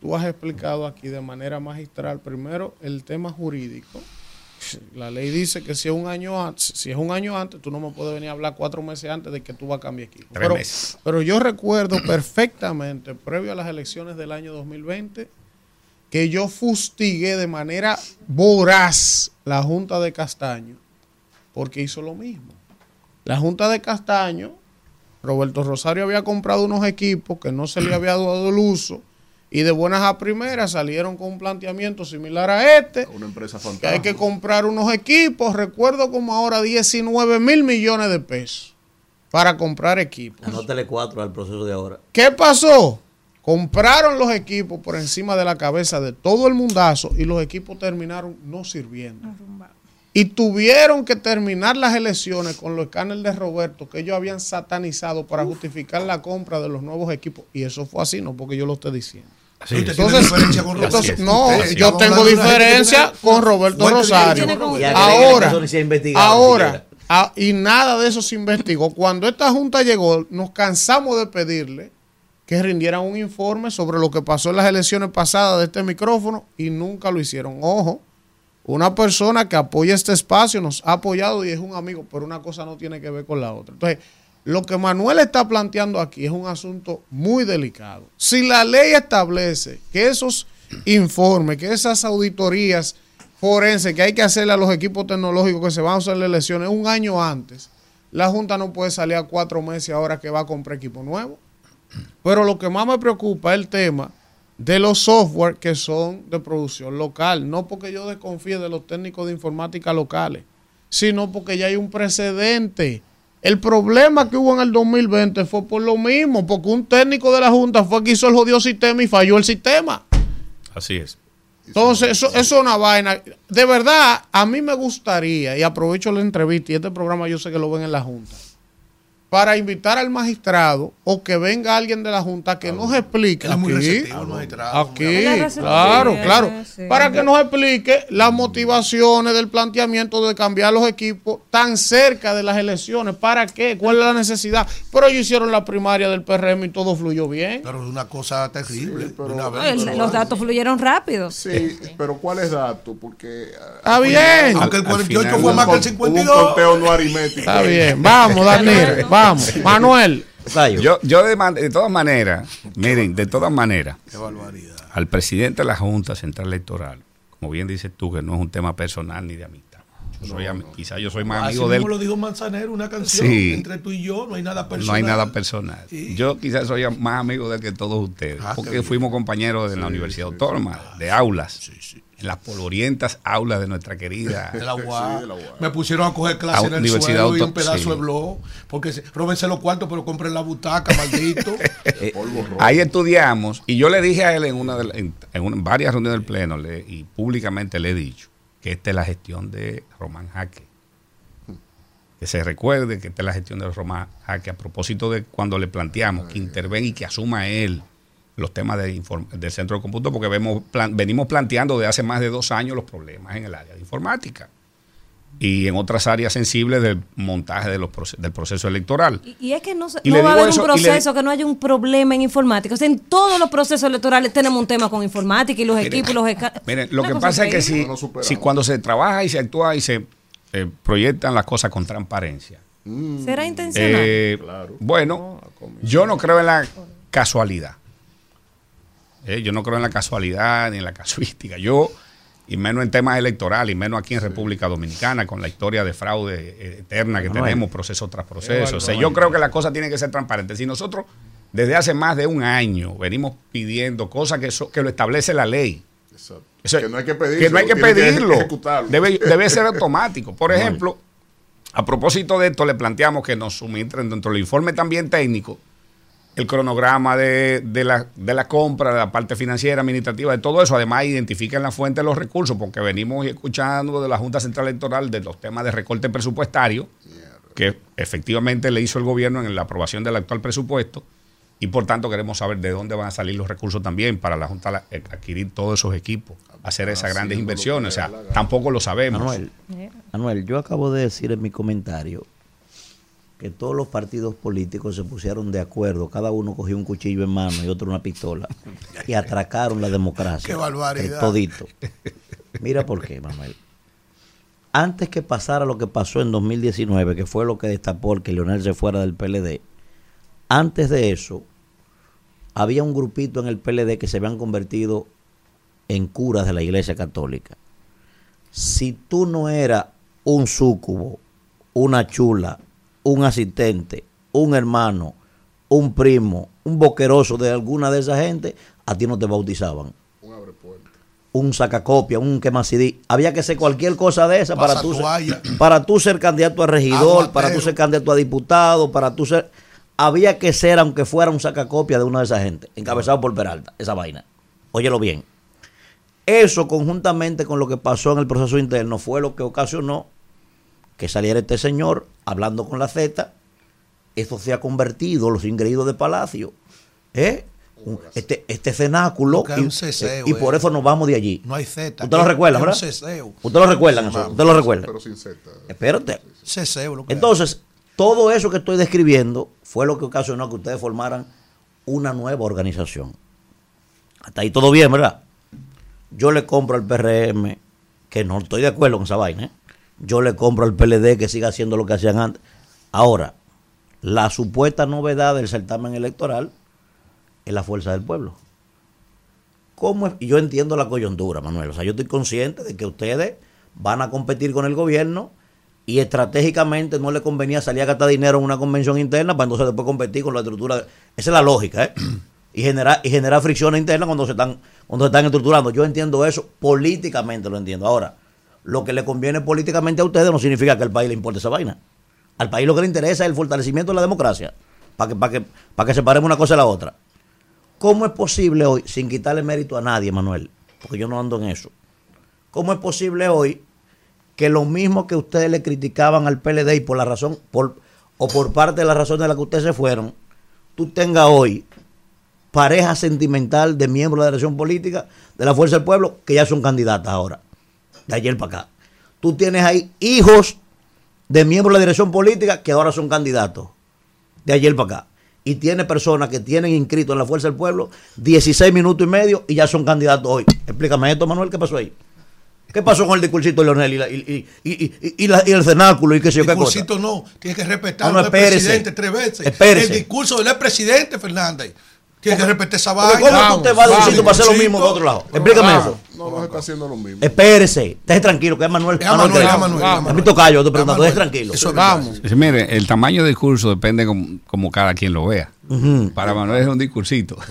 Tú has explicado aquí de manera magistral primero el tema jurídico. La ley dice que si es un año antes, si es un año antes, tú no me puedes venir a hablar cuatro meses antes de que tú vas a cambiar equipo. Tres Pero, meses. pero yo recuerdo perfectamente, previo a las elecciones del año 2020, que yo fustigué de manera voraz la Junta de Castaño, porque hizo lo mismo. La Junta de Castaño, Roberto Rosario había comprado unos equipos que no se le había dado el uso, y de buenas a primeras salieron con un planteamiento similar a este, Una empresa que hay que comprar unos equipos, recuerdo como ahora 19 mil millones de pesos para comprar equipos. Anótale cuatro al proceso de ahora. ¿Qué pasó? Compraron los equipos por encima de la cabeza de todo el mundazo y los equipos terminaron no sirviendo. Y tuvieron que terminar las elecciones con los escáneres de Roberto que ellos habían satanizado para justificar la compra de los nuevos equipos. Y eso fue así, no porque yo lo esté diciendo. Usted tiene diferencia con Roberto. entonces, no, Usted, yo tengo diferencia tiene con Roberto Rosario. Ahora, ahora, ah, y nada de eso se investigó. Cuando esta junta llegó, nos cansamos de pedirle que rindieran un informe sobre lo que pasó en las elecciones pasadas de este micrófono y nunca lo hicieron. Ojo, una persona que apoya este espacio nos ha apoyado y es un amigo, pero una cosa no tiene que ver con la otra. Entonces, lo que Manuel está planteando aquí es un asunto muy delicado. Si la ley establece que esos informes, que esas auditorías forenses que hay que hacerle a los equipos tecnológicos que se van a hacer las elecciones un año antes, la Junta no puede salir a cuatro meses ahora que va a comprar equipo nuevo. Pero lo que más me preocupa es el tema de los software que son de producción local. No porque yo desconfíe de los técnicos de informática locales, sino porque ya hay un precedente. El problema que hubo en el 2020 fue por lo mismo, porque un técnico de la Junta fue que hizo el jodido sistema y falló el sistema. Así es. Entonces, eso, eso es una vaina. De verdad, a mí me gustaría, y aprovecho la entrevista, y este programa yo sé que lo ven en la Junta, para invitar al magistrado o que venga alguien de la Junta que nos explique aquí, aquí, claro, sí, claro, sí. para que nos explique las motivaciones del planteamiento de cambiar los equipos tan cerca de las elecciones. ¿Para qué? ¿Cuál es la necesidad? Pero ellos hicieron la primaria del PRM y todo fluyó bien. Pero es una cosa terrible. de una vez. El- los datos fluyeron rápido. Sí, pero ¿cuál es dato? Porque. Está bien. Aunque el 48 Al fue más que el un 52. conteo no aritmético. Está bien. Vamos, Daniel, vamos. Manuel. Yo, yo de, man- de todas maneras, miren, de todas maneras, Qué barbaridad. al presidente de la Junta Central Electoral, como bien dices tú, que no es un tema personal ni de amistad. Yo soy ami- Quizá yo soy más Así amigo de él. mismo lo dijo Manzanero, una canción. Sí. Entre tú y yo no hay nada personal. No hay nada personal. Yo quizás soy más amigo de él que todos ustedes, Ah, porque fuimos compañeros de la Universidad Autónoma, de aulas, en las polvorientas aulas de nuestra querida De la UA. Me pusieron a coger clase Ah, en el Universidad suelo y un pedazo sí. de blog. Porque se- róbense los cuartos, pero compren la butaca, *laughs* maldito. Ahí estudiamos y yo le dije a él en una de la- en, en una- en varias reuniones del pleno le- y públicamente le he dicho que esta es la gestión de Román Jaque. Que se recuerde que esta es la gestión de Román Jaque a propósito de cuando le planteamos que intervenga y que asuma él los temas de inform- del centro de cómputo porque vemos, plan- venimos planteando de hace más de dos años los problemas en el área de informática y en otras áreas sensibles del montaje de los proce- del proceso electoral. Y, y es que no, se- Y no va a haber un eso, le- proceso que no haya un problema en informática. O sea, en todos los procesos electorales tenemos un tema con informática y los equipos y los... Miren, lo que pasa es que increíble. si, si cuando se trabaja y se actúa y se eh, proyectan las cosas con transparencia. ¿Será intencional? eh, Bueno, yo no creo en la casualidad. Eh, yo no creo en la casualidad ni en la casuística. Yo, y menos en temas electorales, y menos aquí en República Dominicana, con la historia de fraude eh, eterna que tenemos, proceso tras proceso. O sea, yo creo que la cosa tiene que ser transparente. Si nosotros, desde hace más de un año, venimos pidiendo cosas que, so- que lo establece la ley. Que no hay que pedirlo, que no hay que pedirlo. Debe, debe ser *laughs* automático. Por ejemplo, a propósito de esto, le planteamos que nos suministren dentro del informe también técnico el cronograma de, de la, de la compra, de la parte financiera, administrativa, de todo eso. Además, identifiquen la fuente de los recursos, porque venimos escuchando de la Junta Central Electoral de los temas de recorte presupuestario, que efectivamente le hizo el gobierno en la aprobación del actual presupuesto. Y por tanto queremos saber de dónde van a salir los recursos también para la Junta eh, adquirir todos esos equipos, hacer esas grandes inversiones. O sea, tampoco lo sabemos. Manuel, Manuel, yo acabo de decir en mi comentario que todos los partidos políticos se pusieron de acuerdo, cada uno cogió un cuchillo en mano y otro una pistola, y atracaron la democracia. Qué barbaridad. Todito. Mira por qué, Manuel. Antes que pasara lo que pasó en 2019, que fue lo que destapó el que Leonel se fuera del PLD, antes de eso, había un grupito en el PLD que se habían convertido en curas de la Iglesia Católica. Si tú no eras un súcubo, una chula, un asistente, un hermano, un primo, un boqueroso de alguna de esa gente, a ti no te bautizaban. Un sacacopia, un quemacidí. Había que hacer cualquier cosa de esa para tú, ser, *clears throat* para tú ser candidato a regidor, Aguatero. para tú ser candidato a diputado, para tú ser... Había que ser, aunque fuera un sacacopia de una de esa gente, encabezado por Peralta, esa vaina. Óyelo bien. Eso conjuntamente con lo que pasó en el proceso interno fue lo que ocasionó que saliera este señor hablando con la Z. Esto se ha convertido, los ingreídos de Palacio, ¿eh? Un- este, este cenáculo. Y, ceseo, y por eh. eso nos vamos de allí. No hay Z. Usted lo recuerda, ¿verdad? ceseo. Usted lo recuerda, eso? Usted lo recuerda. Pero sin Z. Espérate. Ceseo, lo que Entonces, todo eso que estoy describiendo fue lo que ocasionó que ustedes formaran una nueva organización. Hasta ahí todo bien, ¿verdad? Yo le compro al PRM, que no estoy de acuerdo con esa vaina, ¿eh? Yo le compro al PLD que siga haciendo lo que hacían antes. Ahora, la supuesta novedad del certamen electoral es la fuerza del pueblo. ¿Cómo yo entiendo la coyuntura, Manuel. O sea, yo estoy consciente de que ustedes van a competir con el gobierno y estratégicamente no le convenía salir a gastar dinero en una convención interna para entonces después competir con la estructura. Esa es la lógica, ¿eh? Y generar, y generar fricciones internas cuando se están cuando se están estructurando. Yo entiendo eso, políticamente lo entiendo. Ahora, lo que le conviene políticamente a ustedes no significa que al país le importe esa vaina. Al país lo que le interesa es el fortalecimiento de la democracia, para que, para que, para que separemos una cosa de la otra. ¿Cómo es posible hoy, sin quitarle mérito a nadie, Manuel? porque yo no ando en eso. ¿Cómo es posible hoy que lo mismo que ustedes le criticaban al PLD y por la razón, por, o por parte de la razón de la que ustedes se fueron, tú tengas hoy pareja sentimental de miembros de la dirección política de la Fuerza del Pueblo que ya son candidatas ahora, de ayer para acá. Tú tienes ahí hijos de miembros de la dirección política que ahora son candidatos, de ayer para acá. Y tiene personas que tienen inscrito en la Fuerza del Pueblo 16 minutos y medio y ya son candidatos hoy. Explícame esto, Manuel, ¿qué pasó ahí? ¿Qué pasó con el discursito de Leonel y, la- y, y- y- y- y la- y el cenáculo y qué sé yo qué cosa? Discursito no, tiene que respetar no, al presidente tres veces. Espérese. El discurso del expresidente Fernández. Tiene que respetar esa vaina. ¿Cómo tú te vas de un sitio para hacer lo mismo de otro lado? Explícame Ah, eso. No, no se está haciendo lo mismo. Espérese, esté tranquilo, que es Manuel. Es Manuel, es Manuel, es a mí te preguntando, esté tranquilo. Dice, Mire, el tamaño del discurso depende como, como cada quien lo vea. Para Manuel es un discursito. *laughs*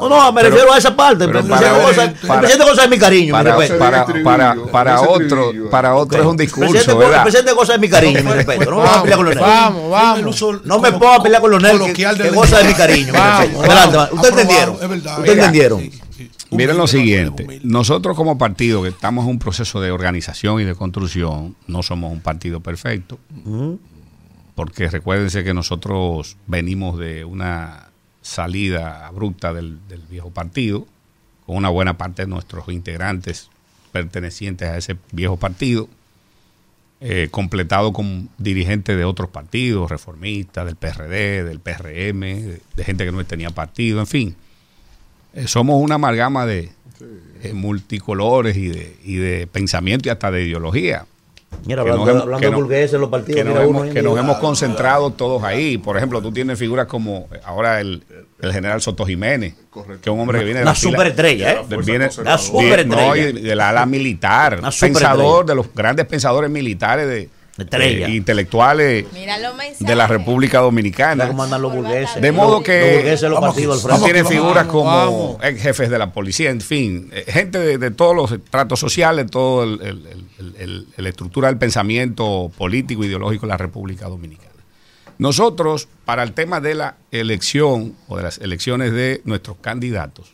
No, no, me Pero- refiero a esa parte. pero para- presidente González- el presidente González es mi cariño, mi Para, respeto. para, para, para otro, para otro es un discurso, presidente, el presidente goza de mi cariño, mi respeto. No me voy a pelear con Leonel. Vamos, vamos. No me pongo a pelear con Leonel, que, que goza de mi cariño. mi. Adelante. ¿ustedes entendieron? es. ¿Ustedes entendieron? Miren lo siguiente, nosotros como partido que estamos en un proceso de organización y de construcción, no somos un partido perfecto, porque recuérdense que nosotros venimos de una salida abrupta del, del viejo partido, con una buena parte de nuestros integrantes pertenecientes a ese viejo partido, eh, completado con dirigentes de otros partidos, reformistas, del PRD, del PRM, de, de gente que no tenía partido, en fin. Eh, somos una amalgama de multicolores y de, y de pensamiento y hasta de ideología. Mira, Que hablando, nos hemos- hablando que de nos- burgueses en los partidos, que nos, hemos, que nos concentrado todos ahí. Por ejemplo, tú tienes figuras como eh, ahora el, el general Soto Jiménez, que es un hombre que viene de la superestrella, ¿eh? viene- de- superestrella. no, y de la ala militar, pensador de los grandes pensadores militares de Estrella. eh, intelectuales de la República Dominicana. ¿Cómo andan los burgueses? De modo que los los partidos figuras Vamos, como vamos. ex jefes de la policía, en fin, eh, gente de, de todos los tratos sociales, toda el, el- el- el- el- la estructura del pensamiento político ideológico de la República Dominicana. Nosotros, para el tema de la elección o de las elecciones de nuestros candidatos,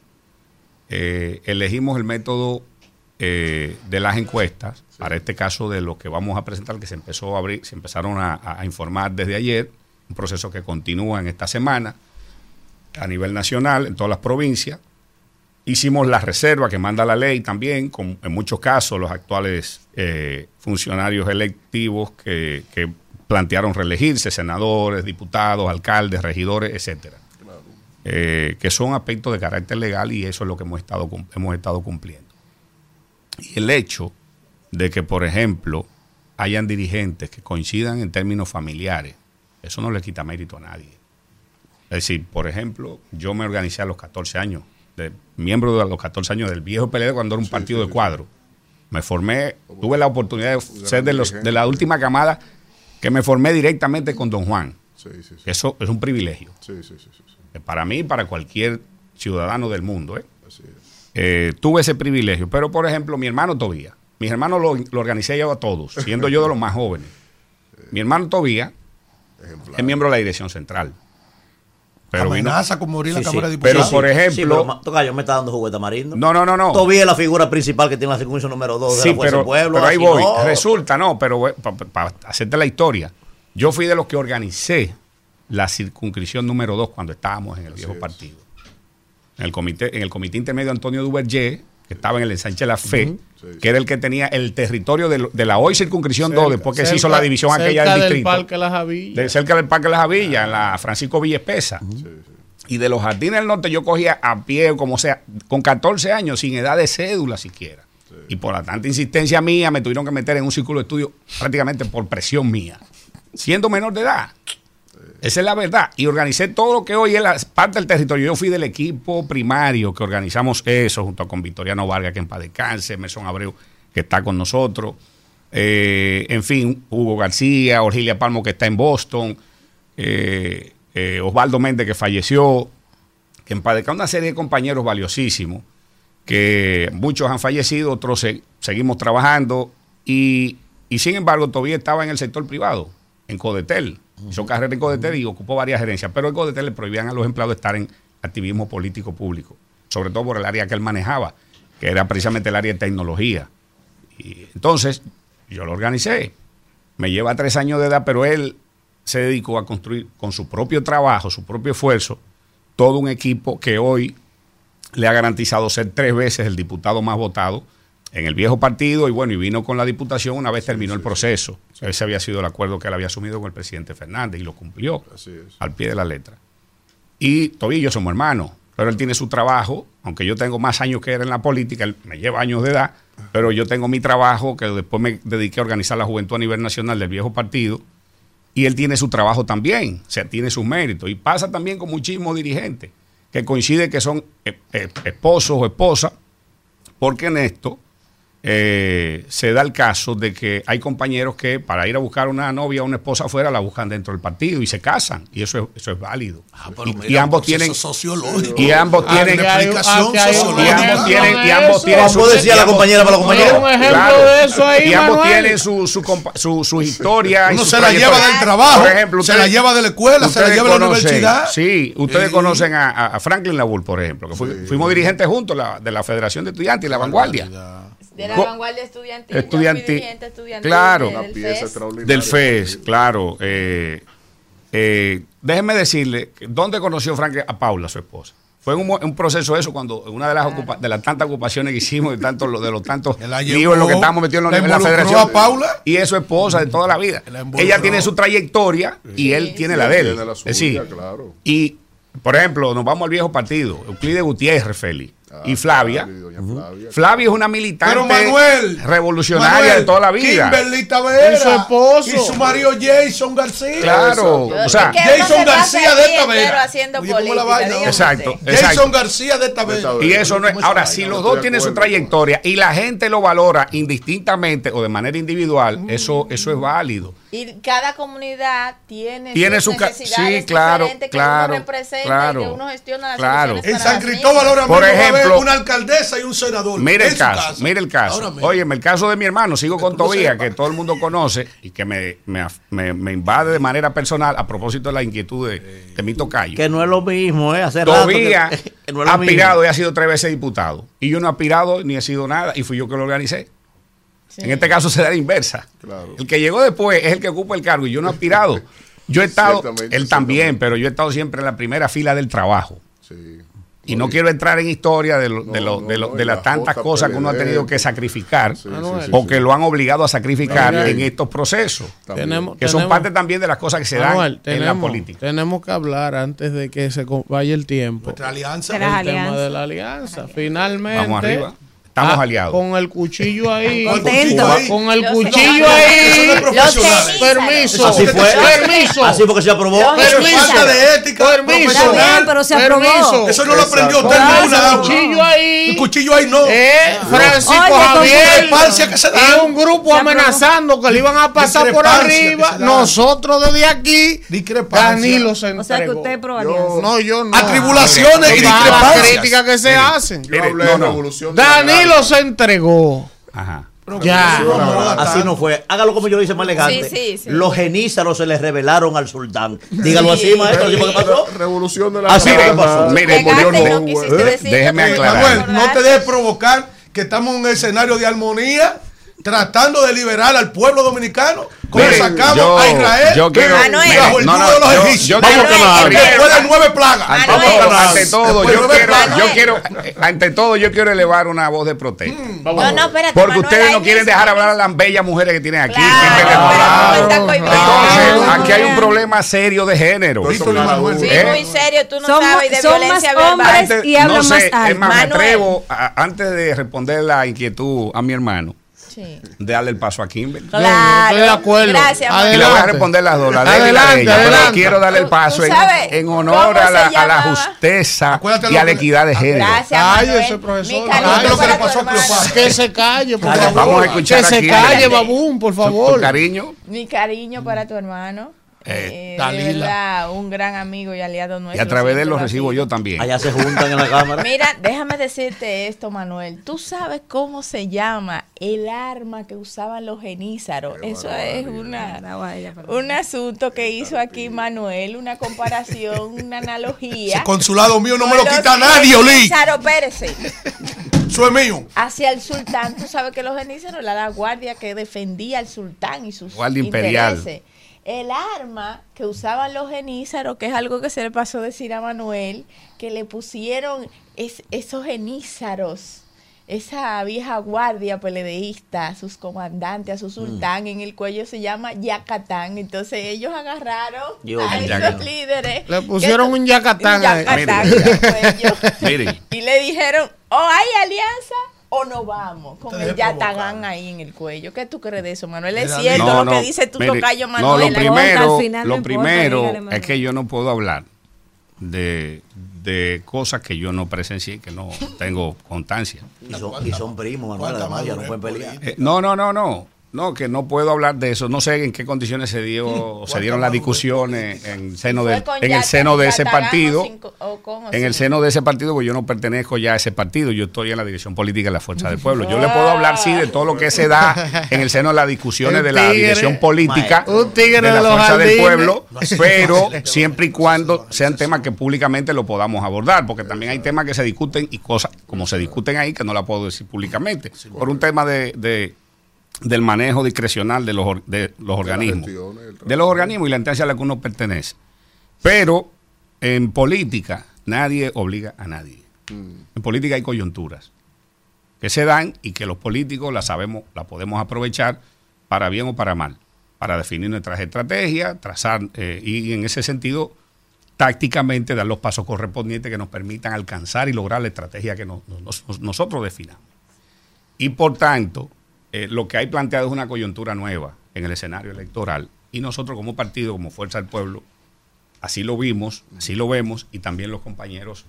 eh, elegimos el método eh, de las encuestas, para este caso de lo que vamos a presentar, que se empezó a abrir, se empezaron a, a informar desde ayer, un proceso que continúa en esta semana a nivel nacional, en todas las provincias. Hicimos la reserva que manda la ley también, con en muchos casos los actuales eh, funcionarios electivos que, que plantearon reelegirse, senadores, diputados, alcaldes, regidores, etcétera. Eh, que son aspectos de carácter legal y eso es lo que hemos estado, hemos estado cumpliendo. Y el hecho de que, por ejemplo, hayan dirigentes que coincidan en términos familiares, eso no le quita mérito a nadie. Es decir, por ejemplo, yo me organicé a los 14 años, de, miembro de los 14 años del viejo PLD cuando era un partido de cuadro. Me formé, tuve la oportunidad de ser de, los, de la última camada que me formé directamente con don Juan. Eso es un privilegio. Eh, Para mí y para cualquier ciudadano del mundo. ¿eh? Eh, tuve ese privilegio. Pero, por ejemplo, mi hermano Tobías. Mis hermanos lo, lo organicé yo a todos, siendo yo de los más jóvenes. Mi hermano Tobías es miembro de la dirección central. Pero vino- Amenaza con morir la Sí, sí. Cámara de Pero, Diputados. por ejemplo- Sí, pero Tocayo me está dando juguete marindo. No, no, no, no. Todavía es la figura principal que tiene la circunstancia número 2 de Sí, la Fuerza pero, del Pueblo. pero ahí voy. no. Resulta, no, pero para hacerte la historia. Yo fui de los que organicé la circunscripción número 2 cuando estábamos en el viejo partido. En el comité, en el comité intermedio Antonio Duvergé, que estaba en el ensanche La Fe, que era el que tenía el territorio de, la hoy circunscripción 2, después que se hizo la división aquella cerca del del distrito. Parque Las Avillas. De cerca del Parque Las Avillas, en la Francisco Villa Espesa. Y de los jardines del norte yo cogía a pie, como sea, con 14 años, sin edad de cédula siquiera. Y por la tanta insistencia mía, me tuvieron que meter en un círculo de estudio prácticamente por presión mía, siendo menor de edad. Esa es la verdad. Y organicé todo lo que hoy es parte del territorio. Yo fui del equipo primario que organizamos eso, junto con Victoriano Vargas, que en paz descanse, Abreu, que está con nosotros. Eh, en fin, Hugo García, Orgilia Palmo, que está en Boston. eh, eh, Osvaldo Méndez, que falleció. Que en una serie de compañeros valiosísimos, que muchos han fallecido, otros se- seguimos trabajando. Y, y sin embargo, todavía estaba en el sector privado, en Codetel. Hizo carrera en CODETEL y ocupó varias gerencias, pero en CODETEL le prohibían a los empleados estar en activismo político público, sobre todo por el área que él manejaba, que era precisamente el área de tecnología. Y entonces, yo lo organicé. Me lleva tres años de edad, pero él se dedicó a construir con su propio trabajo, su propio esfuerzo, todo un equipo que hoy le ha garantizado ser tres veces el diputado más votado en el viejo partido y bueno, y vino con la diputación una vez terminó el proceso. Ese había sido el acuerdo que él había asumido con el presidente Fernández y lo cumplió al pie de la letra. Y todavía yo somos hermanos, pero él tiene su trabajo, aunque yo tengo más años que él en la política, él me lleva años de edad, pero yo tengo mi trabajo que después me dediqué a organizar la juventud a nivel nacional del viejo partido. Y él tiene su trabajo también, o sea, tiene sus méritos. Y pasa también con muchísimos dirigentes que coincide que son eh, eh, esposos o esposas, porque en esto eh, se da el caso de que hay compañeros que para ir a buscar una novia o una esposa afuera la buscan dentro del partido y se casan, y eso es, eso es válido. Ah, y, mira, y, ambos tienen, y, ambos tienen. Y ambos tienen. Y ambos tienen. Decía la compañera para la compañera? Claro, y ambos tienen su, su, su, su historia. Uno se la lleva del trabajo, ejemplo, se la lleva de la escuela, se la lleva de la universidad. Sí, ustedes conocen a, Franklin Labull, por ejemplo, que fuimos dirigentes juntos la, de la Federación de Estudiantes y la Vanguardia. De la vanguardia estudiantil. Estudiantil. claro. Del, FES. claro. Eh, eh, déjeme decirle, ¿dónde conoció Frank a Paula, su esposa? Fue un, un proceso eso cuando una de las de las tantas ocupaciones que hicimos, de, tanto, de los tantos *laughs* líos en los que estábamos metidos en, la, en la federación. A Paula? Y es su esposa de toda la vida. Ella tiene su trayectoria y él tiene la de él. La suya, claro. y por ejemplo, nos vamos al viejo partido, Euclide Gutiérrez, Félix y ah, Flavia. Flavia. Es una militante revolucionaria de toda la vida. Kimberly y su esposo y su marido Jason García. Claro, o sea, Jason García de Tavera. Exacto, Jason García de Tavera. Y eso no es. Ahora, si los dos tienen su trayectoria y la gente lo valora indistintamente o de manera individual, eso eso es válido. Y cada comunidad tiene, tiene sus su necesidades sí, claro, que claro, uno representa claro, y que uno gestiona las claro. En San Cristóbal ahora mismo ejemplo, una alcaldesa y un senador. Mire el caso, mire el caso. Oye, el caso de mi hermano, sigo con Tobía, que todo el mundo conoce y que me, me, me, invade de manera personal a propósito de la inquietud de, de mi tocayo. Que no es lo mismo, ¿eh? Hacer Tobía *laughs* ha aspirado y ha sido tres veces diputado. Y yo no he aspirado ni he sido nada y fui yo que lo organicé. En este caso será la inversa. El que llegó después es el que ocupa el cargo y yo no he aspirado. Yo he estado, él también, pero yo he estado siempre en la primera fila del trabajo. Y no quiero entrar en historia de, lo, de, lo, de, lo, de las tantas cosas que uno ha tenido que sacrificar sí, ah, o eh. que lo han obligado a sacrificar en estos procesos, que son parte también de las cosas que se dan en la política. Tenemos que hablar antes de que se vaya el tiempo. Nuestra alianza. El tema de la alianza. Finalmente, Vamos arriba. Estamos ah, aliados. Con el cuchillo ahí. Contento. Con el cuchillo ahí. Los permiso. Así fue. Permiso. Así porque se aprobó. Pero es falta de ética permiso. profesional. pero se aprobó. Permiso. Eso no lo aprendió usted en una aula. Cuchillo ahí. El cuchillo ahí no. Eh, Francisco Oye, Javier. Es un grupo amenazando que le iban a pasar por arriba. Nosotros desde aquí. Discrepancia. Danilo se entregó. O sea que usted probaría. No, yo no. Atribulaciones y discrepancias. las críticas que se hacen. Yo hablé de revolución. Danilo los entregó. Ajá. Ya. Así no fue. Hágalo como yo lo hice más elegante. Los genízaros se les revelaron al sultán. Dígalo así, maestro. ¿Qué pasó? Revolución de la Así que pasó. Mire, no, Déjeme aclarar. No te dejes provocar que estamos en un escenario de armonía tratando de liberar al pueblo dominicano, como sacamos a Israel yo quiero, bajo el no, de los egipcios. Yo, yo que después de nueve plagas. Ante todo, yo quiero, yo quiero, ante todo, yo quiero elevar una voz de protesta. Mm, no, no, espérate, porque ustedes no quieren dejar hablar a las bellas mujeres que tienen aquí. Entonces, aquí hay un problema serio de género. Sí, ¿Eh? muy serio, tú no sabes de violencia verbal. y hablan más alto. me atrevo, antes de responder la inquietud a mi hermano, sí. darle el paso a Kimberly. Claro. Estoy de acuerdo. Gracias, y le voy a responder las dos. La adelante, ella, adelante. Pero quiero darle el paso en, en, honor a la, a justeza y a la equidad de ah, género. Gracias, Cállese, profesor. Lo que le pasó a Que se calle, por favor. Vamos a escuchar Que se calle, babún, por favor. Tu, tu cariño. Mi cariño para tu hermano. Eh, un gran amigo y aliado nuestro. Y a través de él lo recibo yo también. Allá se juntan en la cámara. *laughs* Mira, déjame decirte esto, Manuel. Tú sabes cómo se llama el arma que usaban los genízaros. Eso es una, un asunto que hizo aquí Manuel, una comparación, *laughs* una analogía. Ese consulado mío no me lo quita nadie, Oli. Genízaro, Pérez. Eso es mío. Hacia el sultán, tú sabes que los genízaros era la guardia que defendía al sultán y sus guardia Imperial el arma que usaban los genízaros, que es algo que se le pasó a decir a Manuel, que le pusieron es- esos genízaros, esa vieja guardia peledeísta, a sus comandantes, a su sultán, en el cuello se llama Yacatán. Entonces ellos agarraron Yo, a esos Yacatán. líderes. Le pusieron que- un yacatán un yacatán en el cuello. Miren, *laughs* Y le dijeron, o hay alianza o no vamos, con el yatagán ahí en el cuello. ¿Qué tú crees de eso, Manuel? Es No, cierto lo no, que dice tu mire, tocayo No, Manuel. lo primero, Al final lo importa, primero dígale, es que yo no puedo hablar de, de cosas que yo no presencié, que no tengo constancia. Y son, y son primos, Manuel, además ya no pueden pelear. Eh, no, no, no, no. No, que no puedo hablar de eso. No sé en qué condiciones se dio *laughs* se dieron las discusiones en el seno, en el de ese partido. En el seno de ese partido, pues yo no pertenezco ya a ese partido, yo estoy en la dirección política de la Fuerza del Pueblo. Yo le puedo hablar, sí, de todo lo que se da en el seno de la discusiones de la dirección política un tigre de la Fuerza del. Pueblo, pero siempre y cuando sean temas que públicamente lo podamos abordar, porque también hay temas que se discuten y cosas como se discuten ahí que no la puedo decir públicamente, por un tema de, de- del manejo discrecional de los, or- de los organismos, de los organismos y la instancia a la que uno pertenece. Pero en política nadie obliga a nadie. En política hay coyunturas que se dan y que los políticos la sabemos, la podemos aprovechar para bien o para mal, para definir nuestras estrategias, trazar eh, y en ese sentido tácticamente dar los pasos correspondientes que nos permitan alcanzar y lograr la estrategia que nos- nos- nos- nosotros definamos. Y por tanto, eh, lo que hay planteado es una coyuntura nueva en el escenario electoral y nosotros como partido, como Fuerza del Pueblo, así lo vimos, así lo vemos y también los compañeros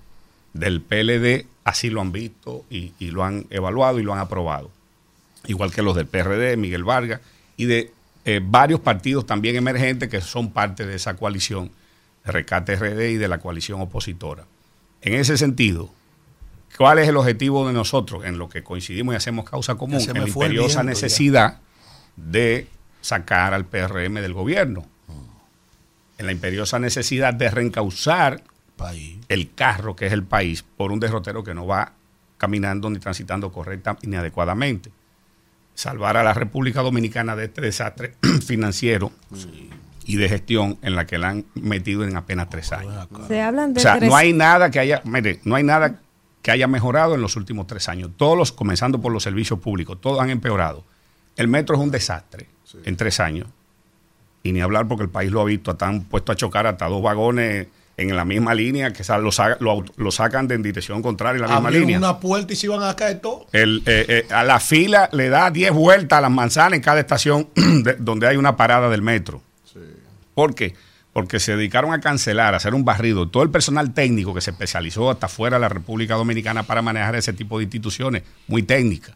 del PLD así lo han visto y, lo han evaluado y lo han aprobado. Igual que los del PRD, Miguel Vargas y de eh, varios partidos también emergentes que son parte de esa coalición de RD y de la coalición opositora. En ese sentido, ¿cuál es el objetivo de nosotros en lo que coincidimos y hacemos causa común? En la el imperiosa viento ya. necesidad de sacar al PRM del gobierno. En la imperiosa necesidad de reencauzar el carro que es el país por un derrotero que no va caminando ni transitando correcta ni adecuadamente. Salvar a la República Dominicana de este desastre *clears throat* financiero y de gestión en la que la han metido en apenas tres años. Se hablan de O sea, tres- no hay nada que haya, mire, no hay nada que haya mejorado en los últimos tres años. Todos los, comenzando por los servicios públicos, todos han empeorado. El metro es un desastre en tres años. Y ni hablar porque el país lo ha visto, están puestos a chocar hasta dos vagones en la misma línea, que lo, lo lo sacan de en dirección contraria en la misma Abrieron línea. una puerta y se iban a caer todos. Eh, eh, a la fila le da 10 vueltas a las manzanas en cada estación *clears throat* de- donde hay una parada del metro. ¿Por qué? Porque se dedicaron a cancelar, a hacer un barrido. Todo el personal técnico que se especializó hasta fuera de la República Dominicana para manejar ese tipo de instituciones muy técnicas.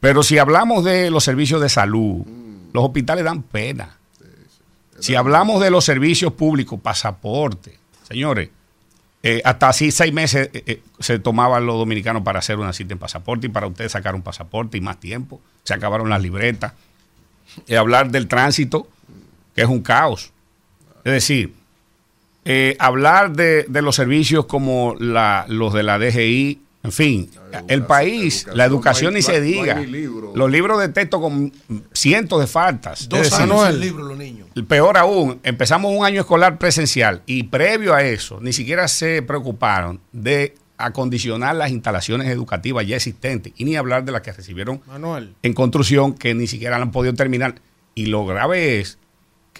Pero si hablamos de los servicios de salud, los hospitales dan pena. Si hablamos de los servicios públicos, pasaporte, señores, eh, hasta así seis meses eh, eh, se tomaban los dominicanos para hacer una cita en pasaporte y para ustedes sacar un pasaporte y más tiempo. Se acabaron las libretas. Eh, hablar del tránsito, que es un caos. Es decir, eh, hablar de, de los servicios como la- los de la DGI, en fin, el país, la educación no hay- ni se no diga. libro. Los libros de texto con cientos de faltas. Dos decir, años sin libro los niños. Peor aún, empezamos un año escolar presencial y previo a eso ni siquiera se preocuparon de acondicionar las instalaciones educativas ya existentes y ni hablar de las que recibieron Manuel. en construcción que ni siquiera la han podido terminar. Y lo grave es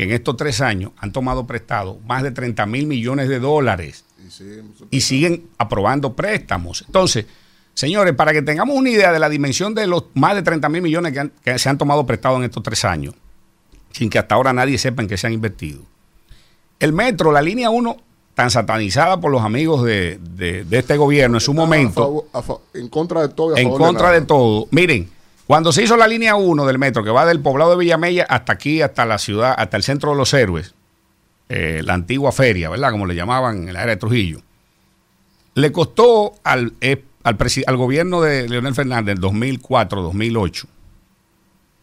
que en estos tres años han tomado prestado más de 30 mil millones de dólares y siguen aprobando préstamos. Entonces, señores, para que tengamos una idea de la dimensión de los más de 30 mil millones que, han- que se han tomado prestado en estos tres años, sin que hasta ahora nadie sepa en qué se han invertido. El metro, la línea 1, tan satanizada por los amigos de, de- de este gobierno en su momento, A favor- a fa- en contra de todo. y a en favor contra de todo. Miren, cuando se hizo la línea 1 del metro, que va del poblado de Villamella hasta aquí, hasta la ciudad, hasta el centro de los héroes, eh, la antigua feria, ¿verdad? Como le llamaban en la era de Trujillo, le costó al, eh, al, al gobierno de Leonel Fernández en 2004-2008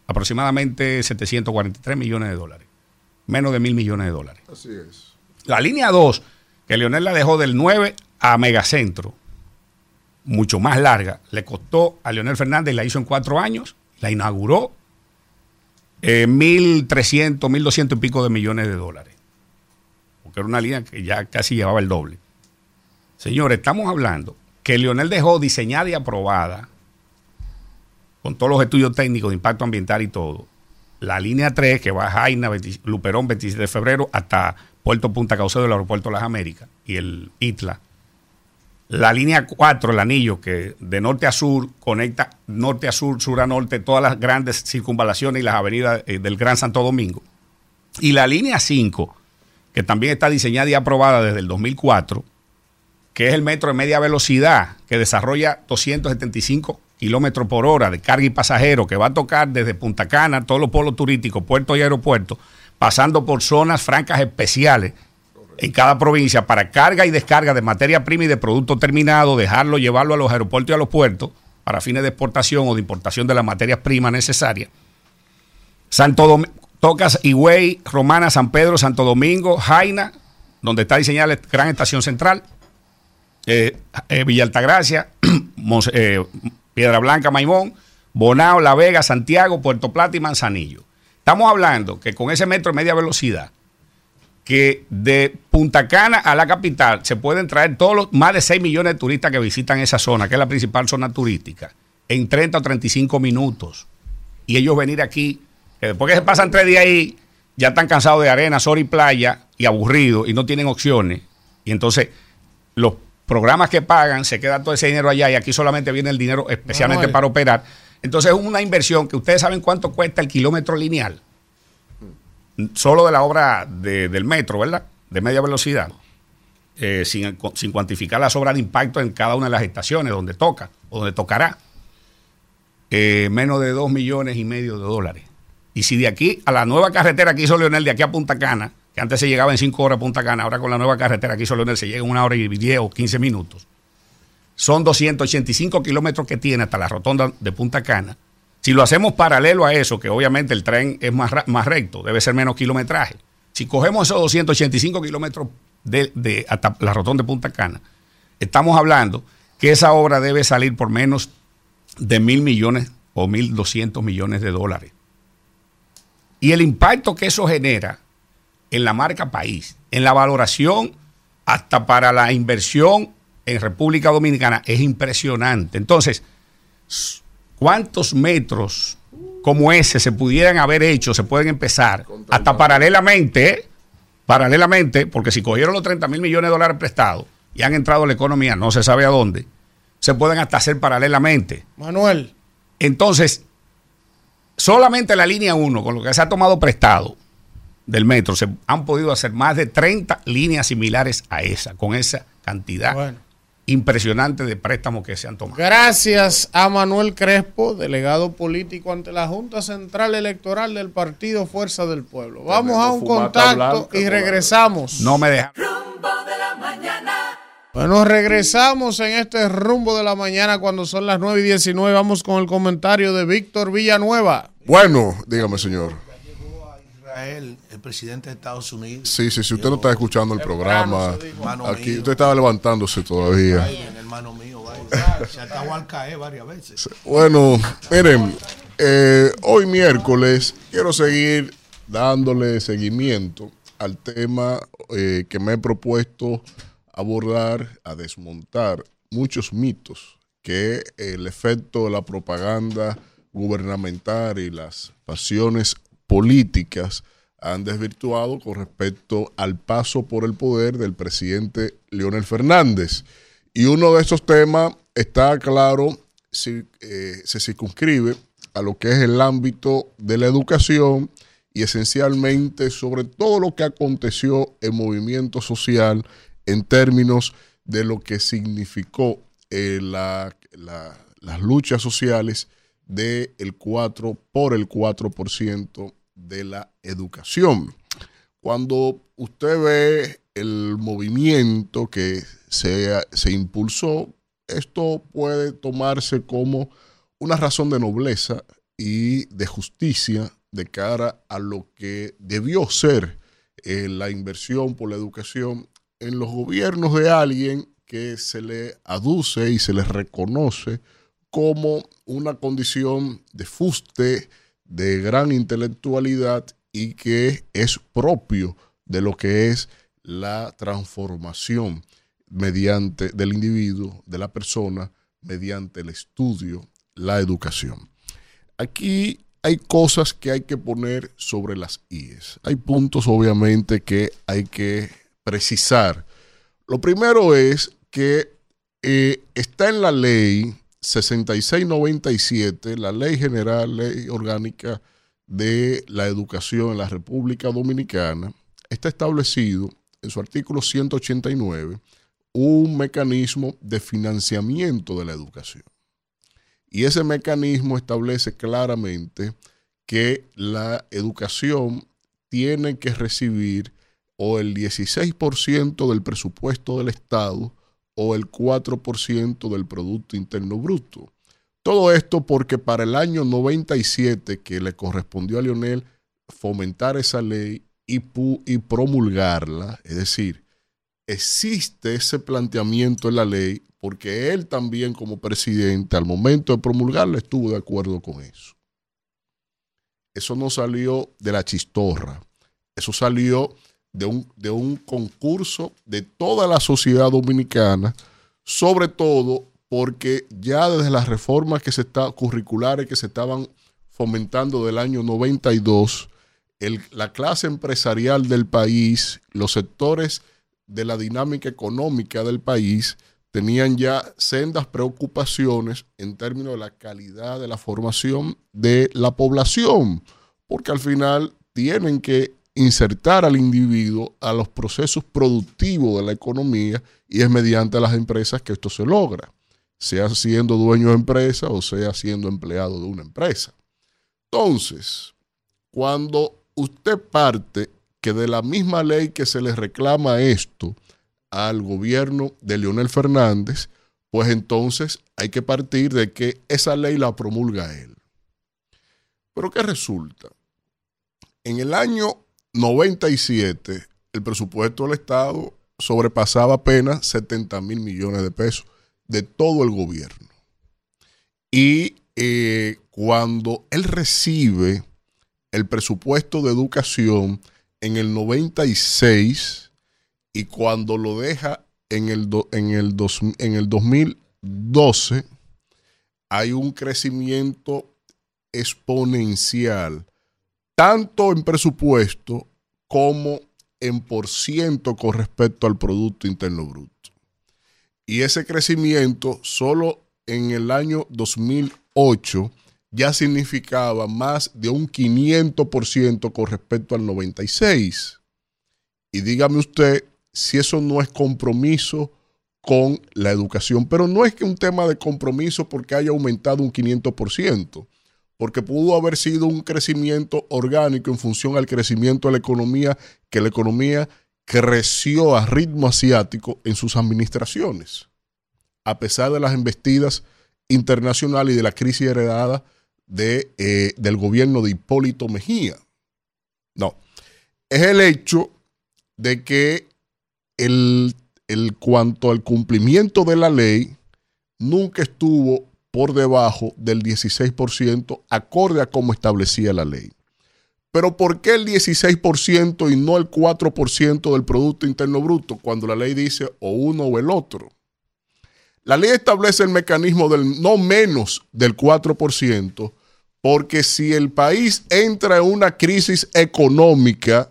aproximadamente 743 millones de dólares, menos de mil millones de dólares. Así es. La línea 2, que Leonel la dejó del 9 a Megacentro, mucho más larga, le costó a Leonel Fernández, la hizo en cuatro años, la inauguró, eh, 1.300, 1.200 y pico de millones de dólares. Porque era una línea que ya casi llevaba el doble. Señores, estamos hablando que Leonel dejó diseñada y aprobada, con todos los estudios técnicos de impacto ambiental y todo, la línea 3 que va a Jaina, 20 Luperón, 27 de febrero, hasta Puerto Punta Caucedo del Aeropuerto de las Américas y el ITLA. La línea 4, el anillo, que de norte a sur conecta norte a sur, sur a norte, todas las grandes circunvalaciones y las avenidas eh, del Gran Santo Domingo. Y la línea 5, que también está diseñada y aprobada desde el 2004, que es el metro de media velocidad, que desarrolla 275 kilómetros por hora de carga y pasajero, que va a tocar desde Punta Cana, todos los polos turísticos, puertos y aeropuertos, pasando por zonas francas especiales en cada provincia para carga y descarga de materia prima y de producto terminado, dejarlo, llevarlo a los aeropuertos y a los puertos para fines de exportación o de importación de las materias primas necesarias. Santo Tocas, Higüey, Romana, San Pedro, Santo Domingo, Jaina, donde está diseñada la gran estación central, eh, eh, Villa Altagracia, *clears throat* eh, Piedra Blanca, Maimón, Bonao, La Vega, Santiago, Puerto Plata y Manzanillo. Estamos hablando que con ese metro de media velocidad, que de Punta Cana a la capital se pueden traer todos los más de 6 millones de turistas que visitan esa zona, que es la principal zona turística, en 30 o 35 minutos. Y ellos venir aquí, que después que se pasan tres días ahí, ya están cansados de arena, sol y playa y aburridos y no tienen opciones. Y entonces los programas que pagan se queda todo ese dinero allá y aquí solamente viene el dinero especialmente para operar. Entonces es una inversión que ustedes saben cuánto cuesta el kilómetro lineal solo de la obra de- del metro, ¿verdad? De media velocidad, eh, sin, sin cuantificar las obras de impacto en cada una de las estaciones donde toca o donde tocará, eh, menos de 2 millones y medio de dólares. Y si de aquí a la nueva carretera que hizo Leonel, de aquí a Punta Cana, que antes se llegaba en 5 horas a Punta Cana, ahora con la nueva carretera que hizo Leonel se llega en una hora y 10 o 15 minutos. Son 285 kilómetros que tiene hasta la rotonda de Punta Cana. Si lo hacemos paralelo a eso, que obviamente el tren es más, más recto, debe ser menos kilometraje. Si cogemos esos 285 kilómetros de, de- hasta la rotonda de Punta Cana, estamos hablando que esa obra debe salir por menos de mil millones o mil doscientos millones de dólares. Y el impacto que eso genera en la marca país, en la valoración hasta para la inversión en República Dominicana es impresionante. Entonces, ¿cuántos metros como ese se pudieran haber hecho, se pueden empezar hasta paralelamente, ¿eh? paralelamente, porque si cogieron los 30 mil millones de dólares prestados y han entrado a la economía, no se sabe a dónde, se pueden hasta hacer paralelamente. Manuel. Entonces, solamente la línea 1, con lo que se ha tomado prestado del metro, se han podido hacer más de 30 líneas similares a esa, con esa cantidad impresionante de préstamos que se han tomado. Gracias a Manuel Crespo, delegado político ante la Junta Central Electoral del Partido Fuerza del Pueblo. Vamos a un contacto blanca y regresamos. No me dejan. Bueno, regresamos en este rumbo de la mañana cuando son las 9 y 19. Vamos con el comentario de Víctor Villanueva. Bueno, dígame, señor. El presidente de Estados Unidos. Sí, sí, si usted no está escuchando el programa, aquí mío. usted estaba levantándose todavía. Ay, el hermano mío, vaya. se atacó al caer varias veces. Bueno, miren, eh, hoy miércoles quiero seguir dándole seguimiento al tema eh, que me he propuesto abordar, a desmontar muchos mitos que el efecto de la propaganda gubernamental y las pasiones políticas han desvirtuado con respecto al paso por el poder del presidente Leonel Fernández. Y uno de esos temas está claro, si, eh, se circunscribe a lo que es el ámbito de la educación y esencialmente sobre todo lo que aconteció en movimiento social en términos de lo que significó eh, la- la- las luchas sociales del 4 por el 4% de la educación. Cuando usted ve el movimiento que se, se impulsó, esto puede tomarse como una razón de nobleza y de justicia de cara a lo que debió ser eh, la inversión por la educación en los gobiernos de alguien que se le aduce y se le reconoce como una condición de fuste, de gran intelectualidad y que es propio de lo que es la transformación mediante del individuo, de la persona, mediante el estudio, la educación. Aquí hay cosas que hay que poner sobre las IES. Hay puntos, obviamente, que hay que precisar. Lo primero es que eh, está en la ley 6697, la ley general, ley orgánica de la educación en la República Dominicana, está establecido en su artículo 189 un mecanismo de financiamiento de la educación. Y ese mecanismo establece claramente que la educación tiene que recibir o el 16% del presupuesto del Estado o el 4% del Producto Interno Bruto. Todo esto porque para el año 97 que le correspondió a Lionel fomentar esa ley y, y promulgarla, es decir, existe ese planteamiento en la ley porque él también como presidente al momento de promulgarla estuvo de acuerdo con eso. Eso no salió de la chistorra, eso salió de un, de un concurso de toda la sociedad dominicana, sobre todo porque ya desde las reformas que se curriculares que se estaban fomentando del año 92, el, la clase empresarial del país, los sectores de la dinámica económica del país tenían ya sendas preocupaciones en términos de la calidad de la formación de la población, porque al final tienen que insertar al individuo a los procesos productivos de la economía y es mediante las empresas que esto se logra, sea siendo dueño de empresa o sea siendo empleado de una empresa. Entonces, cuando usted parte que de la misma ley que se le reclama esto al gobierno de Leonel Fernández, pues entonces hay que partir de que esa ley la promulga él. Pero ¿qué resulta? En el año 97, el presupuesto del Estado sobrepasaba apenas 70 mil millones de pesos de todo el gobierno. Y eh, cuando él recibe el presupuesto de educación, en el 96 y cuando lo deja en el, en el, en el 2012, hay un crecimiento exponencial, tanto en presupuesto como en por ciento con respecto al Producto Interno Bruto. Y ese crecimiento solo en el año 2008 ya significaba más de un 500% con respecto al 96. Y dígame usted si eso no es compromiso con la educación. Pero no es que un tema de compromiso porque haya aumentado un 500%, porque pudo haber sido un crecimiento orgánico en función al crecimiento de la economía, que la economía creció a ritmo asiático en sus administraciones, a pesar de las embestidas internacionales y de la crisis heredada de, eh, del gobierno de Hipólito Mejía. No, es el hecho de que el, el cuanto al cumplimiento de la ley nunca estuvo por debajo del 16% acorde a como establecía la ley. Pero ¿por qué el 16% y no el 4% del Producto Interno Bruto cuando la ley dice o uno o el otro? La ley establece el mecanismo del no menos del 4%, porque si el país entra en una crisis económica,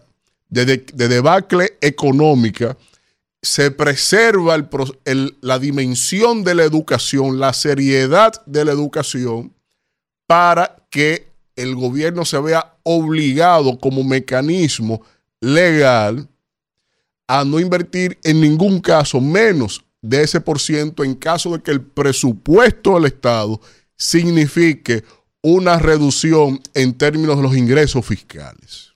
de, debacle económica, se preserva la dimensión de la educación, la seriedad de la educación, para que el gobierno se vea obligado como mecanismo legal a no invertir en ningún caso menos de ese por ciento en caso de que el presupuesto del Estado signifique una reducción en términos de los ingresos fiscales.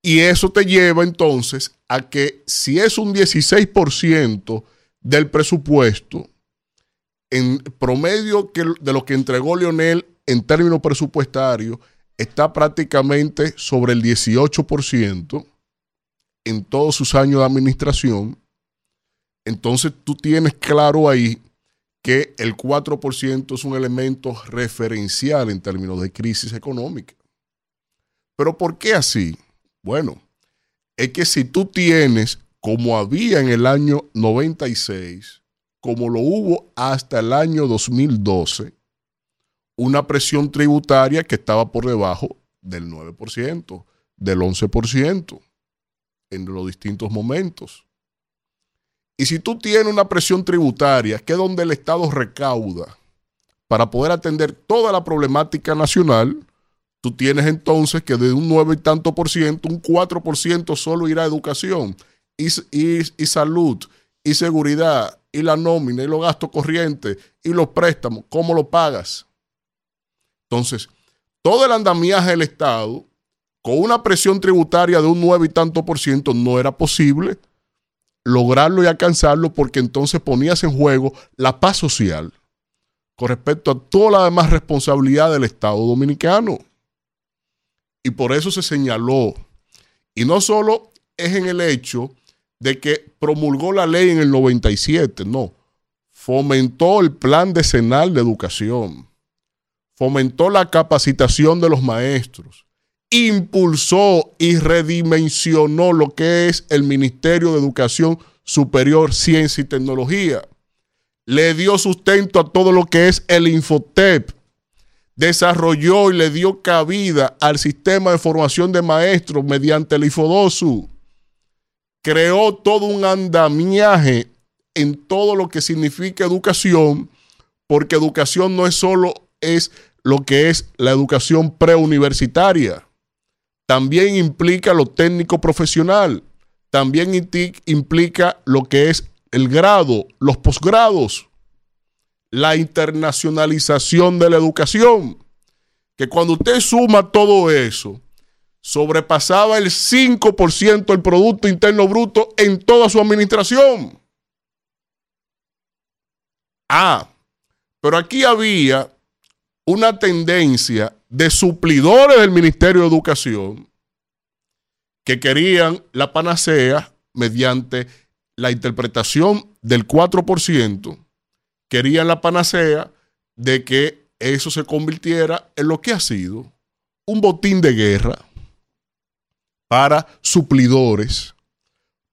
Y eso te lleva entonces a que si es un 16% del presupuesto, en promedio de lo que entregó Leonel en términos presupuestarios, está prácticamente sobre el 18% en todos sus años de administración. entonces tú tienes claro ahí que el 4% es un elemento referencial en términos de crisis económica. Pero ¿por qué así? Bueno, es que si tú tienes, como había en el año 96, como lo hubo hasta el año 2012, una presión tributaria que estaba por debajo del 9%, del 11% en los distintos momentos. Y si tú tienes una presión tributaria, que es donde el Estado recauda para poder atender toda la problemática nacional, tú tienes entonces que de un 9 y tanto por ciento, un 4 por ciento solo irá a educación y, y, y salud y seguridad y la nómina y los gastos corrientes y los préstamos. ¿Cómo lo pagas? Entonces, todo el andamiaje del Estado, con una presión tributaria de un 9 y tanto por ciento, no era posible lograrlo y alcanzarlo porque entonces ponías en juego la paz social con respecto a toda la demás responsabilidad del Estado dominicano. Y por eso se señaló. Y no solo es en el hecho de que promulgó la ley en el 97, no. Fomentó el plan decenal de educación. Fomentó la capacitación de los maestros. Impulsó y redimensionó lo que es el Ministerio de Educación Superior, Ciencia y Tecnología. Le dio sustento a todo lo que es el Infotep desarrolló y le dio cabida al sistema de formación de maestros mediante el IFODOSU. Creó todo un andamiaje en todo lo que significa educación, porque educación no es solo es lo que es la educación preuniversitaria. También implica lo técnico profesional. También implica lo que es el grado, los posgrados la internacionalización de la educación, que cuando usted suma todo eso, sobrepasaba el 5% del Producto Interno Bruto en toda su administración. Ah, pero aquí había una tendencia de suplidores del Ministerio de Educación que querían la panacea mediante la interpretación del 4% querían la panacea de que eso se convirtiera en lo que ha sido un botín de guerra para suplidores,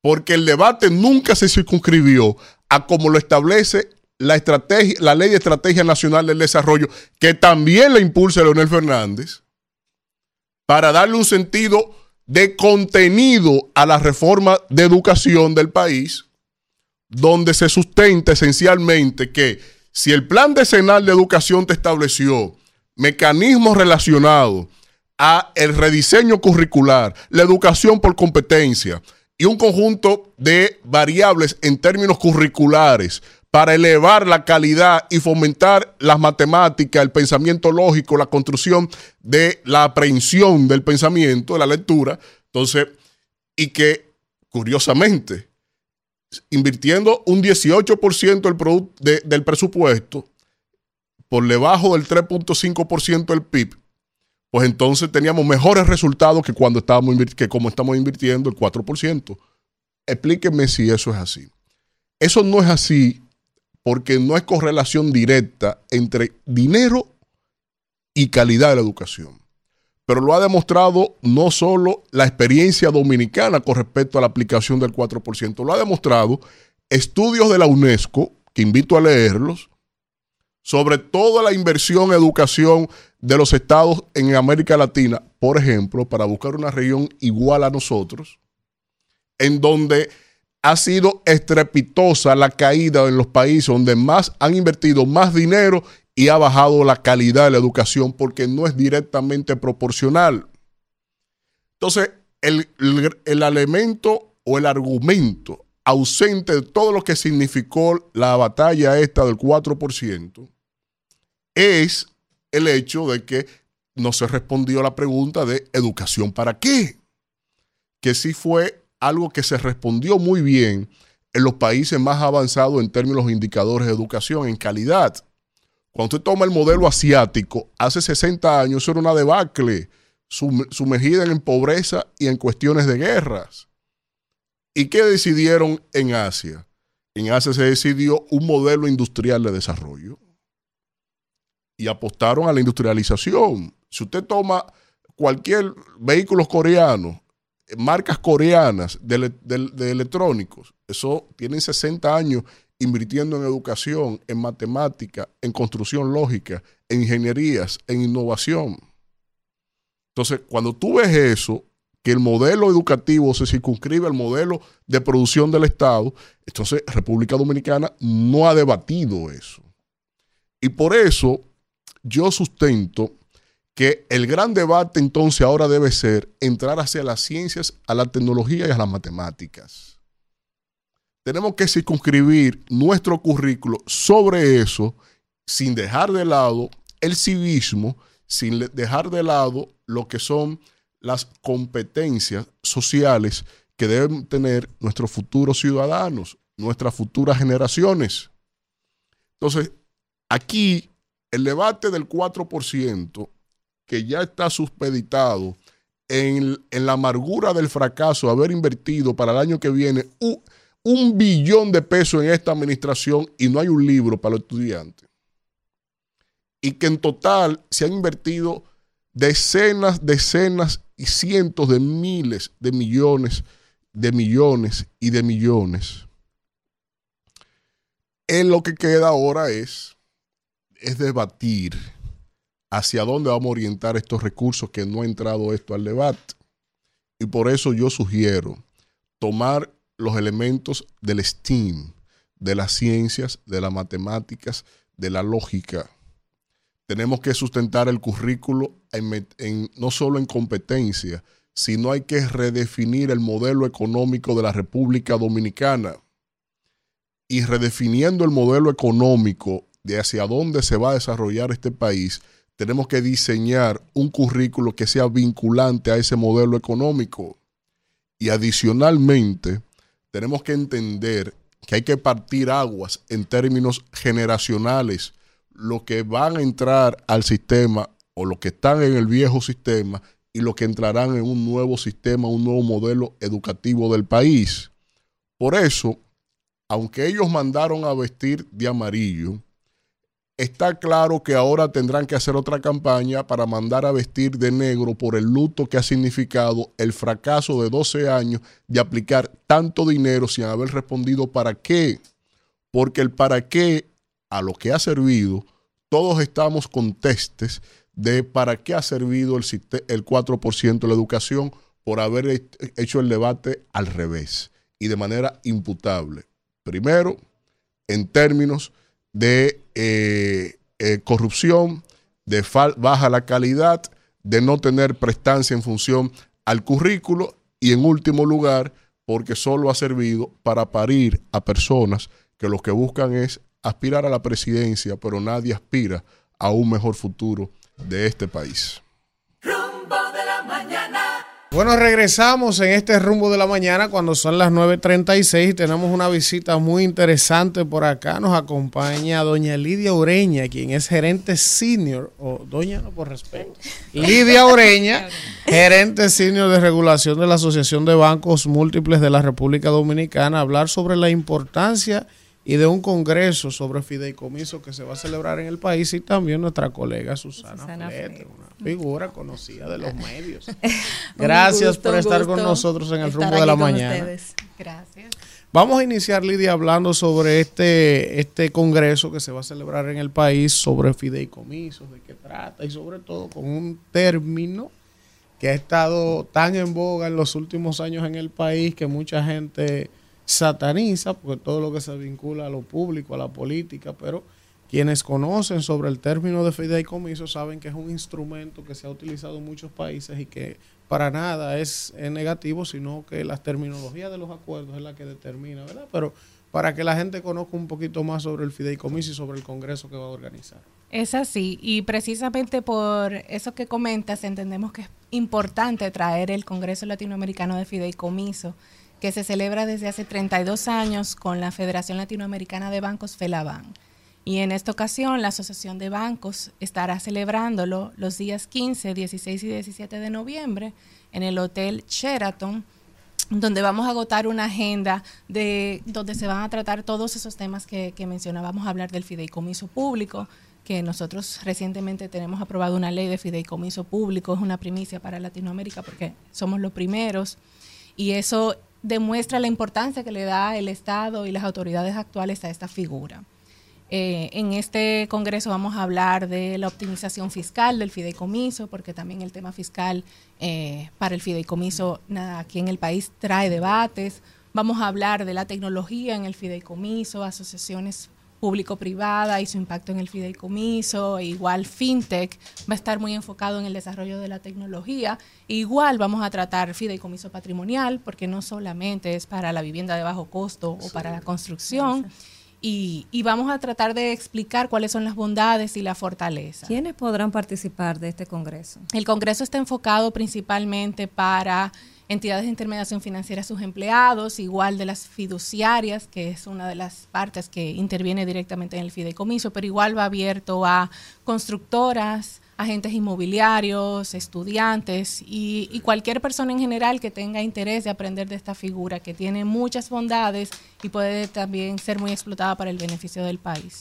porque el debate nunca se circunscribió a como lo establece la, estrategia, la Ley de Estrategia Nacional del Desarrollo, que también la impulsa Leonel Fernández, para darle un sentido de contenido a la reforma de educación del país, donde se sustenta esencialmente que si el plan decenal de educación te estableció mecanismos relacionados a el rediseño curricular, la educación por competencia y un conjunto de variables en términos curriculares para elevar la calidad y fomentar las matemáticas, el pensamiento lógico, la construcción de la aprehensión del pensamiento, de la lectura. Entonces, y que curiosamente, invirtiendo un 18% del, del presupuesto por debajo del 3.5% del PIB, pues entonces teníamos mejores resultados que cuando estábamos que como estamos invirtiendo el 4%. Explíquenme si eso es así. Eso no es así porque no es correlación directa entre dinero y calidad de la educación pero lo ha demostrado no solo la experiencia dominicana con respecto a la aplicación del 4%, lo ha demostrado estudios de la UNESCO, que invito a leerlos, sobre toda la inversión en educación de los estados en América Latina, por ejemplo, para buscar una región igual a nosotros, en donde ha sido estrepitosa la caída en los países donde más han invertido más dinero y ha bajado la calidad de la educación porque no es directamente proporcional. Entonces, el, elemento o el argumento ausente de todo lo que significó la batalla esta del 4% es el hecho de que no se respondió a la pregunta de educación para qué, que sí fue algo que se respondió muy bien en los países más avanzados en términos de indicadores de educación en calidad. Cuando usted toma el modelo asiático, hace 60 años era una debacle, sumergida en pobreza y en cuestiones de guerras. ¿Y qué decidieron en Asia? en ACE se decidió un modelo industrial de desarrollo y apostaron a la industrialización. Si usted toma cualquier vehículo coreano, marcas coreanas de- de electrónicos, eso tienen 60 años invirtiendo en educación, en matemática, en construcción lógica, en ingenierías, en innovación. Entonces, cuando tú ves eso, que el modelo educativo se circunscribe al modelo de producción del Estado, entonces República Dominicana no ha debatido eso. Y por eso yo sustento que el gran debate entonces ahora debe ser entrar hacia las ciencias, a la tecnología y a las matemáticas. Tenemos que circunscribir nuestro currículo sobre eso sin dejar de lado el civismo, sin dejar de lado lo que son las competencias sociales que deben tener nuestros futuros ciudadanos, nuestras futuras generaciones. Entonces, aquí el debate del 4%, que ya está suspeditado en, en la amargura del fracaso haber invertido para el año que viene un billón de pesos en esta administración y no hay un libro para los estudiantes. Y que en total se han invertido decenas, decenas y cientos de miles de millones, de millones y de millones. En lo que queda ahora es, es debatir hacia dónde vamos a orientar estos recursos que no ha entrado esto al debate. Y por eso yo sugiero tomar los elementos del STEAM, de las ciencias, de las matemáticas, de la lógica. Tenemos que sustentar el currículo no solo en competencia, sino hay que redefinir el modelo económico de la República Dominicana. Y redefiniendo el modelo económico de hacia dónde se va a desarrollar este país, tenemos que diseñar un currículo que sea vinculante a ese modelo económico. Y adicionalmente, tenemos que entender que hay que partir aguas en términos generacionales. Lo que van a entrar al sistema o los que están en el viejo sistema y los que entrarán en un nuevo sistema, un nuevo modelo educativo del país. Por eso, aunque ellos mandaron a vestir de amarillo, está claro que ahora tendrán que hacer otra campaña para mandar a vestir de negro por el luto que ha significado el fracaso de 12 años de aplicar tanto dinero sin haber respondido para qué. Porque el para qué a lo que ha servido, todos estamos con testes de para qué ha servido el, el 4% de la educación por haber he- hecho el debate al revés y de manera imputable. Primero, en términos de eh, eh, corrupción, de baja la calidad, de no tener prestancia en función al currículo y en último lugar, porque solo ha servido para parir a personas que lo que buscan es aspirar a la presidencia, pero nadie aspira a un mejor futuro de este país. Bueno, regresamos en este rumbo de la mañana cuando son las 9.36 y tenemos una visita muy interesante por acá. Nos acompaña doña Lidia Ureña, quien es gerente senior, o doña no por respeto, Lidia Ureña, gerente senior de regulación de la Asociación de Bancos Múltiples de la República Dominicana, a hablar sobre la importancia y de un congreso sobre fideicomiso que se va a celebrar en el país y también nuestra colega Susana, Susana una figura conocida de los medios. *laughs* Gracias gusto, por estar con nosotros en el rumbo de la mañana. ustedes. Gracias. Vamos a iniciar, Lidia, hablando sobre este, este congreso que se va a celebrar en el país, sobre fideicomisos, de qué trata y sobre todo con un término que ha estado tan en boga en los últimos años en el país que mucha gente sataniza, porque todo lo que se vincula a lo público, a la política, pero quienes conocen sobre el término de fideicomiso saben que es un instrumento que se ha utilizado en muchos países y que para nada es, negativo, sino que la terminología de los acuerdos es la que determina, ¿verdad? Pero para que la gente conozca un poquito más sobre el fideicomiso y sobre el congreso que va a organizar. Es así, y precisamente por eso que comentas, entendemos que es importante traer el Congreso Latinoamericano de Fideicomiso, que se celebra desde hace 32 años con la Federación Latinoamericana de Bancos, FELABAN. Y en esta ocasión, la Asociación de Bancos estará celebrándolo los días 15, 16 y 17 de noviembre en el Hotel Sheraton donde vamos a agotar una agenda de donde se van a tratar todos esos temas que, que mencionábamos, hablar del fideicomiso público, que nosotros recientemente tenemos aprobado una ley de fideicomiso público, es una primicia para Latinoamérica porque somos los primeros. Y eso demuestra la importancia que le da el Estado y las autoridades actuales a esta figura. Eh, en este congreso vamos a hablar de la optimización fiscal del fideicomiso, porque también el tema fiscal eh, para el fideicomiso nada, aquí en el país trae debates. Vamos a hablar de la tecnología en el fideicomiso, asociaciones público-privada y su impacto en el fideicomiso, e igual fintech va a estar muy enfocado en el desarrollo de la tecnología, e igual vamos a tratar fideicomiso patrimonial, porque no solamente es para la vivienda de bajo costo o para la construcción, y, y vamos a tratar de explicar cuáles son las bondades y la fortaleza. ¿Quiénes podrán participar de este Congreso? El Congreso está enfocado principalmente para entidades de intermediación financiera, sus empleados, igual de las fiduciarias, que es una de las partes que interviene directamente en el fideicomiso, pero igual va abierto a constructoras, agentes inmobiliarios, estudiantes y, y, cualquier persona en general que tenga interés de aprender de esta figura, que tiene muchas bondades y puede también ser muy explotada para el beneficio del país.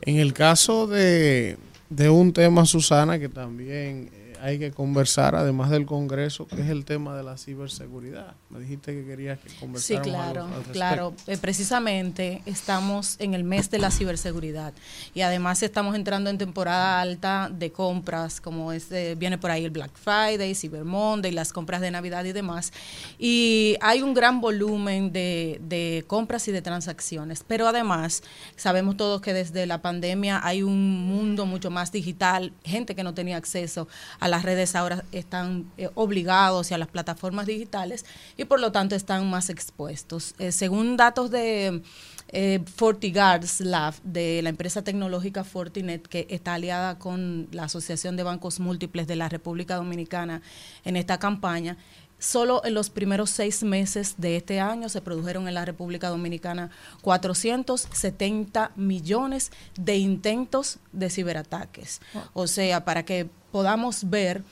En el caso de, de un tema, Susana, que también hay que conversar, además del Congreso, que es el tema de la ciberseguridad. Me dijiste que querías que conversáramos. Sí, claro, claro. Eh, precisamente estamos en el mes de la ciberseguridad y además estamos entrando en temporada alta de compras, como es viene por ahí el Black Friday, Cyber Monday, las compras de Navidad y demás. Y hay un gran volumen de, de compras y de transacciones, pero además sabemos todos que desde la pandemia hay un mundo mucho más digital, gente que no tenía acceso a las redes ahora están eh, obligados y a las plataformas digitales y por lo tanto están más expuestos. Eh, según datos de eh, FortiGuards Lab, de la empresa tecnológica Fortinet, que está aliada con la Asociación de Bancos Múltiples de la República Dominicana en esta campaña, Solo en los primeros seis meses de este año se produjeron en la República Dominicana 470 millones de intentos de ciberataques. O sea, para que podamos ver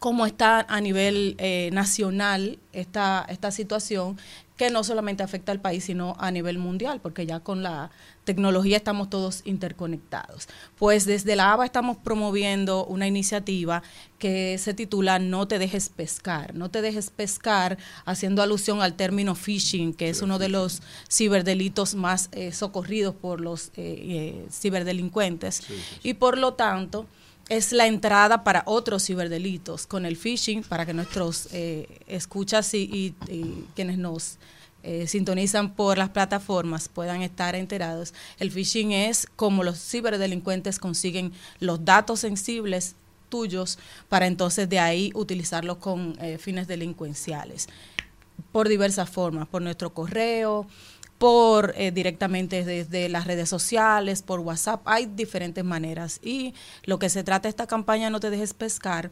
cómo está a nivel eh, nacional esta, esta situación que no solamente afecta al país, sino a nivel mundial, porque ya con la tecnología estamos todos interconectados. Pues desde la ABA estamos promoviendo una iniciativa que se titula No te dejes pescar. No te dejes pescar, haciendo alusión al término phishing, que es uno de los ciberdelitos más eh, socorridos por los eh, ciberdelincuentes. Y por lo tanto, es la entrada para otros ciberdelitos con el phishing, para que nuestros eh, escuchas y, y, quienes nos eh, sintonizan por las plataformas puedan estar enterados. El phishing es como los ciberdelincuentes consiguen los datos sensibles tuyos para entonces de ahí utilizarlos con eh, fines delincuenciales por diversas formas, por nuestro correo, por eh, directamente desde las redes sociales, por WhatsApp, hay diferentes maneras. Y lo que se trata de esta campaña No te dejes pescar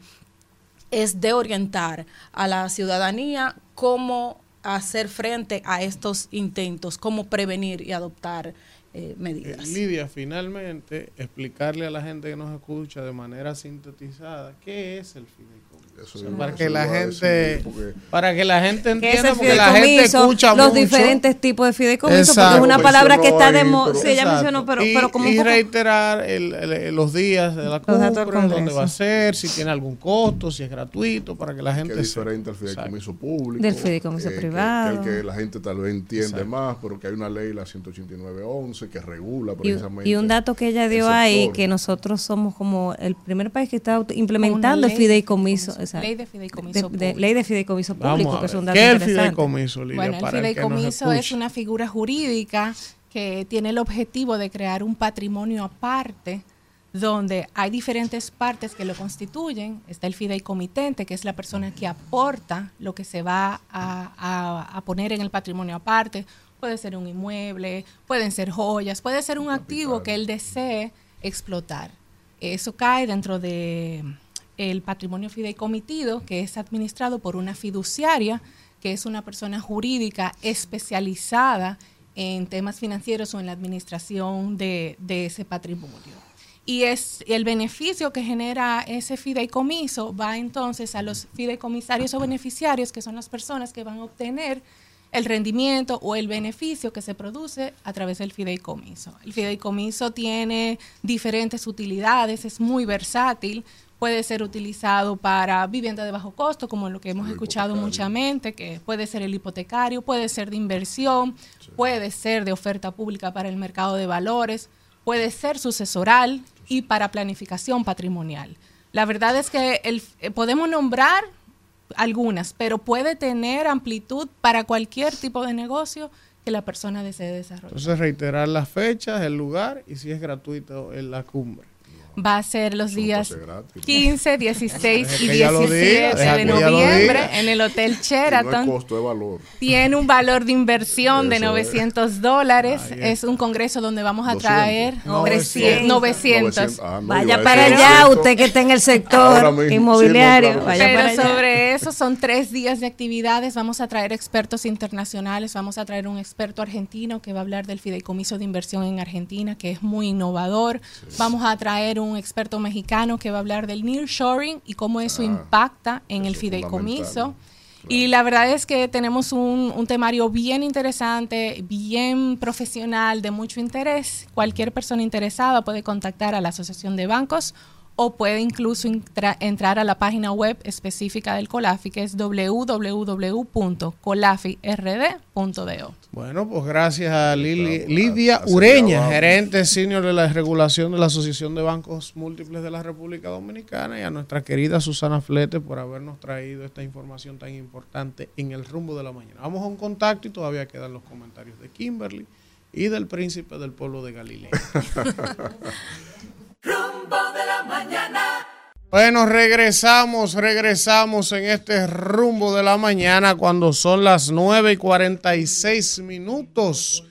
es de orientar a la ciudadanía cómo hacer frente a estos intentos, cómo prevenir y adoptar eh, medidas. Lidia, finalmente, explicarle a la gente que nos escucha de manera sintetizada qué es el fideicomiso. O sea, para que la gente para que la gente entienda porque la gente escucha los mucho. diferentes tipos de fideicomiso porque es una palabra que está de moda sí, ella Exacto. mencionó pero, y, pero como un y poco reiterar el- el- los días de la Congreso. dónde va a ser, si tiene algún costo, si es gratuito, para que la gente que es diferente al fideicomiso público. Del fideicomiso eh, que- privado. Que, el que la gente tal vez entiende Exacto. más, pero que hay una ley, la 189.11, que regula y, precisamente. y un dato que ella dio el ahí que nosotros somos como el primer país que está implementando el fideicomiso, exacto. Ley de fideicomiso De- ley de fideicomiso público que es un dato ¿Qué es el interesante. fideicomiso, Lidia? Bueno, el fideicomiso es una figura jurídica que tiene el objetivo de crear un patrimonio aparte donde hay diferentes partes que lo constituyen. Está el fideicomitente, que es la persona que aporta lo que se va a, a- a poner en el patrimonio aparte. Puede ser un inmueble, pueden ser joyas, puede ser un activo que él desee explotar. Eso cae dentro de el patrimonio fideicomitido, que es administrado por una fiduciaria, que es una persona jurídica especializada en temas financieros o en la administración de, ese patrimonio. y es el beneficio que genera ese fideicomiso va entonces a los fideicomisarios o beneficiarios, que son las personas que van a obtener el rendimiento o el beneficio que se produce a través del fideicomiso. El fideicomiso tiene diferentes utilidades, es muy versátil, puede ser utilizado para vivienda de bajo costo, como lo que hemos escuchado muchamente, que puede ser el hipotecario, puede ser de inversión, puede ser de oferta pública para el mercado de valores, puede ser sucesoral y para planificación patrimonial. La verdad es que el, eh, podemos nombrar algunas, pero puede tener amplitud para cualquier tipo de negocio que la persona desee desarrollar. Entonces reiterar las fechas, el lugar y si es gratuito en la cumbre. Va a ser los días pase gratis. 15, 16 *laughs* y que ella lo diga, 17 deja de noviembre en el Hotel no Sheraton. costo, valor. Tiene un valor de inversión de Eso es. 900 dólares. Es un congreso donde vamos a 200. traer 300, 900. Ah, no, Vaya para allá, 200. usted que está en el sector inmobiliario. sí, no, claro. vaya Pero sobre eso son tres días de actividades. Vamos a traer expertos internacionales. Vamos a traer un experto argentino que va a hablar del fideicomiso de inversión en Argentina, que es muy innovador. Vamos a traer un experto mexicano que va a hablar del nearshoring y cómo eso impacta en el fideicomiso. Y la verdad es que tenemos un, un temario bien interesante, bien profesional, de mucho interés. Cualquier persona interesada puede contactar a la Asociación de Bancos o puede incluso entrar a la página web específica del COLAFI, que es www.colafird.do. Bueno, pues gracias a Lili- Lidia Ureña, gerente senior de la regulación de la Asociación de Bancos Múltiples de la República Dominicana, y a nuestra querida Susana Flete por habernos traído esta información tan importante en el rumbo de la mañana. Vamos a un contacto y todavía quedan los comentarios de Kimberly y del príncipe del pueblo de Galilea. *laughs* Rumbo de la mañana. Bueno, regresamos, regresamos en este rumbo de la mañana cuando son las 9 y 46 minutos.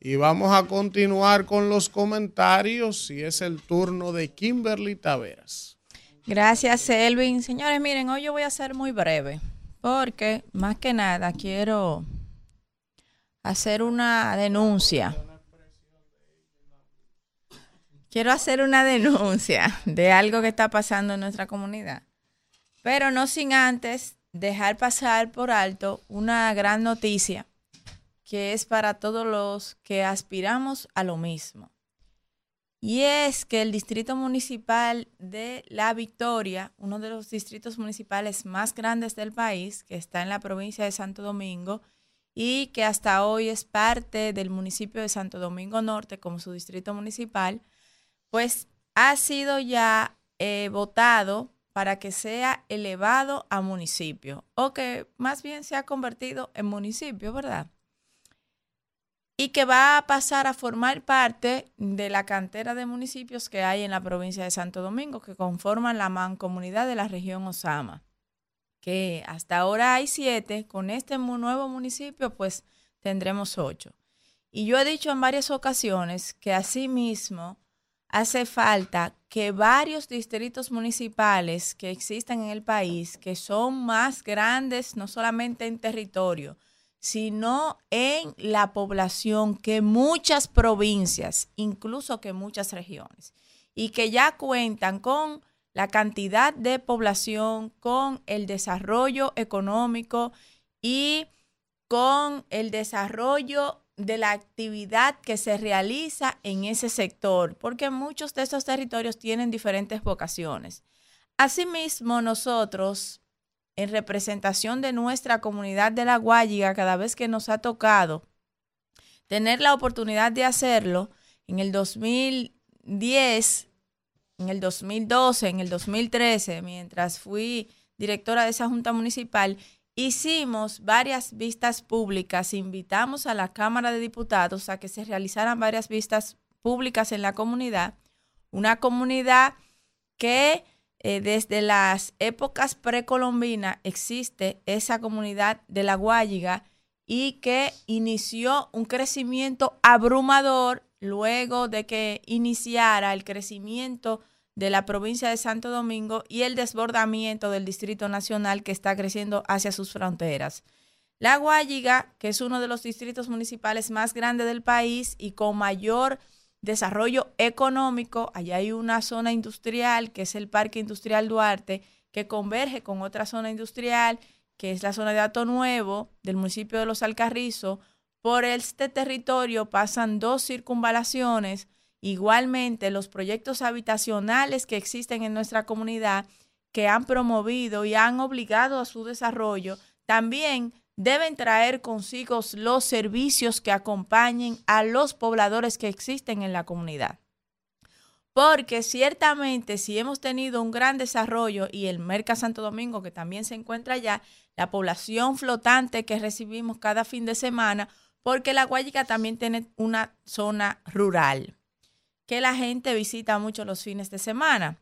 Y vamos a continuar con los comentarios y es el turno de Kimberly Taveras. Gracias, Elvin. Señores, miren, hoy yo voy a ser muy breve porque más que nada quiero hacer una denuncia. Quiero hacer una denuncia de algo que está pasando en nuestra comunidad, pero no sin antes dejar pasar por alto una gran noticia que es para todos los que aspiramos a lo mismo. Y es que el Distrito Municipal de La Victoria, uno de los distritos municipales más grandes del país, que está en la provincia de Santo Domingo y que hasta hoy es parte del municipio de Santo Domingo Norte como su distrito municipal, pues ha sido ya eh, votado para que sea elevado a municipio o que más bien se ha convertido en municipio, ¿verdad? y que va a pasar a formar parte de la cantera de municipios que hay en la provincia de Santo Domingo, que conforman la mancomunidad de la región Osama, que hasta ahora hay siete, con este nuevo municipio pues tendremos ocho. Y yo he dicho en varias ocasiones que asimismo hace falta que varios distritos municipales que existen en el país, que son más grandes no solamente en territorio, sino en la población que muchas provincias, incluso que muchas regiones, y que ya cuentan con la cantidad de población, con el desarrollo económico y con el desarrollo de la actividad que se realiza en ese sector, porque muchos de esos territorios tienen diferentes vocaciones. Asimismo, nosotros en representación de nuestra comunidad de la Guayiga, cada vez que nos ha tocado tener la oportunidad de hacerlo, en el 2010, en el 2012, en el 2013, mientras fui directora de esa junta municipal, hicimos varias vistas públicas, invitamos a la Cámara de Diputados a que se realizaran varias vistas públicas en la comunidad, una comunidad que eh, desde las épocas precolombinas existe esa comunidad de la Guayiga y que inició un crecimiento abrumador luego de que iniciara el crecimiento de la provincia de Santo Domingo y el desbordamiento del Distrito Nacional que está creciendo hacia sus fronteras. La Guayiga, que es uno de los distritos municipales más grandes del país y con mayor desarrollo económico. Allá hay una zona industrial, que es el Parque Industrial Duarte, que converge con otra zona industrial, que es la zona de Ato Nuevo, del municipio de Los Alcarrizos. Por este territorio pasan dos circunvalaciones. Igualmente, los proyectos habitacionales que existen en nuestra comunidad, que han promovido y han obligado a su desarrollo, también deben traer consigo los servicios que acompañen a los pobladores que existen en la comunidad. Porque ciertamente si hemos tenido un gran desarrollo y el Merca Santo Domingo, que también se encuentra allá, la población flotante que recibimos cada fin de semana, porque la Guayica también tiene una zona rural que la gente visita mucho los fines de semana.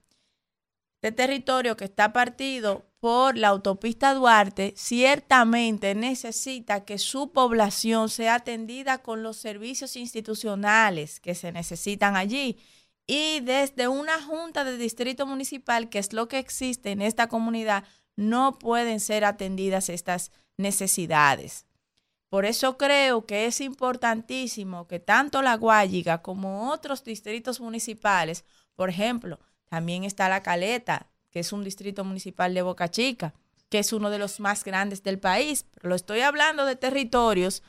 Este territorio que está partido por la autopista Duarte ciertamente necesita que su población sea atendida con los servicios institucionales que se necesitan allí. Y desde una junta de distrito municipal, que es lo que existe en esta comunidad, no pueden ser atendidas estas necesidades. Por eso creo que es importantísimo que tanto La Guayiga como otros distritos municipales, por ejemplo, también está La Caleta, que es un distrito municipal de Boca Chica, que es uno de los más grandes del país. Pero lo estoy hablando de territorios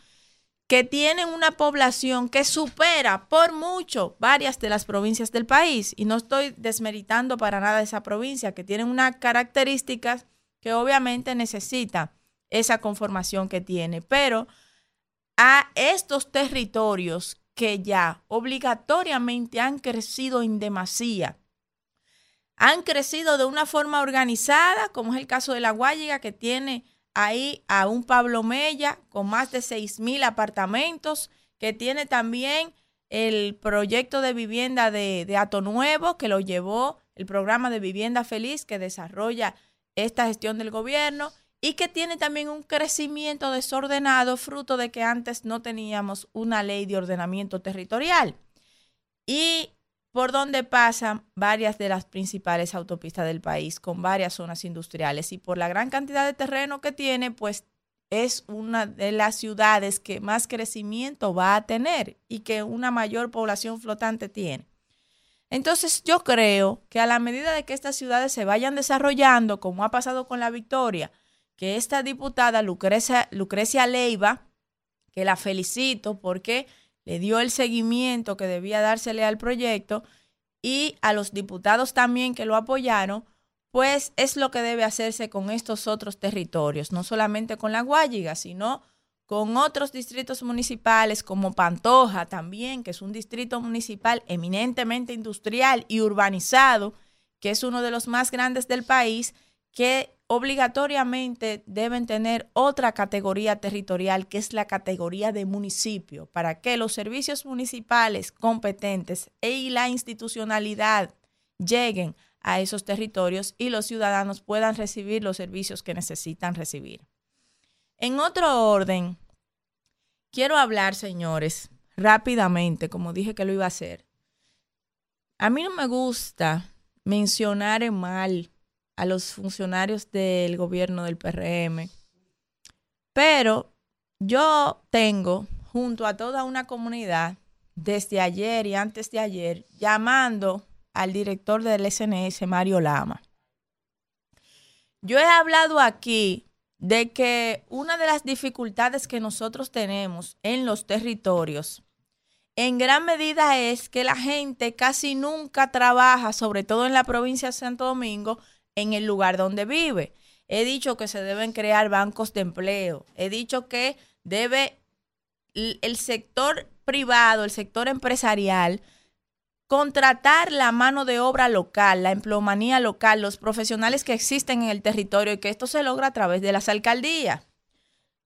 que tienen una población que supera por mucho varias de las provincias del país. Y no estoy desmeritando para nada esa provincia, que tiene unas características que obviamente necesita esa conformación que tiene. Pero a estos territorios que ya obligatoriamente han crecido en demasía, han crecido de una forma organizada, como es el caso de La Guayiga, que tiene ahí a un Pablo Mella con más de 6 mil apartamentos, que tiene también el proyecto de vivienda de, de Ato Nuevo, que lo llevó el programa de vivienda feliz que desarrolla esta gestión del gobierno y que tiene también un crecimiento desordenado fruto de que antes no teníamos una ley de ordenamiento territorial. Y por donde pasan varias de las principales autopistas del país, con varias zonas industriales. Y por la gran cantidad de terreno que tiene, pues es una de las ciudades que más crecimiento va a tener y que una mayor población flotante tiene. Entonces yo creo que a la medida de que estas ciudades se vayan desarrollando, como ha pasado con la Victoria, que esta diputada Lucrecia, Leiva, que la felicito porque le dio el seguimiento que debía dársele al proyecto y a los diputados también que lo apoyaron, pues es lo que debe hacerse con estos otros territorios, no solamente con la Guayiga, sino con otros distritos municipales como Pantoja también, que es un distrito municipal eminentemente industrial y urbanizado, que es uno de los más grandes del país, que obligatoriamente deben tener otra categoría territorial, que es la categoría de municipio, para que los servicios municipales competentes y la institucionalidad lleguen a esos territorios y los ciudadanos puedan recibir los servicios que necesitan recibir. En otro orden, quiero hablar, señores, rápidamente, como dije que lo iba a hacer. A mí no me gusta mencionar en mal a los funcionarios del gobierno del PRM. Pero yo tengo junto a toda una comunidad desde ayer y antes de ayer llamando al director del SNS, Mario Lama. Yo he hablado aquí de que una de las dificultades que nosotros tenemos en los territorios en gran medida es que la gente casi nunca trabaja, sobre todo en la provincia de Santo Domingo, en el lugar donde vive. He dicho que se deben crear bancos de empleo. He dicho que debe el sector privado, el sector empresarial, contratar la mano de obra local, la empleomanía local, los profesionales que existen en el territorio y que esto se logra a través de las alcaldías.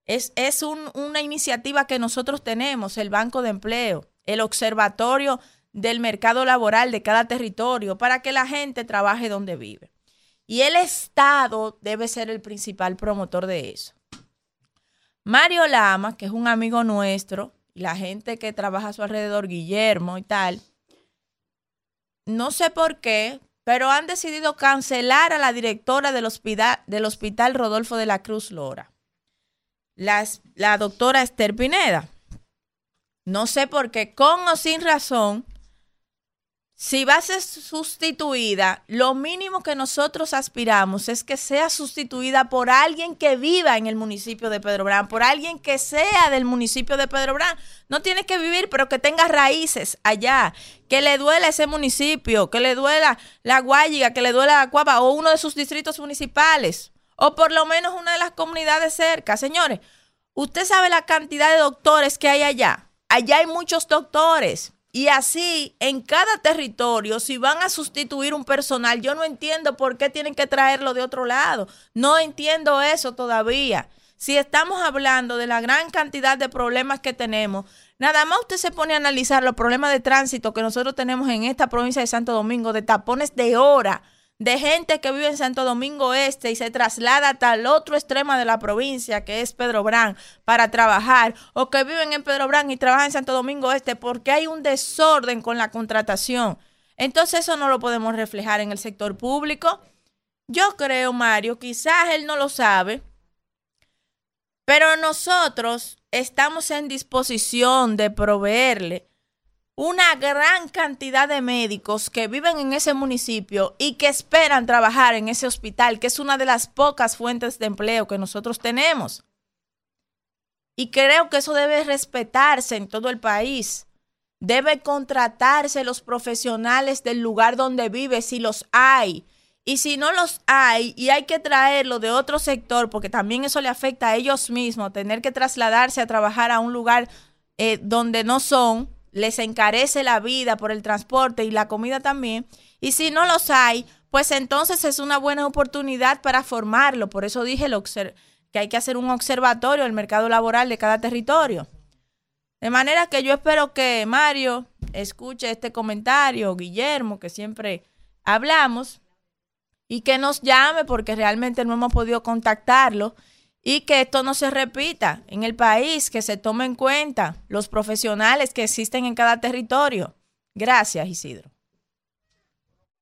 Es, es una iniciativa que nosotros tenemos, el Banco de Empleo, el Observatorio del Mercado Laboral de cada territorio, para que la gente trabaje donde vive. Y el Estado debe ser el principal promotor de eso. Mario Lama, que es un amigo nuestro, y la gente que trabaja a su alrededor, Guillermo y tal, no sé por qué, pero han decidido cancelar a la directora del hospital, del hospital Rodolfo de la Cruz Lora, la, la doctora Esther Pineda. No sé por qué, con o sin razón, si va a ser sustituida, lo mínimo que nosotros aspiramos es que sea sustituida por alguien que viva en el municipio de Pedro Brán, por alguien que sea del municipio de Pedro Brán. No tiene que vivir, pero que tenga raíces allá, que le duela ese municipio, que le duela la Guayiga, que le duela la Cuapa o uno de sus distritos municipales, o por lo menos una de las comunidades cerca. Señores, usted sabe la cantidad de doctores que hay allá. Allá hay muchos doctores. Y así, en cada territorio, si van a sustituir un personal, yo no entiendo por qué tienen que traerlo de otro lado. No entiendo eso todavía. Si estamos hablando de la gran cantidad de problemas que tenemos, nada más usted se pone a analizar los problemas de tránsito que nosotros tenemos en esta provincia de Santo Domingo, de tapones de hora, de gente que vive en Santo Domingo Este y se traslada hasta el otro extremo de la provincia, que es Pedro Brán, para trabajar, o que viven en Pedro Brán y trabajan en Santo Domingo Este, porque hay un desorden con la contratación. Entonces eso no lo podemos reflejar en el sector público. Yo creo, Mario, quizás él no lo sabe, pero nosotros estamos en disposición de proveerle una gran cantidad de médicos que viven en ese municipio y que esperan trabajar en ese hospital, que es una de las pocas fuentes de empleo que nosotros tenemos. Y creo que eso debe respetarse en todo el país. Debe contratarse los profesionales del lugar donde vive, si los hay. Y si no los hay y hay que traerlo de otro sector, porque también eso le afecta a ellos mismos, tener que trasladarse a trabajar a un lugar eh, donde no son, les encarece la vida por el transporte y la comida también. Y si no los hay, pues entonces es una buena oportunidad para formarlo. Por eso dije que hay que hacer un observatorio del mercado laboral de cada territorio. De manera que yo espero que Mario escuche este comentario, Guillermo, que siempre hablamos, y que nos llame porque realmente no hemos podido contactarlo y que esto no se repita en el país, que se tome en cuenta los profesionales que existen en cada territorio. Gracias, Isidro.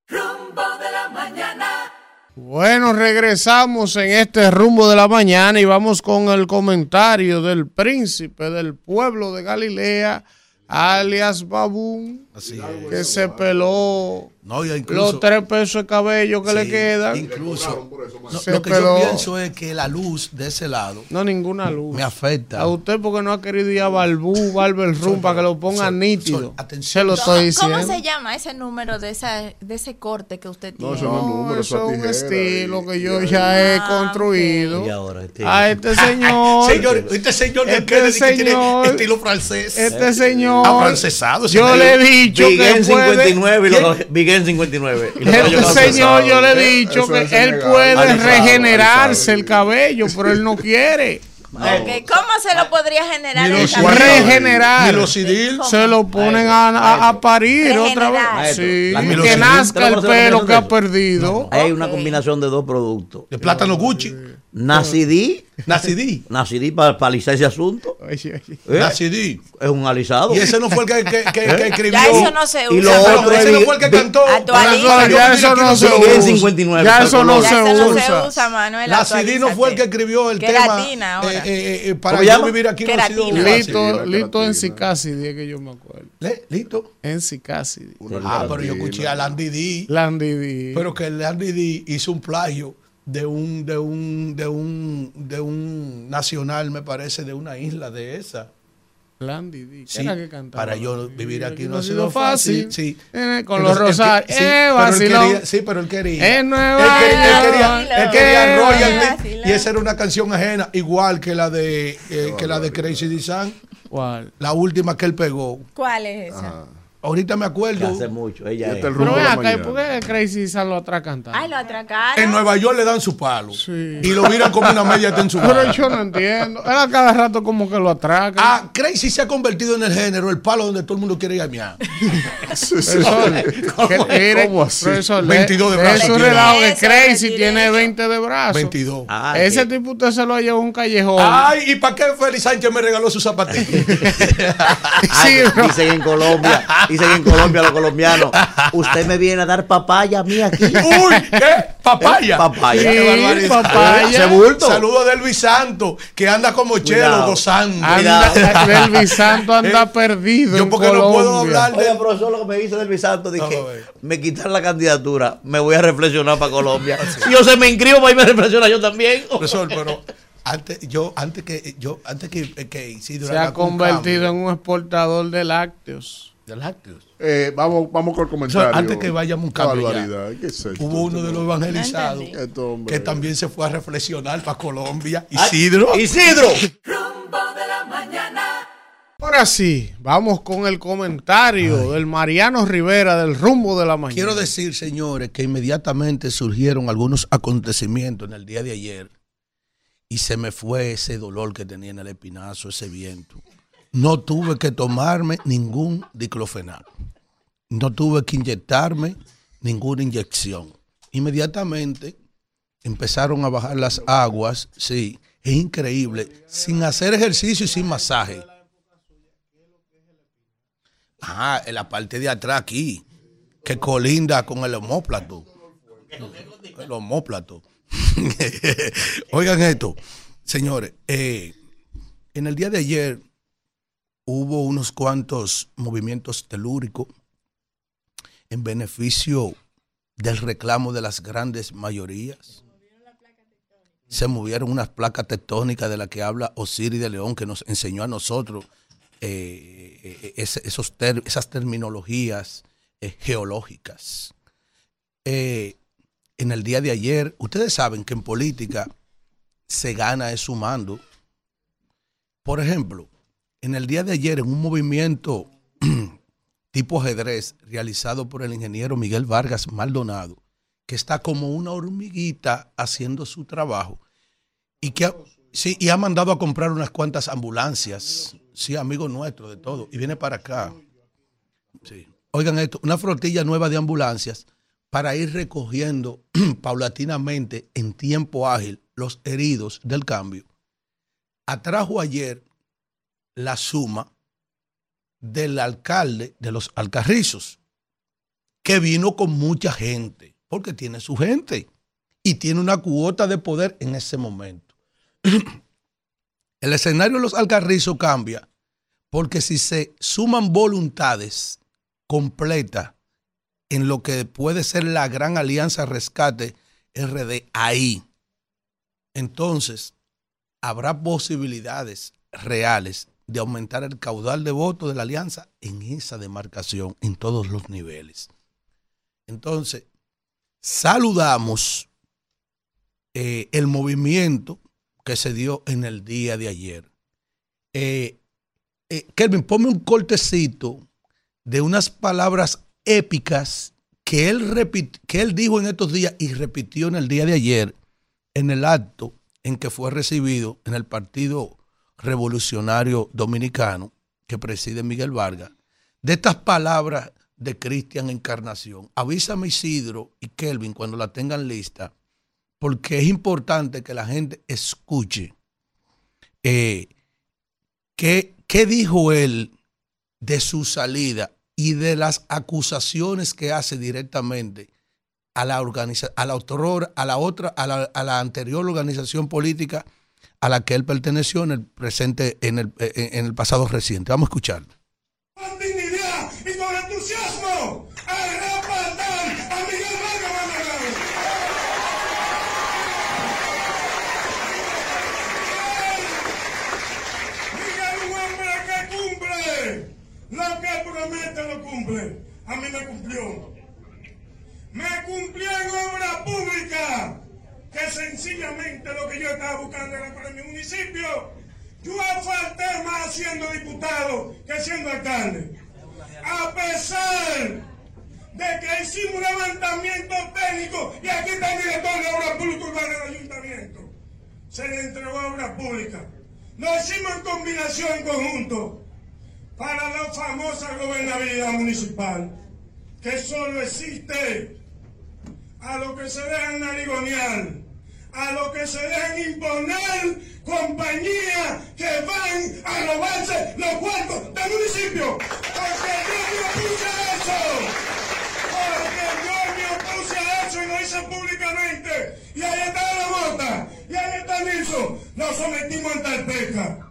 Rumbo de la mañana. Bueno, regresamos en este rumbo de la mañana y vamos con el comentario del príncipe del pueblo de Galilea, alias Babún, que se peló No, incluso- los tres pesos de cabello que le quedan. Incluso, no, lo que peló. yo pienso es que la luz de ese lado No, ninguna luz. me afecta. A usted porque no ha querido ir a Balbú, Barber Room para que lo ponga Sol, nítido. Sol, Se lo estoy diciendo. ¿Cómo se llama ese número de, esa, de ese corte que usted tiene? No, eso es un estilo que yo ya he construido. Y ahora este- A este señor. Señor, este señor de Este que tiene señor- estilo francés. Este señor. Afrancesado. Yo le he dicho que en puede. 59 y ¿Quién? Los Big en 59. Y los Este caballos señor, yo le he dicho Eso que es él puede Alisado, regenerarse el cabello, pero él no quiere. *laughs* ¿Cómo se lo podría generar? Ni el cabello? regenerar. Milosidil. Se lo ponen a, a- a parir otra vez. Maestro, Sí, la que nazca ¿te el lo pelo que ha perdido. Hay una combinación de dos productos. De plátano Gucci. Nacidí. *laughs* Nacidí. Nacidí para alisar ese asunto. ¿Eh? Nacidí. Es un alisado. Y ese no fue el que, que, que- *laughs* ¿Eh? que escribió. Ya eso no se Y lo usa. otro ese es no fue el que cantó. Actualiza. Pero ya eso no se usa. 59. Ya eso no Ya se eso no se usa. usa, Manuel. Nacidí no fue el que escribió el Queratina tema. ahora. eh, eh, eh, para ¿Cómo yo llama? vivir aquí no ha sido. Lito, Lito en Sicasidi, es que yo me acuerdo. ¿Le? ¿Listo? En Sicasidi. Ah, pero yo escuché a Landy D. Landy D. Pero que Landy D hizo un plagio de un, de un, de un, de un nacional, me parece, de una isla de esa. Landy D. ¿Qué Sí, que cantaba? para yo vivir aquí no no ha sido fácil. Sí. Eh, con Entonces, los rosarios. sí, eh, pero él vacilón. quería- sí, pero él quería. En Nueva él quería, él quería, York. él quería Eh, royalty vacilón. y esa era una canción ajena, igual que la de eh, que la de Crazy Design, ¿Cuál? la última que él pegó. ¿Cuál es esa? Ahorita me Que acuerdo. hace mucho. Ella es. el Pero de acá, ¿y mañana. por qué Crazy San lo atrás cantando? Ay, lo atracaron. En Nueva York le dan su palo Sí. y lo miran como una media en su Pero yo no entiendo. Él a cada rato como que lo atraca. Ah, Crazy se ha convertido en el género, el palo donde todo el mundo quiere ir a miar. *laughs* ¿Cómo así? profesor, 22 de de- brazos Es un relajo que Eso, Crazy tiene eso. 20 de brazos. 22. Ah, Ese tipo usted se lo lleva a un callejón. Ay, ¿y para qué Félix Sánchez me regaló sus zapatillas? *laughs* Ay, Sí, dicen en Colombia Dicen en Colombia los colombianos, usted me viene a dar papaya a mí aquí. *laughs* Uy, ¿qué? Papaya. Eh, papaya. Qué barbaridad. papaya. Ese bulto. Saludo a Delvis Santo, que anda como chelo gozando. Anda, Delvis *laughs* Santo anda perdido. Yo en porque no puedo hablar de Oye, profesor, lo que me dice del Bisanto, dije, me quitan la candidatura, me voy a reflexionar para Colombia. *laughs* Si yo se me inscribo para irme a reflexionar yo también. Profesor, pero antes, yo, antes que yo, antes que, que Isidro Se ha convertido cambio- en un exportador de lácteos. De lácteos. Eh, vamos, vamos con el comentario. antes que vayamos a un cambio ya. barbaridad. ¿Qué es esto? Hubo uno de los evangelizados Esto, hombre. que también se fue a reflexionar para Colombia. Isidro. Isidro. Ahora sí, vamos con el comentario del Mariano Rivera del rumbo de la mañana. Quiero decir, señores, que inmediatamente surgieron algunos acontecimientos en el día de ayer y se me fue ese dolor que tenía en el espinazo, ese viento. No tuve que tomarme ningún diclofenac. No tuve que inyectarme ninguna inyección. Inmediatamente empezaron a bajar las aguas, sí, es increíble, sin hacer ejercicio y sin masaje. Ah, en la parte de atrás aquí, que colinda con el homóplato. El homóplato. *laughs* Oigan esto, señores, eh, en el día de ayer hubo unos cuantos movimientos telúricos en beneficio del reclamo de las grandes mayorías. Se movieron unas placas tectónicas de las que habla Osiris de León, que nos enseñó a nosotros eh, esas terminologías eh, geológicas. Eh, en el día de ayer, ustedes saben que en política se gana es sumando. Por ejemplo, en el día de ayer, en un movimiento *clears throat* tipo ajedrez realizado por el ingeniero Miguel Vargas Maldonado, que está como una hormiguita haciendo su trabajo y que ha, sí, y ha mandado a comprar unas cuantas ambulancias, sí, amigo nuestro de todo, y viene para acá. Sí. Oigan esto, una flotilla nueva de ambulancias para ir recogiendo *clears throat* paulatinamente en tiempo ágil los heridos del cambio. Atrajo ayer la suma del alcalde de los Alcarrizos, que vino con mucha gente, porque tiene su gente y tiene una cuota de poder en ese momento. *clears throat* El escenario de los Alcarrizos cambia porque si se suman voluntades completas en lo que puede ser la gran alianza rescate RD ahí, entonces habrá posibilidades reales de aumentar el caudal de votos de la alianza en esa demarcación, en todos los niveles. Entonces, saludamos eh, el movimiento que se dio en el día de ayer. Eh, eh, Kelvin, ponme un cortecito de unas palabras épicas que él, repit- que él dijo en estos días y repitió en el día de ayer en el acto en que fue recibido en el Partido Revolucionario Dominicano que preside Miguel Vargas, de estas palabras de Cristian Encarnación. Avísame Isidro y Kelvin cuando la tengan lista, porque es importante que la gente escuche eh, qué, qué dijo él de su salida y de las acusaciones que hace directamente a la a la otra, a la otra, a la, a la anterior organización política a la que él perteneció en el presente, en el, pasado reciente. Vamos a escucharlo. con dignidad y con entusiasmo a respaldar a Miguel Vargas Maldonado. Miguel un hombre que cumple. Lo que promete lo cumple. A mí me cumplió. Me cumplió en obra pública. Que sencillamente lo que yo estaba buscando era para mi municipio. Yo falté más siendo diputado que siendo alcalde. A pesar de que hicimos un levantamiento técnico y aquí está el director de obra pública urbana del ayuntamiento. Se le entregó a obra pública. Lo hicimos en combinación, en conjunto, para la famosa gobernabilidad municipal, que solo existe a lo que se dejan narigonear, a lo que se dejan imponer compañías que van a robarse los cuartos del municipio. Porque yo digo opuse a eso. Porque yo me opuse a eso y lo hice públicamente. Y ahí está la bota. Y ahí está Nilson. Lo sometimos en Talpeca.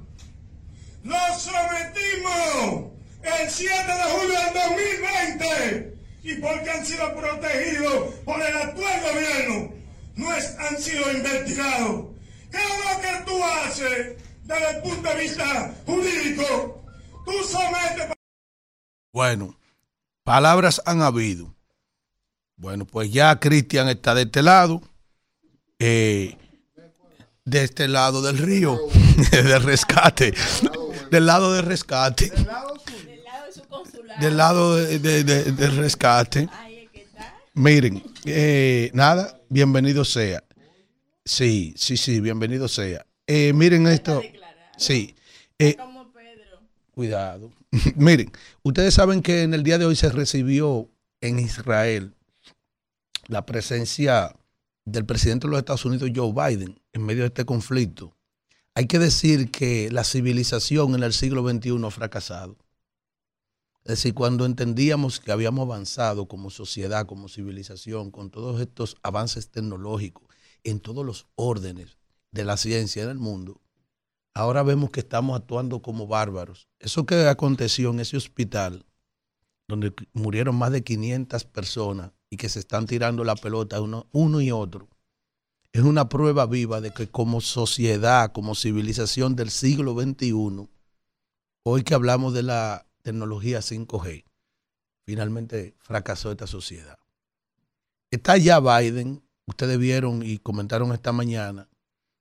Lo sometimos el 7 de julio del 2020. Y porque han sido protegidos por el actual gobierno, no es- han sido investigados. ¿Qué es lo que tú haces desde el punto de vista jurídico? Tú sometes Bueno, palabras han habido. Bueno, pues ya Cristian está de este lado. eh, de este lado del río, *laughs* del rescate. Del lado del rescate. Del lado de- de- de- del rescate. Miren, eh, nada, bienvenido sea. Sí, sí, sí, bienvenido sea. Eh, miren esto. Sí. eh, Cuidado. *laughs* Miren, ustedes saben que en el día de hoy se recibió en Israel la presencia del presidente de los Estados Unidos, Joe Biden, en medio de este conflicto. Hay que decir que la civilización en el siglo XXI ha fracasado. Es decir, cuando entendíamos que habíamos avanzado como sociedad, como civilización, con todos estos avances tecnológicos, en todos los órdenes de la ciencia en el mundo, ahora vemos que estamos actuando como bárbaros. Eso que aconteció en ese hospital, donde murieron más de 500 personas y que se están tirando la pelota uno, uno y otro, es una prueba viva de que como sociedad, como civilización del siglo XXI, hoy que hablamos de la tecnología 5G, finalmente fracasó esta sociedad. Está ya Biden, ustedes vieron y comentaron esta mañana,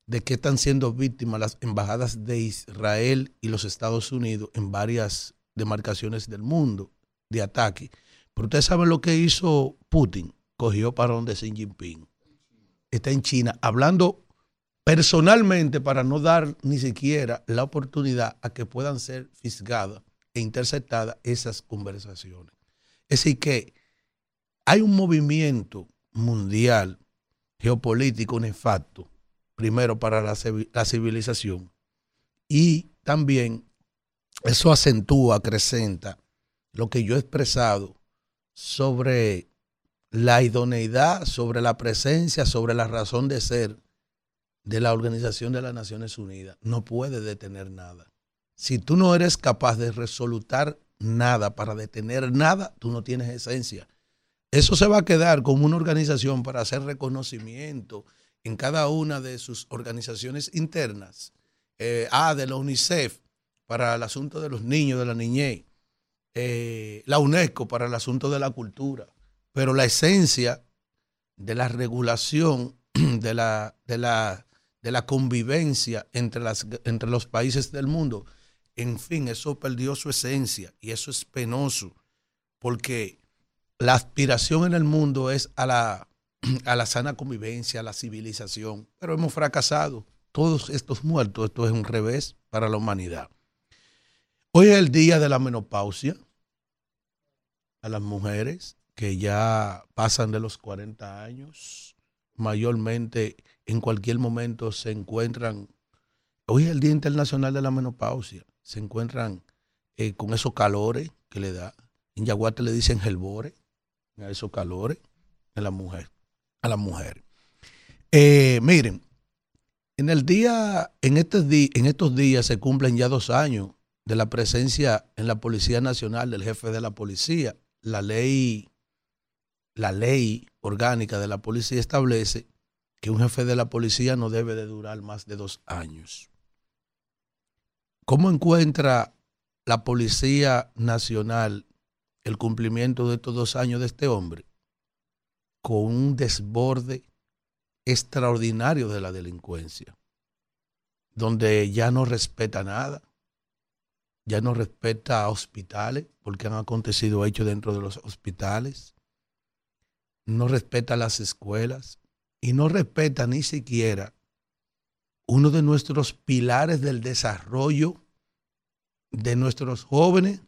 de que están siendo víctimas las embajadas de Israel y los Estados Unidos en varias demarcaciones del mundo de ataque. Pero ustedes saben lo que hizo Putin, cogió parón de Xi Jinping. Está en China hablando personalmente para no dar ni siquiera la oportunidad a que puedan ser fisgadas e interceptadas esas conversaciones. Es decir, que hay un movimiento mundial geopolítico nefasto, primero para la, la civilización, y también eso acentúa, acrecenta lo que yo he expresado sobre la idoneidad, sobre la presencia, sobre la razón de ser de la Organización de las Naciones Unidas. No puede detener nada. Si tú no eres capaz de resolutar nada para detener nada, tú no tienes esencia. Eso se va a quedar como una organización para hacer reconocimiento en cada una de sus organizaciones internas. Eh, ah, de la UNICEF para el asunto de los niños, de la niñez. Eh, la UNESCO para el asunto de la cultura. Pero la esencia de la regulación, *clears throat* de la, de la, de la convivencia entre, las, entre los países del mundo, en fin, eso perdió su esencia y eso es penoso, porque la aspiración en el mundo es a la, a la sana convivencia, a la civilización, pero hemos fracasado. Todos estos muertos, esto es un revés para la humanidad. Hoy es el día de la menopausia a las mujeres que ya pasan de los 40 años, mayormente en cualquier momento se encuentran, hoy es el Día Internacional de la Menopausia, se encuentran eh, con esos calores que le da. En Yaguate le dicen gelbore, a esos calores en la mujer, a la mujer. Eh, miren, en el día, en di- en estos días se cumplen ya dos años de la presencia en la Policía Nacional del jefe de la policía. La ley, la ley orgánica de la policía establece que un jefe de la policía no debe de durar más de dos años. ¿Cómo encuentra la Policía Nacional el cumplimiento de estos dos años de este hombre? Con un desborde extraordinario de la delincuencia, donde ya no respeta nada, ya no respeta hospitales, porque han acontecido hechos dentro de los hospitales, no respeta las escuelas y no respeta ni siquiera uno de nuestros pilares del desarrollo de nuestros jóvenes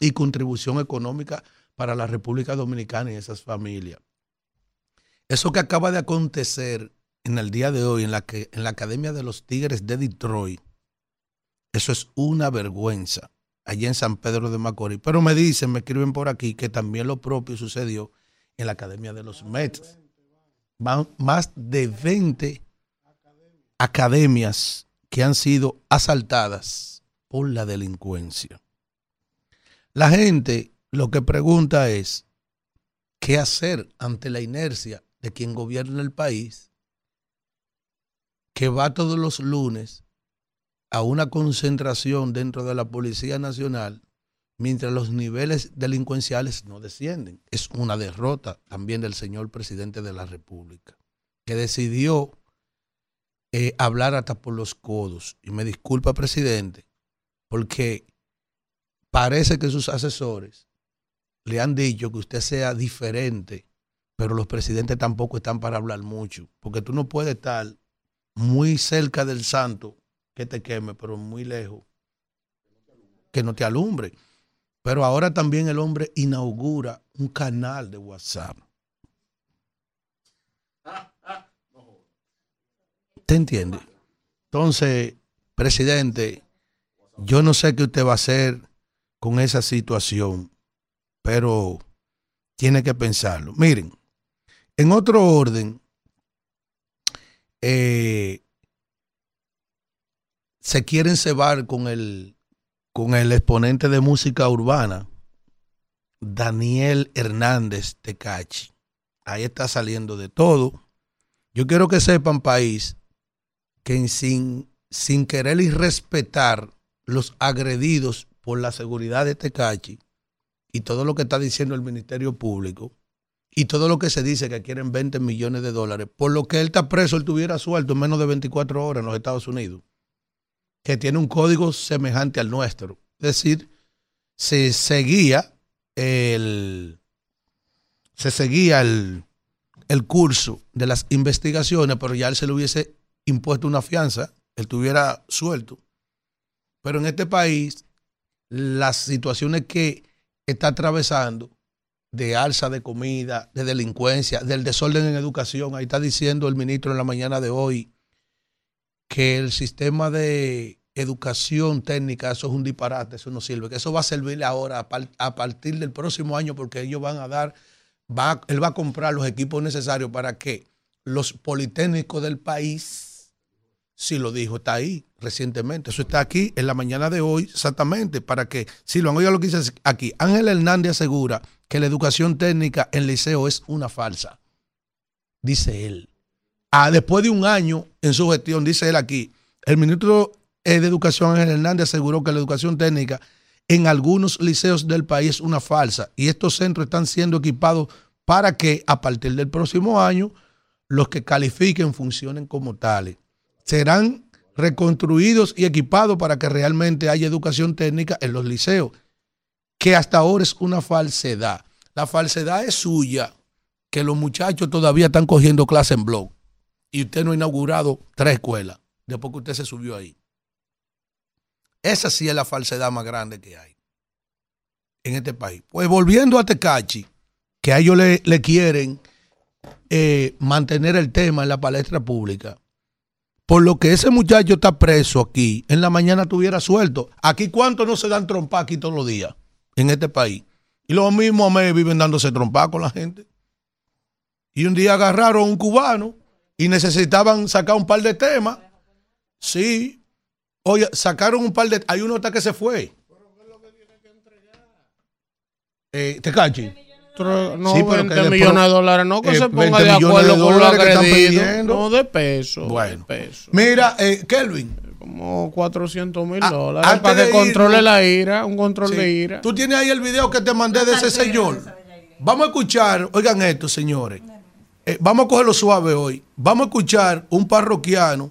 y contribución económica para la República Dominicana y esas familias. Eso que acaba de acontecer en el día de hoy en la, que, en la Academia de los Tigres de Detroit, eso es una vergüenza allá en San Pedro de Macorís. Pero me dicen, me escriben por aquí, que también lo propio sucedió en la Academia de los Mets. Van más de 20 academias que han sido asaltadas por la delincuencia. La gente lo que pregunta es, ¿qué hacer ante la inercia de quien gobierna el país, que va todos los lunes a una concentración dentro de la Policía Nacional mientras los niveles delincuenciales no descienden? Es una derrota también del señor presidente de la República, que decidió eh, hablar hasta por los codos. Y me disculpa, presidente, porque parece que sus asesores le han dicho que usted sea diferente, pero los presidentes tampoco están para hablar mucho, porque tú no puedes estar muy cerca del santo que te queme, pero muy lejos que no te alumbre. Pero ahora también el hombre inaugura un canal de WhatsApp. ¿Te entiende? Entonces, presidente, yo no sé qué usted va a hacer con esa situación, pero tiene que pensarlo. Miren, en otro orden, eh, se quieren cebar con el, con el exponente de música urbana, Daniel Hernández Tecachi. Ahí está saliendo de todo. Yo quiero que sepan, país, que sin, sin querer y respetar los agredidos por la seguridad de Tecachi y todo lo que está diciendo el Ministerio Público y todo lo que se dice que quieren 20 millones de dólares, por lo que él está preso, él tuviera suelto en menos de 24 horas en los Estados Unidos, que tiene un código semejante al nuestro. Es decir, se seguía el, se seguía el, el curso de las investigaciones, pero ya él se le hubiese impuesto una fianza, él tuviera suelto. Pero en este país, las situaciones que está atravesando de alza de comida, de delincuencia, del desorden en educación, ahí está diciendo el ministro en la mañana de hoy que el sistema de educación técnica, eso es un disparate, eso no sirve, que eso va a servir ahora a partir del próximo año porque ellos van a dar, va, él va a comprar los equipos necesarios para que los politécnicos del país Sí lo dijo, está ahí recientemente. Eso está aquí en la mañana de hoy, exactamente, para que, si lo han oído lo que dice aquí, Ángel Hernández asegura que la educación técnica en liceo es una falsa. Dice él. Ah, después de un año en su gestión, dice él aquí, el ministro de Educación Ángel Hernández aseguró que la educación técnica en algunos liceos del país es una falsa y estos centros están siendo equipados para que a partir del próximo año los que califiquen funcionen como tales serán reconstruidos y equipados para que realmente haya educación técnica en los liceos, que hasta ahora es una falsedad. La falsedad es suya, que los muchachos todavía están cogiendo clase en blog y usted no ha inaugurado tres escuelas después que usted se subió ahí. Esa sí es la falsedad más grande que hay en este país. Pues volviendo a Tecachi, que a ellos le, quieren eh, mantener el tema en la palestra pública, por lo que ese muchacho está preso aquí, en la mañana estuviera suelto. Aquí cuántos no se dan trompa aquí todos los días en este país. Y los mismos me viven dándose trompa con la gente. Y un día agarraron a un cubano y necesitaban sacar un par de temas. Sí. Oye, sacaron un par de... Hay uno hasta que se fue. Eh, te cachi. No, sí, 20 millones de dólares, no que eh, se ponga de acuerdo con lo agredido. No, de peso. Bueno, de peso. Mira, eh, Kelvin. Como 400 mil dólares para que controle la ira, un control sí. de ira. Tú tienes ahí el video que te mandé de ese señor. Vamos a escuchar, oigan esto, señores. Eh, vamos a cogerlo suave hoy. Vamos a escuchar un parroquiano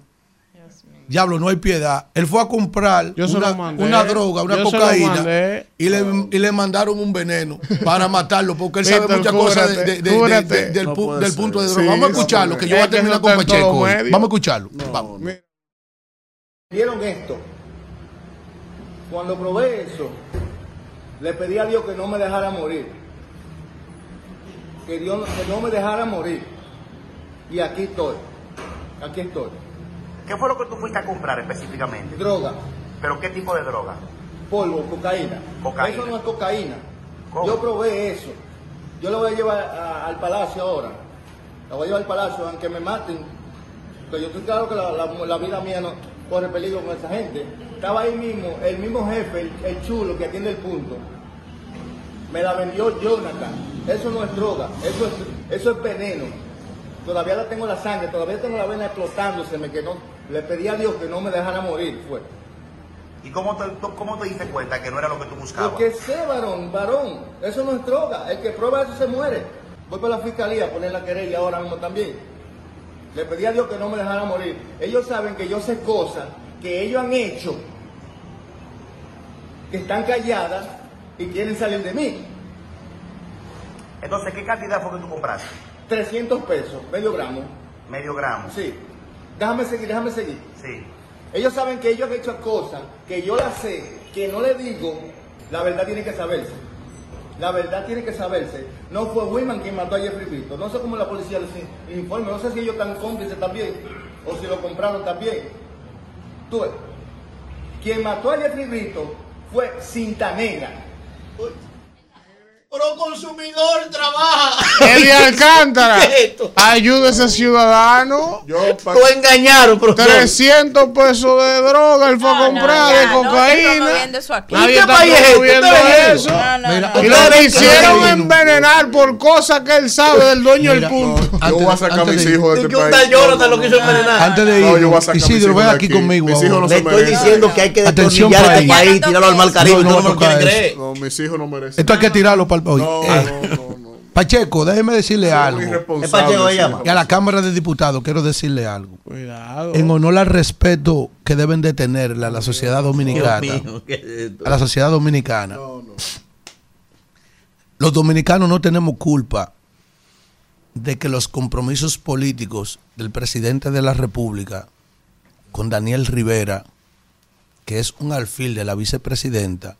Diablo, no hay piedad. Él fue a comprar una, una, droga, una Yo cocaína y le, y le, mandaron un veneno para matarlo porque él sabe muchas cosas de, de, de, del, no pu del punto de droga. Sí, Vamos a escucharlo, que yo voy a terminar con Pacheco. Vamos a escucharlo. No, Vamos. ¿Vieron esto? Cuando probé eso, le pedí a Dios que no me dejara morir. Que Dios que no me dejara morir. Y aquí estoy. Aquí estoy. ¿Qué fue lo que tú fuiste a comprar específicamente? Droga. ¿Pero qué tipo de droga? polvo, cocaína. Cocaína. Eso no es cocaína. ¿Cómo? Yo probé eso. Yo lo voy a llevar a- al palacio ahora. Lo voy a llevar al palacio, aunque me maten. Pero yo estoy claro que la, la- la vida mía no corre peligro con esa gente. Estaba ahí mismo, el mismo jefe, el, el chulo que atiende el punto. Me la vendió Jonathan. Eso no es droga, eso es, eso es veneno. Todavía la tengo en la sangre, todavía tengo la vena explotándoseme, que no, le pedí a Dios que no me dejara morir, fue. ¿Y cómo te, cómo te diste cuenta que no era lo que tú buscabas? Porque sé, varón, varón, eso no es droga. El que prueba eso se muere. Voy para la fiscalía a poner la querella ahora mismo también. Le pedí a Dios que no me dejara morir. Ellos saben que yo sé cosas que ellos han hecho, que están calladas y quieren salir de mí. Entonces, ¿qué cantidad fue que tú compraste? 300 pesos, medio gramo. Medio gramo. Sí. Déjame seguir, déjame seguir. Sí. Ellos saben que ellos han hecho cosas que yo las sé, que no le digo, la verdad tiene que saberse. La verdad tiene que saberse. No fue Wiman quien mató a Jeffrey Brito. No sé cómo la policía les in- informa. No sé si ellos están cómplices también o si lo compraron también. Tú quien mató a Jeffrey Brito fue Cinta Negra. Pero consumidor trabaja. Eddie *laughs* Alcántara, ayuda a ese ciudadano. Lo engañaron, pero 300 pesos de droga, él fue a comprar de cocaína. Nadie ¿Y qué está país es este? promoviendo ¿Ustedes eso. y lo quisieron envenenar por cosas que él sabe del dueño del punto. Yo voy a sacar a mis hijos de este país. Jonathan lo quiso envenenar. Antes de ir, Isidro, ven de aquí conmigo. Le estoy diciendo que hay que destornillar este país. tirarlo al mar Caribe. No, mis hijos no merecen. Esto hay que tirarlo para hoy. Eh, Pacheco, déjeme decirle algo. Y a la Cámara de Diputados quiero decirle algo. Cuidado. En honor al respeto que deben de tenerle a la sociedad dominicana. A la sociedad dominicana. Los dominicanos no tenemos culpa de que los compromisos políticos del presidente de la República con Daniel Rivera, que es un alfil de la vicepresidenta,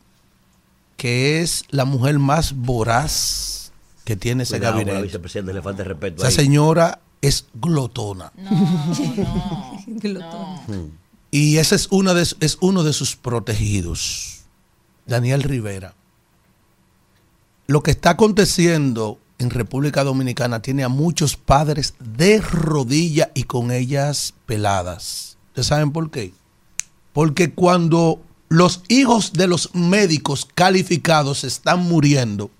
que es la mujer más voraz que tiene ese Cuidado gabinete. vicepresidenta, le falta el respeto. Esa ahí. señora es glotona. Hmm. *laughs* Y ese es, una de, es uno de sus protegidos, Daniel Rivera. Lo que está aconteciendo en República Dominicana tiene a muchos padres de rodilla y con ellas peladas. ¿Ustedes saben por qué? Porque cuando los hijos de los médicos calificados están muriendo,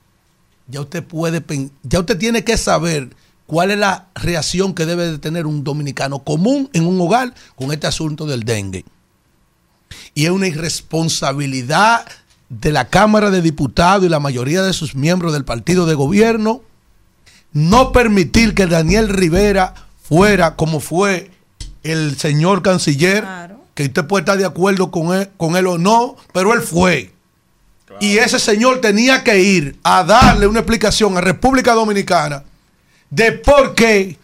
ya usted puede, ya usted tiene que saber cuál es la reacción que debe de tener un dominicano común en un hogar con este asunto del dengue. Y es una irresponsabilidad de la Cámara de Diputados y la mayoría de sus miembros del partido de gobierno no permitir que Daniel Rivera fuera como fue el señor canciller, que usted puede estar de acuerdo con él, con él o no, pero él fue. Y ese señor tenía que ir a darle una explicación a República Dominicana de por qué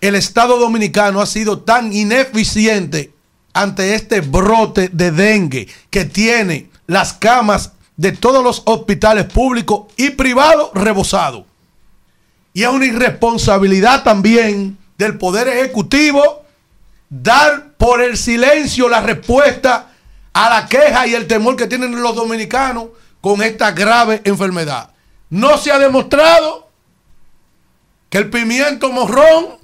el Estado Dominicano ha sido tan ineficiente ante este brote de dengue que tiene las camas de todos los hospitales públicos y privados rebosados. Y es una irresponsabilidad también del Poder Ejecutivo dar por el silencio la respuesta a la queja y el temor que tienen los dominicanos con esta grave enfermedad. No se ha demostrado que el pimiento morrón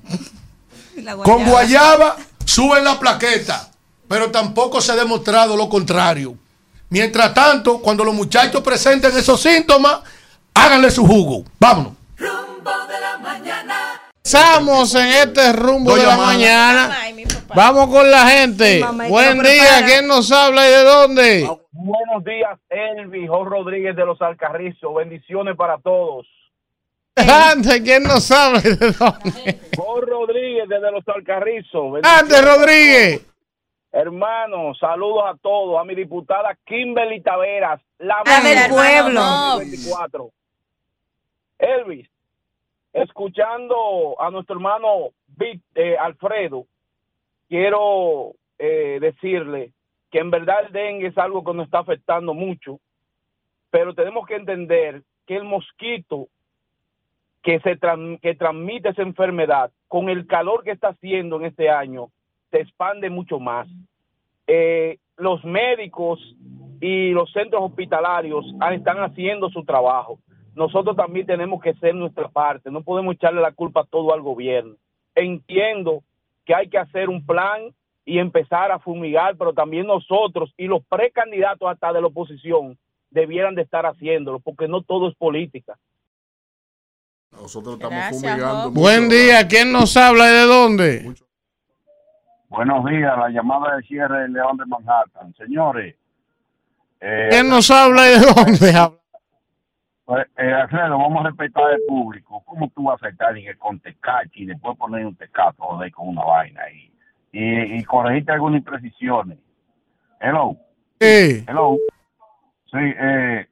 *laughs* con guayaba suben la plaqueta, pero tampoco se ha demostrado lo contrario. Mientras tanto, cuando los muchachos presenten esos síntomas, háganle su jugo. Vámonos. Rumbo de la mañana. Estamos en este rumbo de la mañana. Vamos con la gente. mamá, ¿y Buen día. ¿Quién nos habla y de dónde? Buenos días, Elvi, Jo Rodríguez de los Alcarrizos. Bendiciones para todos. *laughs* Antes, ¿quién nos habla y de dónde? Jo Rodríguez desde los Alcarrizos. Antes, Rodríguez. Hermanos, saludos a todos. A mi diputada Kimberly Taveras, la La del pueblo. 2024. Elvis, escuchando a nuestro hermano Vic- eh, Alfredo, quiero eh, decirle que en verdad el dengue es algo que nos está afectando mucho, pero tenemos que entender que el mosquito que se que transmite esa enfermedad con el calor que está haciendo en este año se expande mucho más. Eh, los médicos y los centros hospitalarios están haciendo su trabajo. Nosotros también tenemos que hacer nuestra parte, no podemos echarle la culpa todo al gobierno. Entiendo que hay que hacer un plan y empezar a fumigar, pero también nosotros y los precandidatos hasta de la oposición debieran de estar haciéndolo, porque no todo es política. Nosotros estamos Gracias, fumigando. Buen día, ¿quién nos habla y de dónde? Buenos días, la llamada de cierre del León de Manhattan. Señores, eh, ¿Quién nos habla y de dónde habla? *laughs* pues, eh, Alfredo, vamos a respetar al público. ¿Cómo tú vas a aceptar y que con tecachi y después poner un tecato joder, con una vaina ahí? Y, y corregirte algunas imprecisiones. Hello. Sí. Hello. Sí, eh,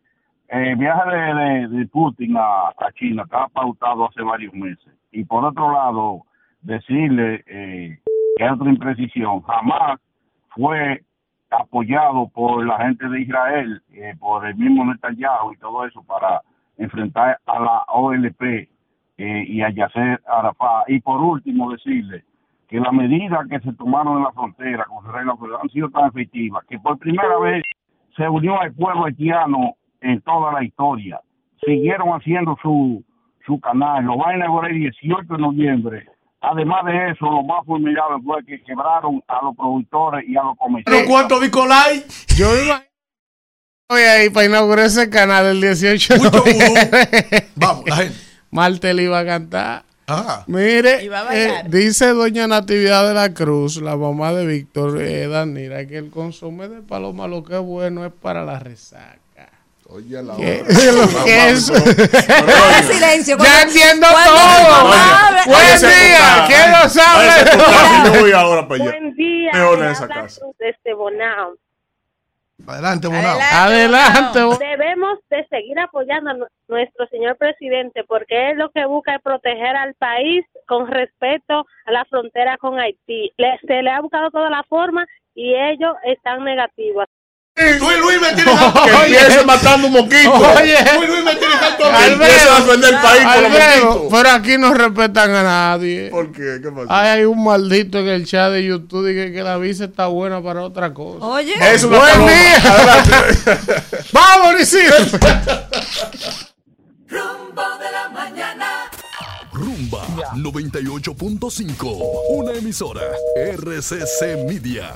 el viaje de, de- de Putin a, a China estaba pautado hace varios meses. Y por otro lado, decirle eh, que hay otra imprecisión. Jamás fue apoyado por la gente de Israel, eh, por el mismo Netanyahu y todo eso para enfrentar a la OLP eh, y a Yasser Arafat. Y por último, decirle que las medidas que se tomaron en la frontera con Israel han sido tan efectivas que por primera vez se unió al pueblo haitiano en toda la historia. Siguieron haciendo su, su canal, lo van a inaugurar el 18 de noviembre. Además de eso, lo más formidable fue que quebraron a los productores y a los comerciantes. ¿Pero cuánto Nicolai? Yo iba Voy ahí para inaugurar ese canal el 18 de noviembre. Vamos, la gente. Martel iba a cantar. Ah. Mire, Iba a eh, dice doña Natividad de la Cruz, la mamá de Víctor eh, Danira, que el consumo de paloma lo que es bueno es para la resaca. Oye, la ¿Qué? hora. Lo que es- silencio. Ya entiendo todo. Buen día, y yo voy ahora para allá. Buen día. Mejor en esa casa. Desde Bonao. Adelante, Bonao. Adelante. Debemos de seguir apoyando a nu- nuestro señor presidente porque él lo que busca es proteger al país con respeto a la frontera con Haití. Le- se le ha buscado toda la forma y ellos están negativos. Luis, Luis me tiene Que empiece matando un moquito. Oye. Luis, Luis me tiene harto. Que empiece a defender el país con los moquitos. pero aquí no respetan a nadie. ¿Por qué? ¿Qué pasa? Ay, hay un maldito en el chat de YouTube que, que la visa está buena para otra cosa. Oye. Es una Buen día. *laughs* Vamos, Isidro. Rumbo de la mañana. Rumba 98.5, una emisora RCC Media.